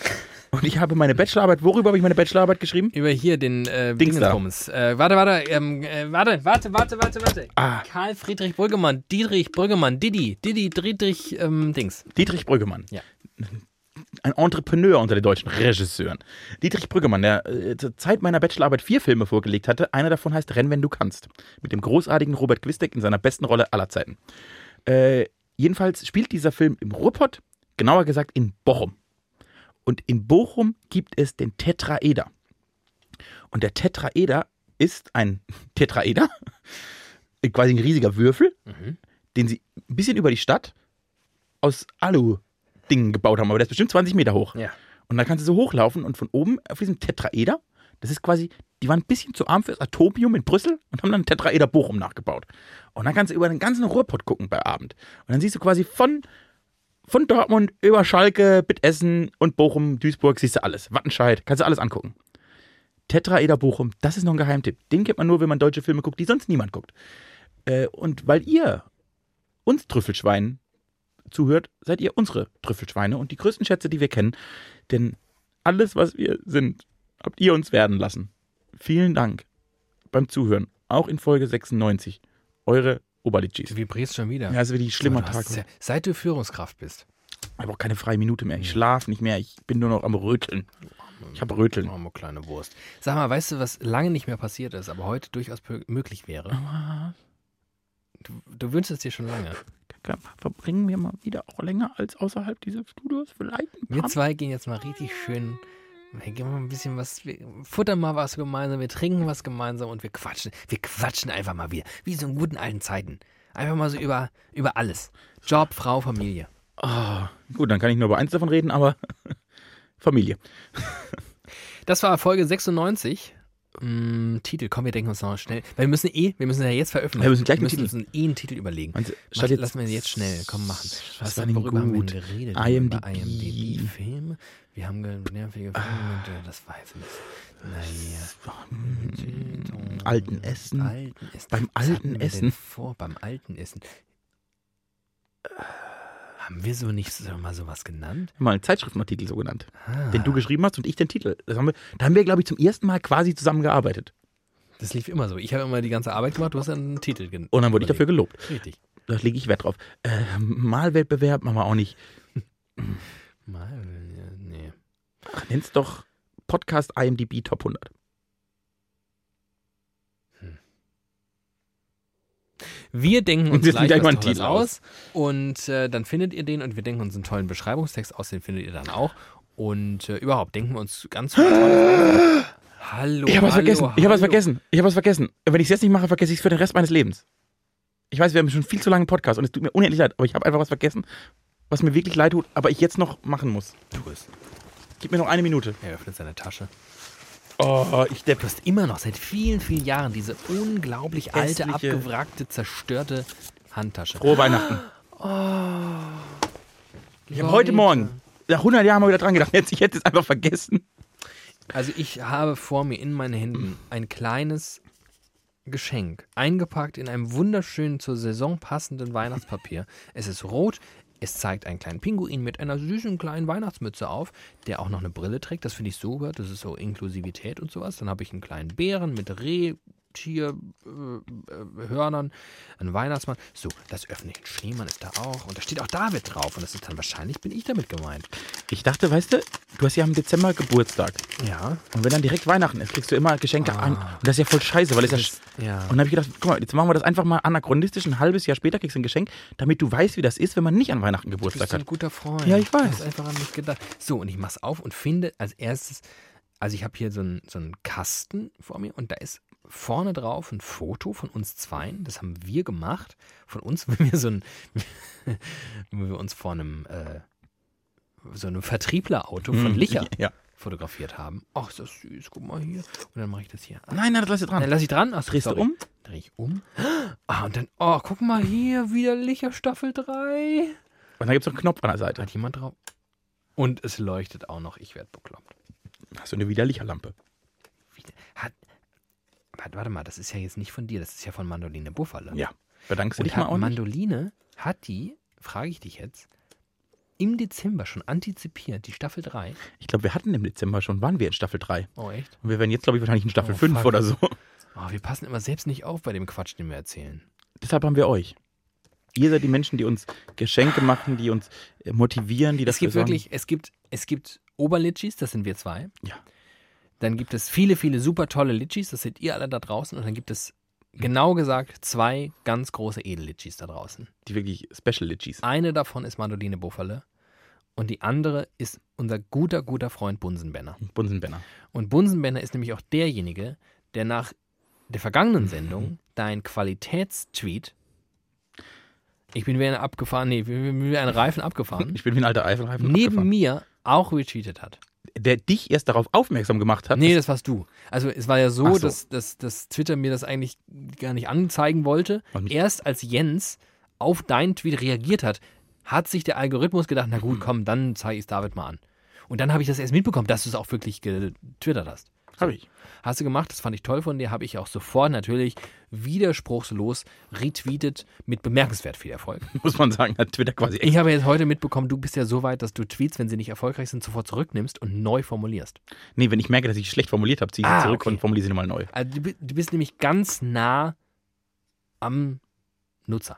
Und ich habe meine Bachelorarbeit, worüber habe ich meine Bachelorarbeit geschrieben? Über hier den äh, Dings da. Dingensbums. Äh, warte, warte, ähm, äh, warte, warte, warte, warte, warte. Ah. Karl Friedrich Brüggemann, Dietrich Brüggemann, Didi, Didi, Friedrich, ähm, Dings. Dietrich Brüggemann. Ja. Ein Entrepreneur unter den deutschen Regisseuren. Dietrich Brüggemann, der äh, zur Zeit meiner Bachelorarbeit vier Filme vorgelegt hatte. Einer davon heißt Renn, wenn du kannst. Mit dem großartigen Robert Quistek in seiner besten Rolle aller Zeiten. Äh, jedenfalls spielt dieser Film im Ruhrpott, genauer gesagt in Bochum. Und in Bochum gibt es den Tetraeder. Und der Tetraeder ist ein [laughs] Tetraeder, [laughs] quasi ein riesiger Würfel, Mhm. den sie ein bisschen über die Stadt aus Alu-Dingen gebaut haben. Aber der ist bestimmt 20 Meter hoch. Ja. Und dann kannst du so hochlaufen und von oben auf diesem Tetraeder, das ist quasi, die waren ein bisschen zu arm fürs Atomium in Brüssel und haben dann Tetraeder Bochum nachgebaut. Und dann kannst du über den ganzen Ruhrpott gucken bei Abend. Und dann siehst du quasi von, von Dortmund über Schalke, Bittessen und Bochum, Duisburg, siehst du alles. Wattenscheid, kannst du alles angucken. Tetraeder Bochum, das ist noch ein Geheimtipp. Den kennt man nur, wenn man deutsche Filme guckt, die sonst niemand guckt. Äh, und weil ihr uns Trüffelschweinen zuhört, seid ihr unsere Trüffelschweine und die größten Schätze, die wir kennen. Denn alles, was wir sind, habt ihr uns werden lassen. Vielen Dank beim Zuhören, auch in Folge 96. Eure Oberlitschis. Du vibrierst schon wieder. Ja, ist wirklich ein schlimmer hast Tag. es Ja, seit du Führungskraft bist. Ich habe auch keine freie Minute mehr. Ich schlafe nicht mehr. Ich bin nur noch am Röteln. Ich habe Röteln. Oh, kleine Wurst. Sag mal, weißt du, was lange nicht mehr passiert ist, aber heute durchaus möglich wäre? Du, du wünschst es dir schon lange. Verbringen wir mal wieder auch länger als außerhalb dieses Studios vielleicht ein Wir paar zwei gehen jetzt mal richtig schön. Wir gehen mal ein bisschen was, wir futtern mal was gemeinsam, wir trinken was gemeinsam und wir quatschen. Wir quatschen einfach mal wieder. Wie so in guten alten Zeiten. Einfach mal so über, über alles. Job, Frau, Familie. Ah, gut, dann kann ich nur über eins davon reden, aber [laughs] Familie. Das war Folge 96. Mm, Titel, komm, wir denken uns noch schnell. Weil wir müssen eh, wir müssen ja jetzt veröffentlichen. Ja, wir müssen gleich wir einen müssen uns eh einen Titel überlegen. Meinst Mach, jetzt- lassen wir jetzt schnell, komm, machen. Was war denn worüber haben wir gut? denn geredet? IMDb. Über IMDb-Filme. Wir haben ge- nervige Filme, und, äh, das weiß ich nicht. Naja. Alten Essen. Alten Essen. Beim Was alten Essen. Vor, beim alten Essen. Haben wir so nicht so, mal sowas genannt? Mal einen Zeitschriftenartikel so genannt, Ah, den du geschrieben hast und ich den Titel. Das haben wir, da haben wir, glaube ich, zum ersten Mal quasi zusammengearbeitet. das lief immer so. Ich habe immer die ganze Arbeit gemacht, du hast dann einen Titel genannt. Und dann wurde ich dafür gelobt. Richtig. Da lege ich Wert drauf. Äh, Malwettbewerb machen wir auch nicht. Mal, nee. Ach, Nenn's doch Podcast IMDb Top 100. Wir denken uns gleich, was Tolles Titel aus und äh, dann findet ihr den und wir denken uns einen tollen Beschreibungstext aus, den findet ihr dann auch. Und äh, überhaupt denken wir uns ganz viel Tolles aus. Hallo, Ich habe was vergessen. Ich habe was vergessen. Ich habe was vergessen. Wenn ich es jetzt nicht mache, vergesse ich es für den Rest meines Lebens. Ich weiß, wir haben schon viel zu lange einen Podcast und es tut mir unendlich leid, aber ich habe einfach was vergessen, was mir wirklich leid tut, aber ich jetzt noch machen muss. Tu es. Gib mir noch eine Minute. Er öffnet seine Tasche. Oh, ich depp. Du hast immer noch seit vielen, vielen Jahren diese unglaublich alte, Hässliche- abgewrackte, zerstörte Handtasche. Frohe Weihnachten. Ich habe heute. Morgen, nach 100 Jahren mal wieder dran gedacht, jetzt, ich hätte es einfach vergessen. Also ich habe vor mir in meinen Händen ein kleines Geschenk, eingepackt in einem wunderschönen zur Saison passenden Weihnachtspapier. Es ist rot, es zeigt einen kleinen Pinguin mit einer süßen kleinen Weihnachtsmütze auf, der auch noch eine Brille trägt. Das finde ich super, das ist so Inklusivität und sowas. Dann habe ich einen kleinen Bären mit Rehtier, äh, äh, Hörnern, einen Weihnachtsmann. So, das öffne ich. Ein Schneemann ist da auch. Und da steht auch David drauf. Und das ist dann wahrscheinlich, bin ich damit gemeint. Ich dachte, weißt du, du hast ja im Dezember Geburtstag. Ja. Und wenn dann direkt Weihnachten ist, kriegst du immer Geschenke an. Und das ist ja voll scheiße, weil es ja. Und dann habe ich gedacht, guck mal, jetzt machen wir das einfach mal anachronistisch. Ein halbes Jahr später kriegst du ein Geschenk, damit du weißt, wie das ist, wenn man nicht an Weihnachten Du Geburtstag bist ein hat. guter Freund. Ja, ich weiß. Du hast einfach an mich gedacht. So, und ich mach's auf und finde als erstes, also ich habe hier so einen, so einen Kasten vor mir und da ist vorne drauf ein Foto von uns zweien. Das haben wir gemacht. Von uns, [laughs] wenn wir so ein, wenn wir uns vor einem, äh, so einem Vertrieblerauto von Hm, Licher Ja. fotografiert haben. Ach, ist das süß, guck mal hier. Und dann mache ich das hier. an. Nein, nein, das lass du Dann dran. lass ich dran. Ach, Drehst du sorry. um? Dreh ich um. Ah, und dann, oh, guck mal hier, wieder Licher Staffel 3. Und dann gibt es noch einen Knopf an der Seite. Hat jemand drauf? Und es leuchtet auch noch. Ich werde bekloppt. Hast du eine widerliche Lampe. Hat, warte, warte mal, das ist ja jetzt nicht von dir, das ist ja von Mandoline Buffalo. Ja. Bedankst du dich mal auch nicht? Mandoline, hat die, frage ich dich jetzt, im Dezember schon antizipiert, die Staffel 3? Ich glaube, wir hatten im Dezember schon, waren wir in Staffel 3. Oh, echt? Und wir werden jetzt, glaube ich, wahrscheinlich in Staffel Oh, 5 fuck. oder so. Oh, wir passen immer selbst nicht auf bei dem Quatsch, den wir erzählen. Deshalb haben wir euch. Ihr seid die Menschen, die uns Geschenke machen, die uns motivieren, die das es gibt wirklich, es gibt, Es gibt Oberlitschis, das sind wir zwei. Ja. Dann gibt es viele, viele super tolle Litschis, das seid ihr alle da draußen. Und dann gibt es, genau gesagt, zwei ganz große Edellitschis da draußen. Die wirklich Special Litchis. Eine davon ist Mandoline Bufferle und die andere ist unser guter, guter Freund Bunsenbenner. Bunsenbenner. Und Bunsenbenner ist nämlich auch derjenige, der nach der vergangenen Sendung dein Qualitätstweet ich bin wie ein abgefahren, nee, wie ein Reifen abgefahren, Ich bin wie ein alter Eifelreifen neben abgefahren. mir auch retweetet hat. Der dich erst darauf aufmerksam gemacht hat. Nee, das warst du. Also es war ja so, so. Dass, dass, dass Twitter mir das eigentlich gar nicht anzeigen wollte. Und Erst als Jens auf deinen Tweet reagiert hat, hat sich der Algorithmus gedacht, na Mhm. gut, komm, dann zeige ich es David mal an. Und dann habe ich das erst mitbekommen, dass du es auch wirklich getwittert hast. Hab ich. Hast du gemacht, das fand ich toll von dir, habe ich auch sofort natürlich widerspruchslos retweetet mit bemerkenswert viel Erfolg. [laughs] Muss man sagen, hat Twitter quasi echt. Ich habe jetzt heute mitbekommen, du bist ja so weit, dass du Tweets, wenn sie nicht erfolgreich sind, sofort zurücknimmst und neu formulierst. Nee, wenn ich merke, dass ich schlecht formuliert habe, ziehe ich Ah, sie zurück okay. und formuliere sie nochmal neu. Also du, du bist nämlich ganz nah am Nutzer.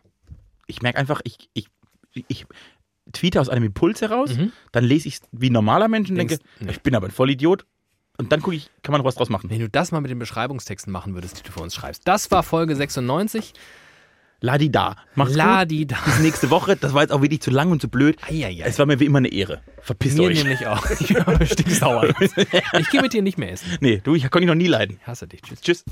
Ich merke einfach, ich, ich, ich tweete aus einem Impuls heraus, Mhm. dann lese ich es wie ein normaler Mensch und Denkst- denke, nee. ich bin aber ein Vollidiot. Und dann gucke ich, kann man noch was draus machen. Wenn du das mal mit den Beschreibungstexten machen würdest, die du für uns schreibst. Das war Folge 96. Ladi da. Mach's gut. Ladi da. Bis nächste Woche. Das war jetzt auch wirklich zu lang und zu blöd. Eieiei. Es war mir wie immer eine Ehre. Verpisst Mir euch. nämlich auch. Ich bin [laughs] stinkesauer. [laughs] Ich gehe mit dir nicht mehr essen. Nee, du, ich konnte dich noch nie leiden. Ich hasse dich. Tschüss. Tschüss.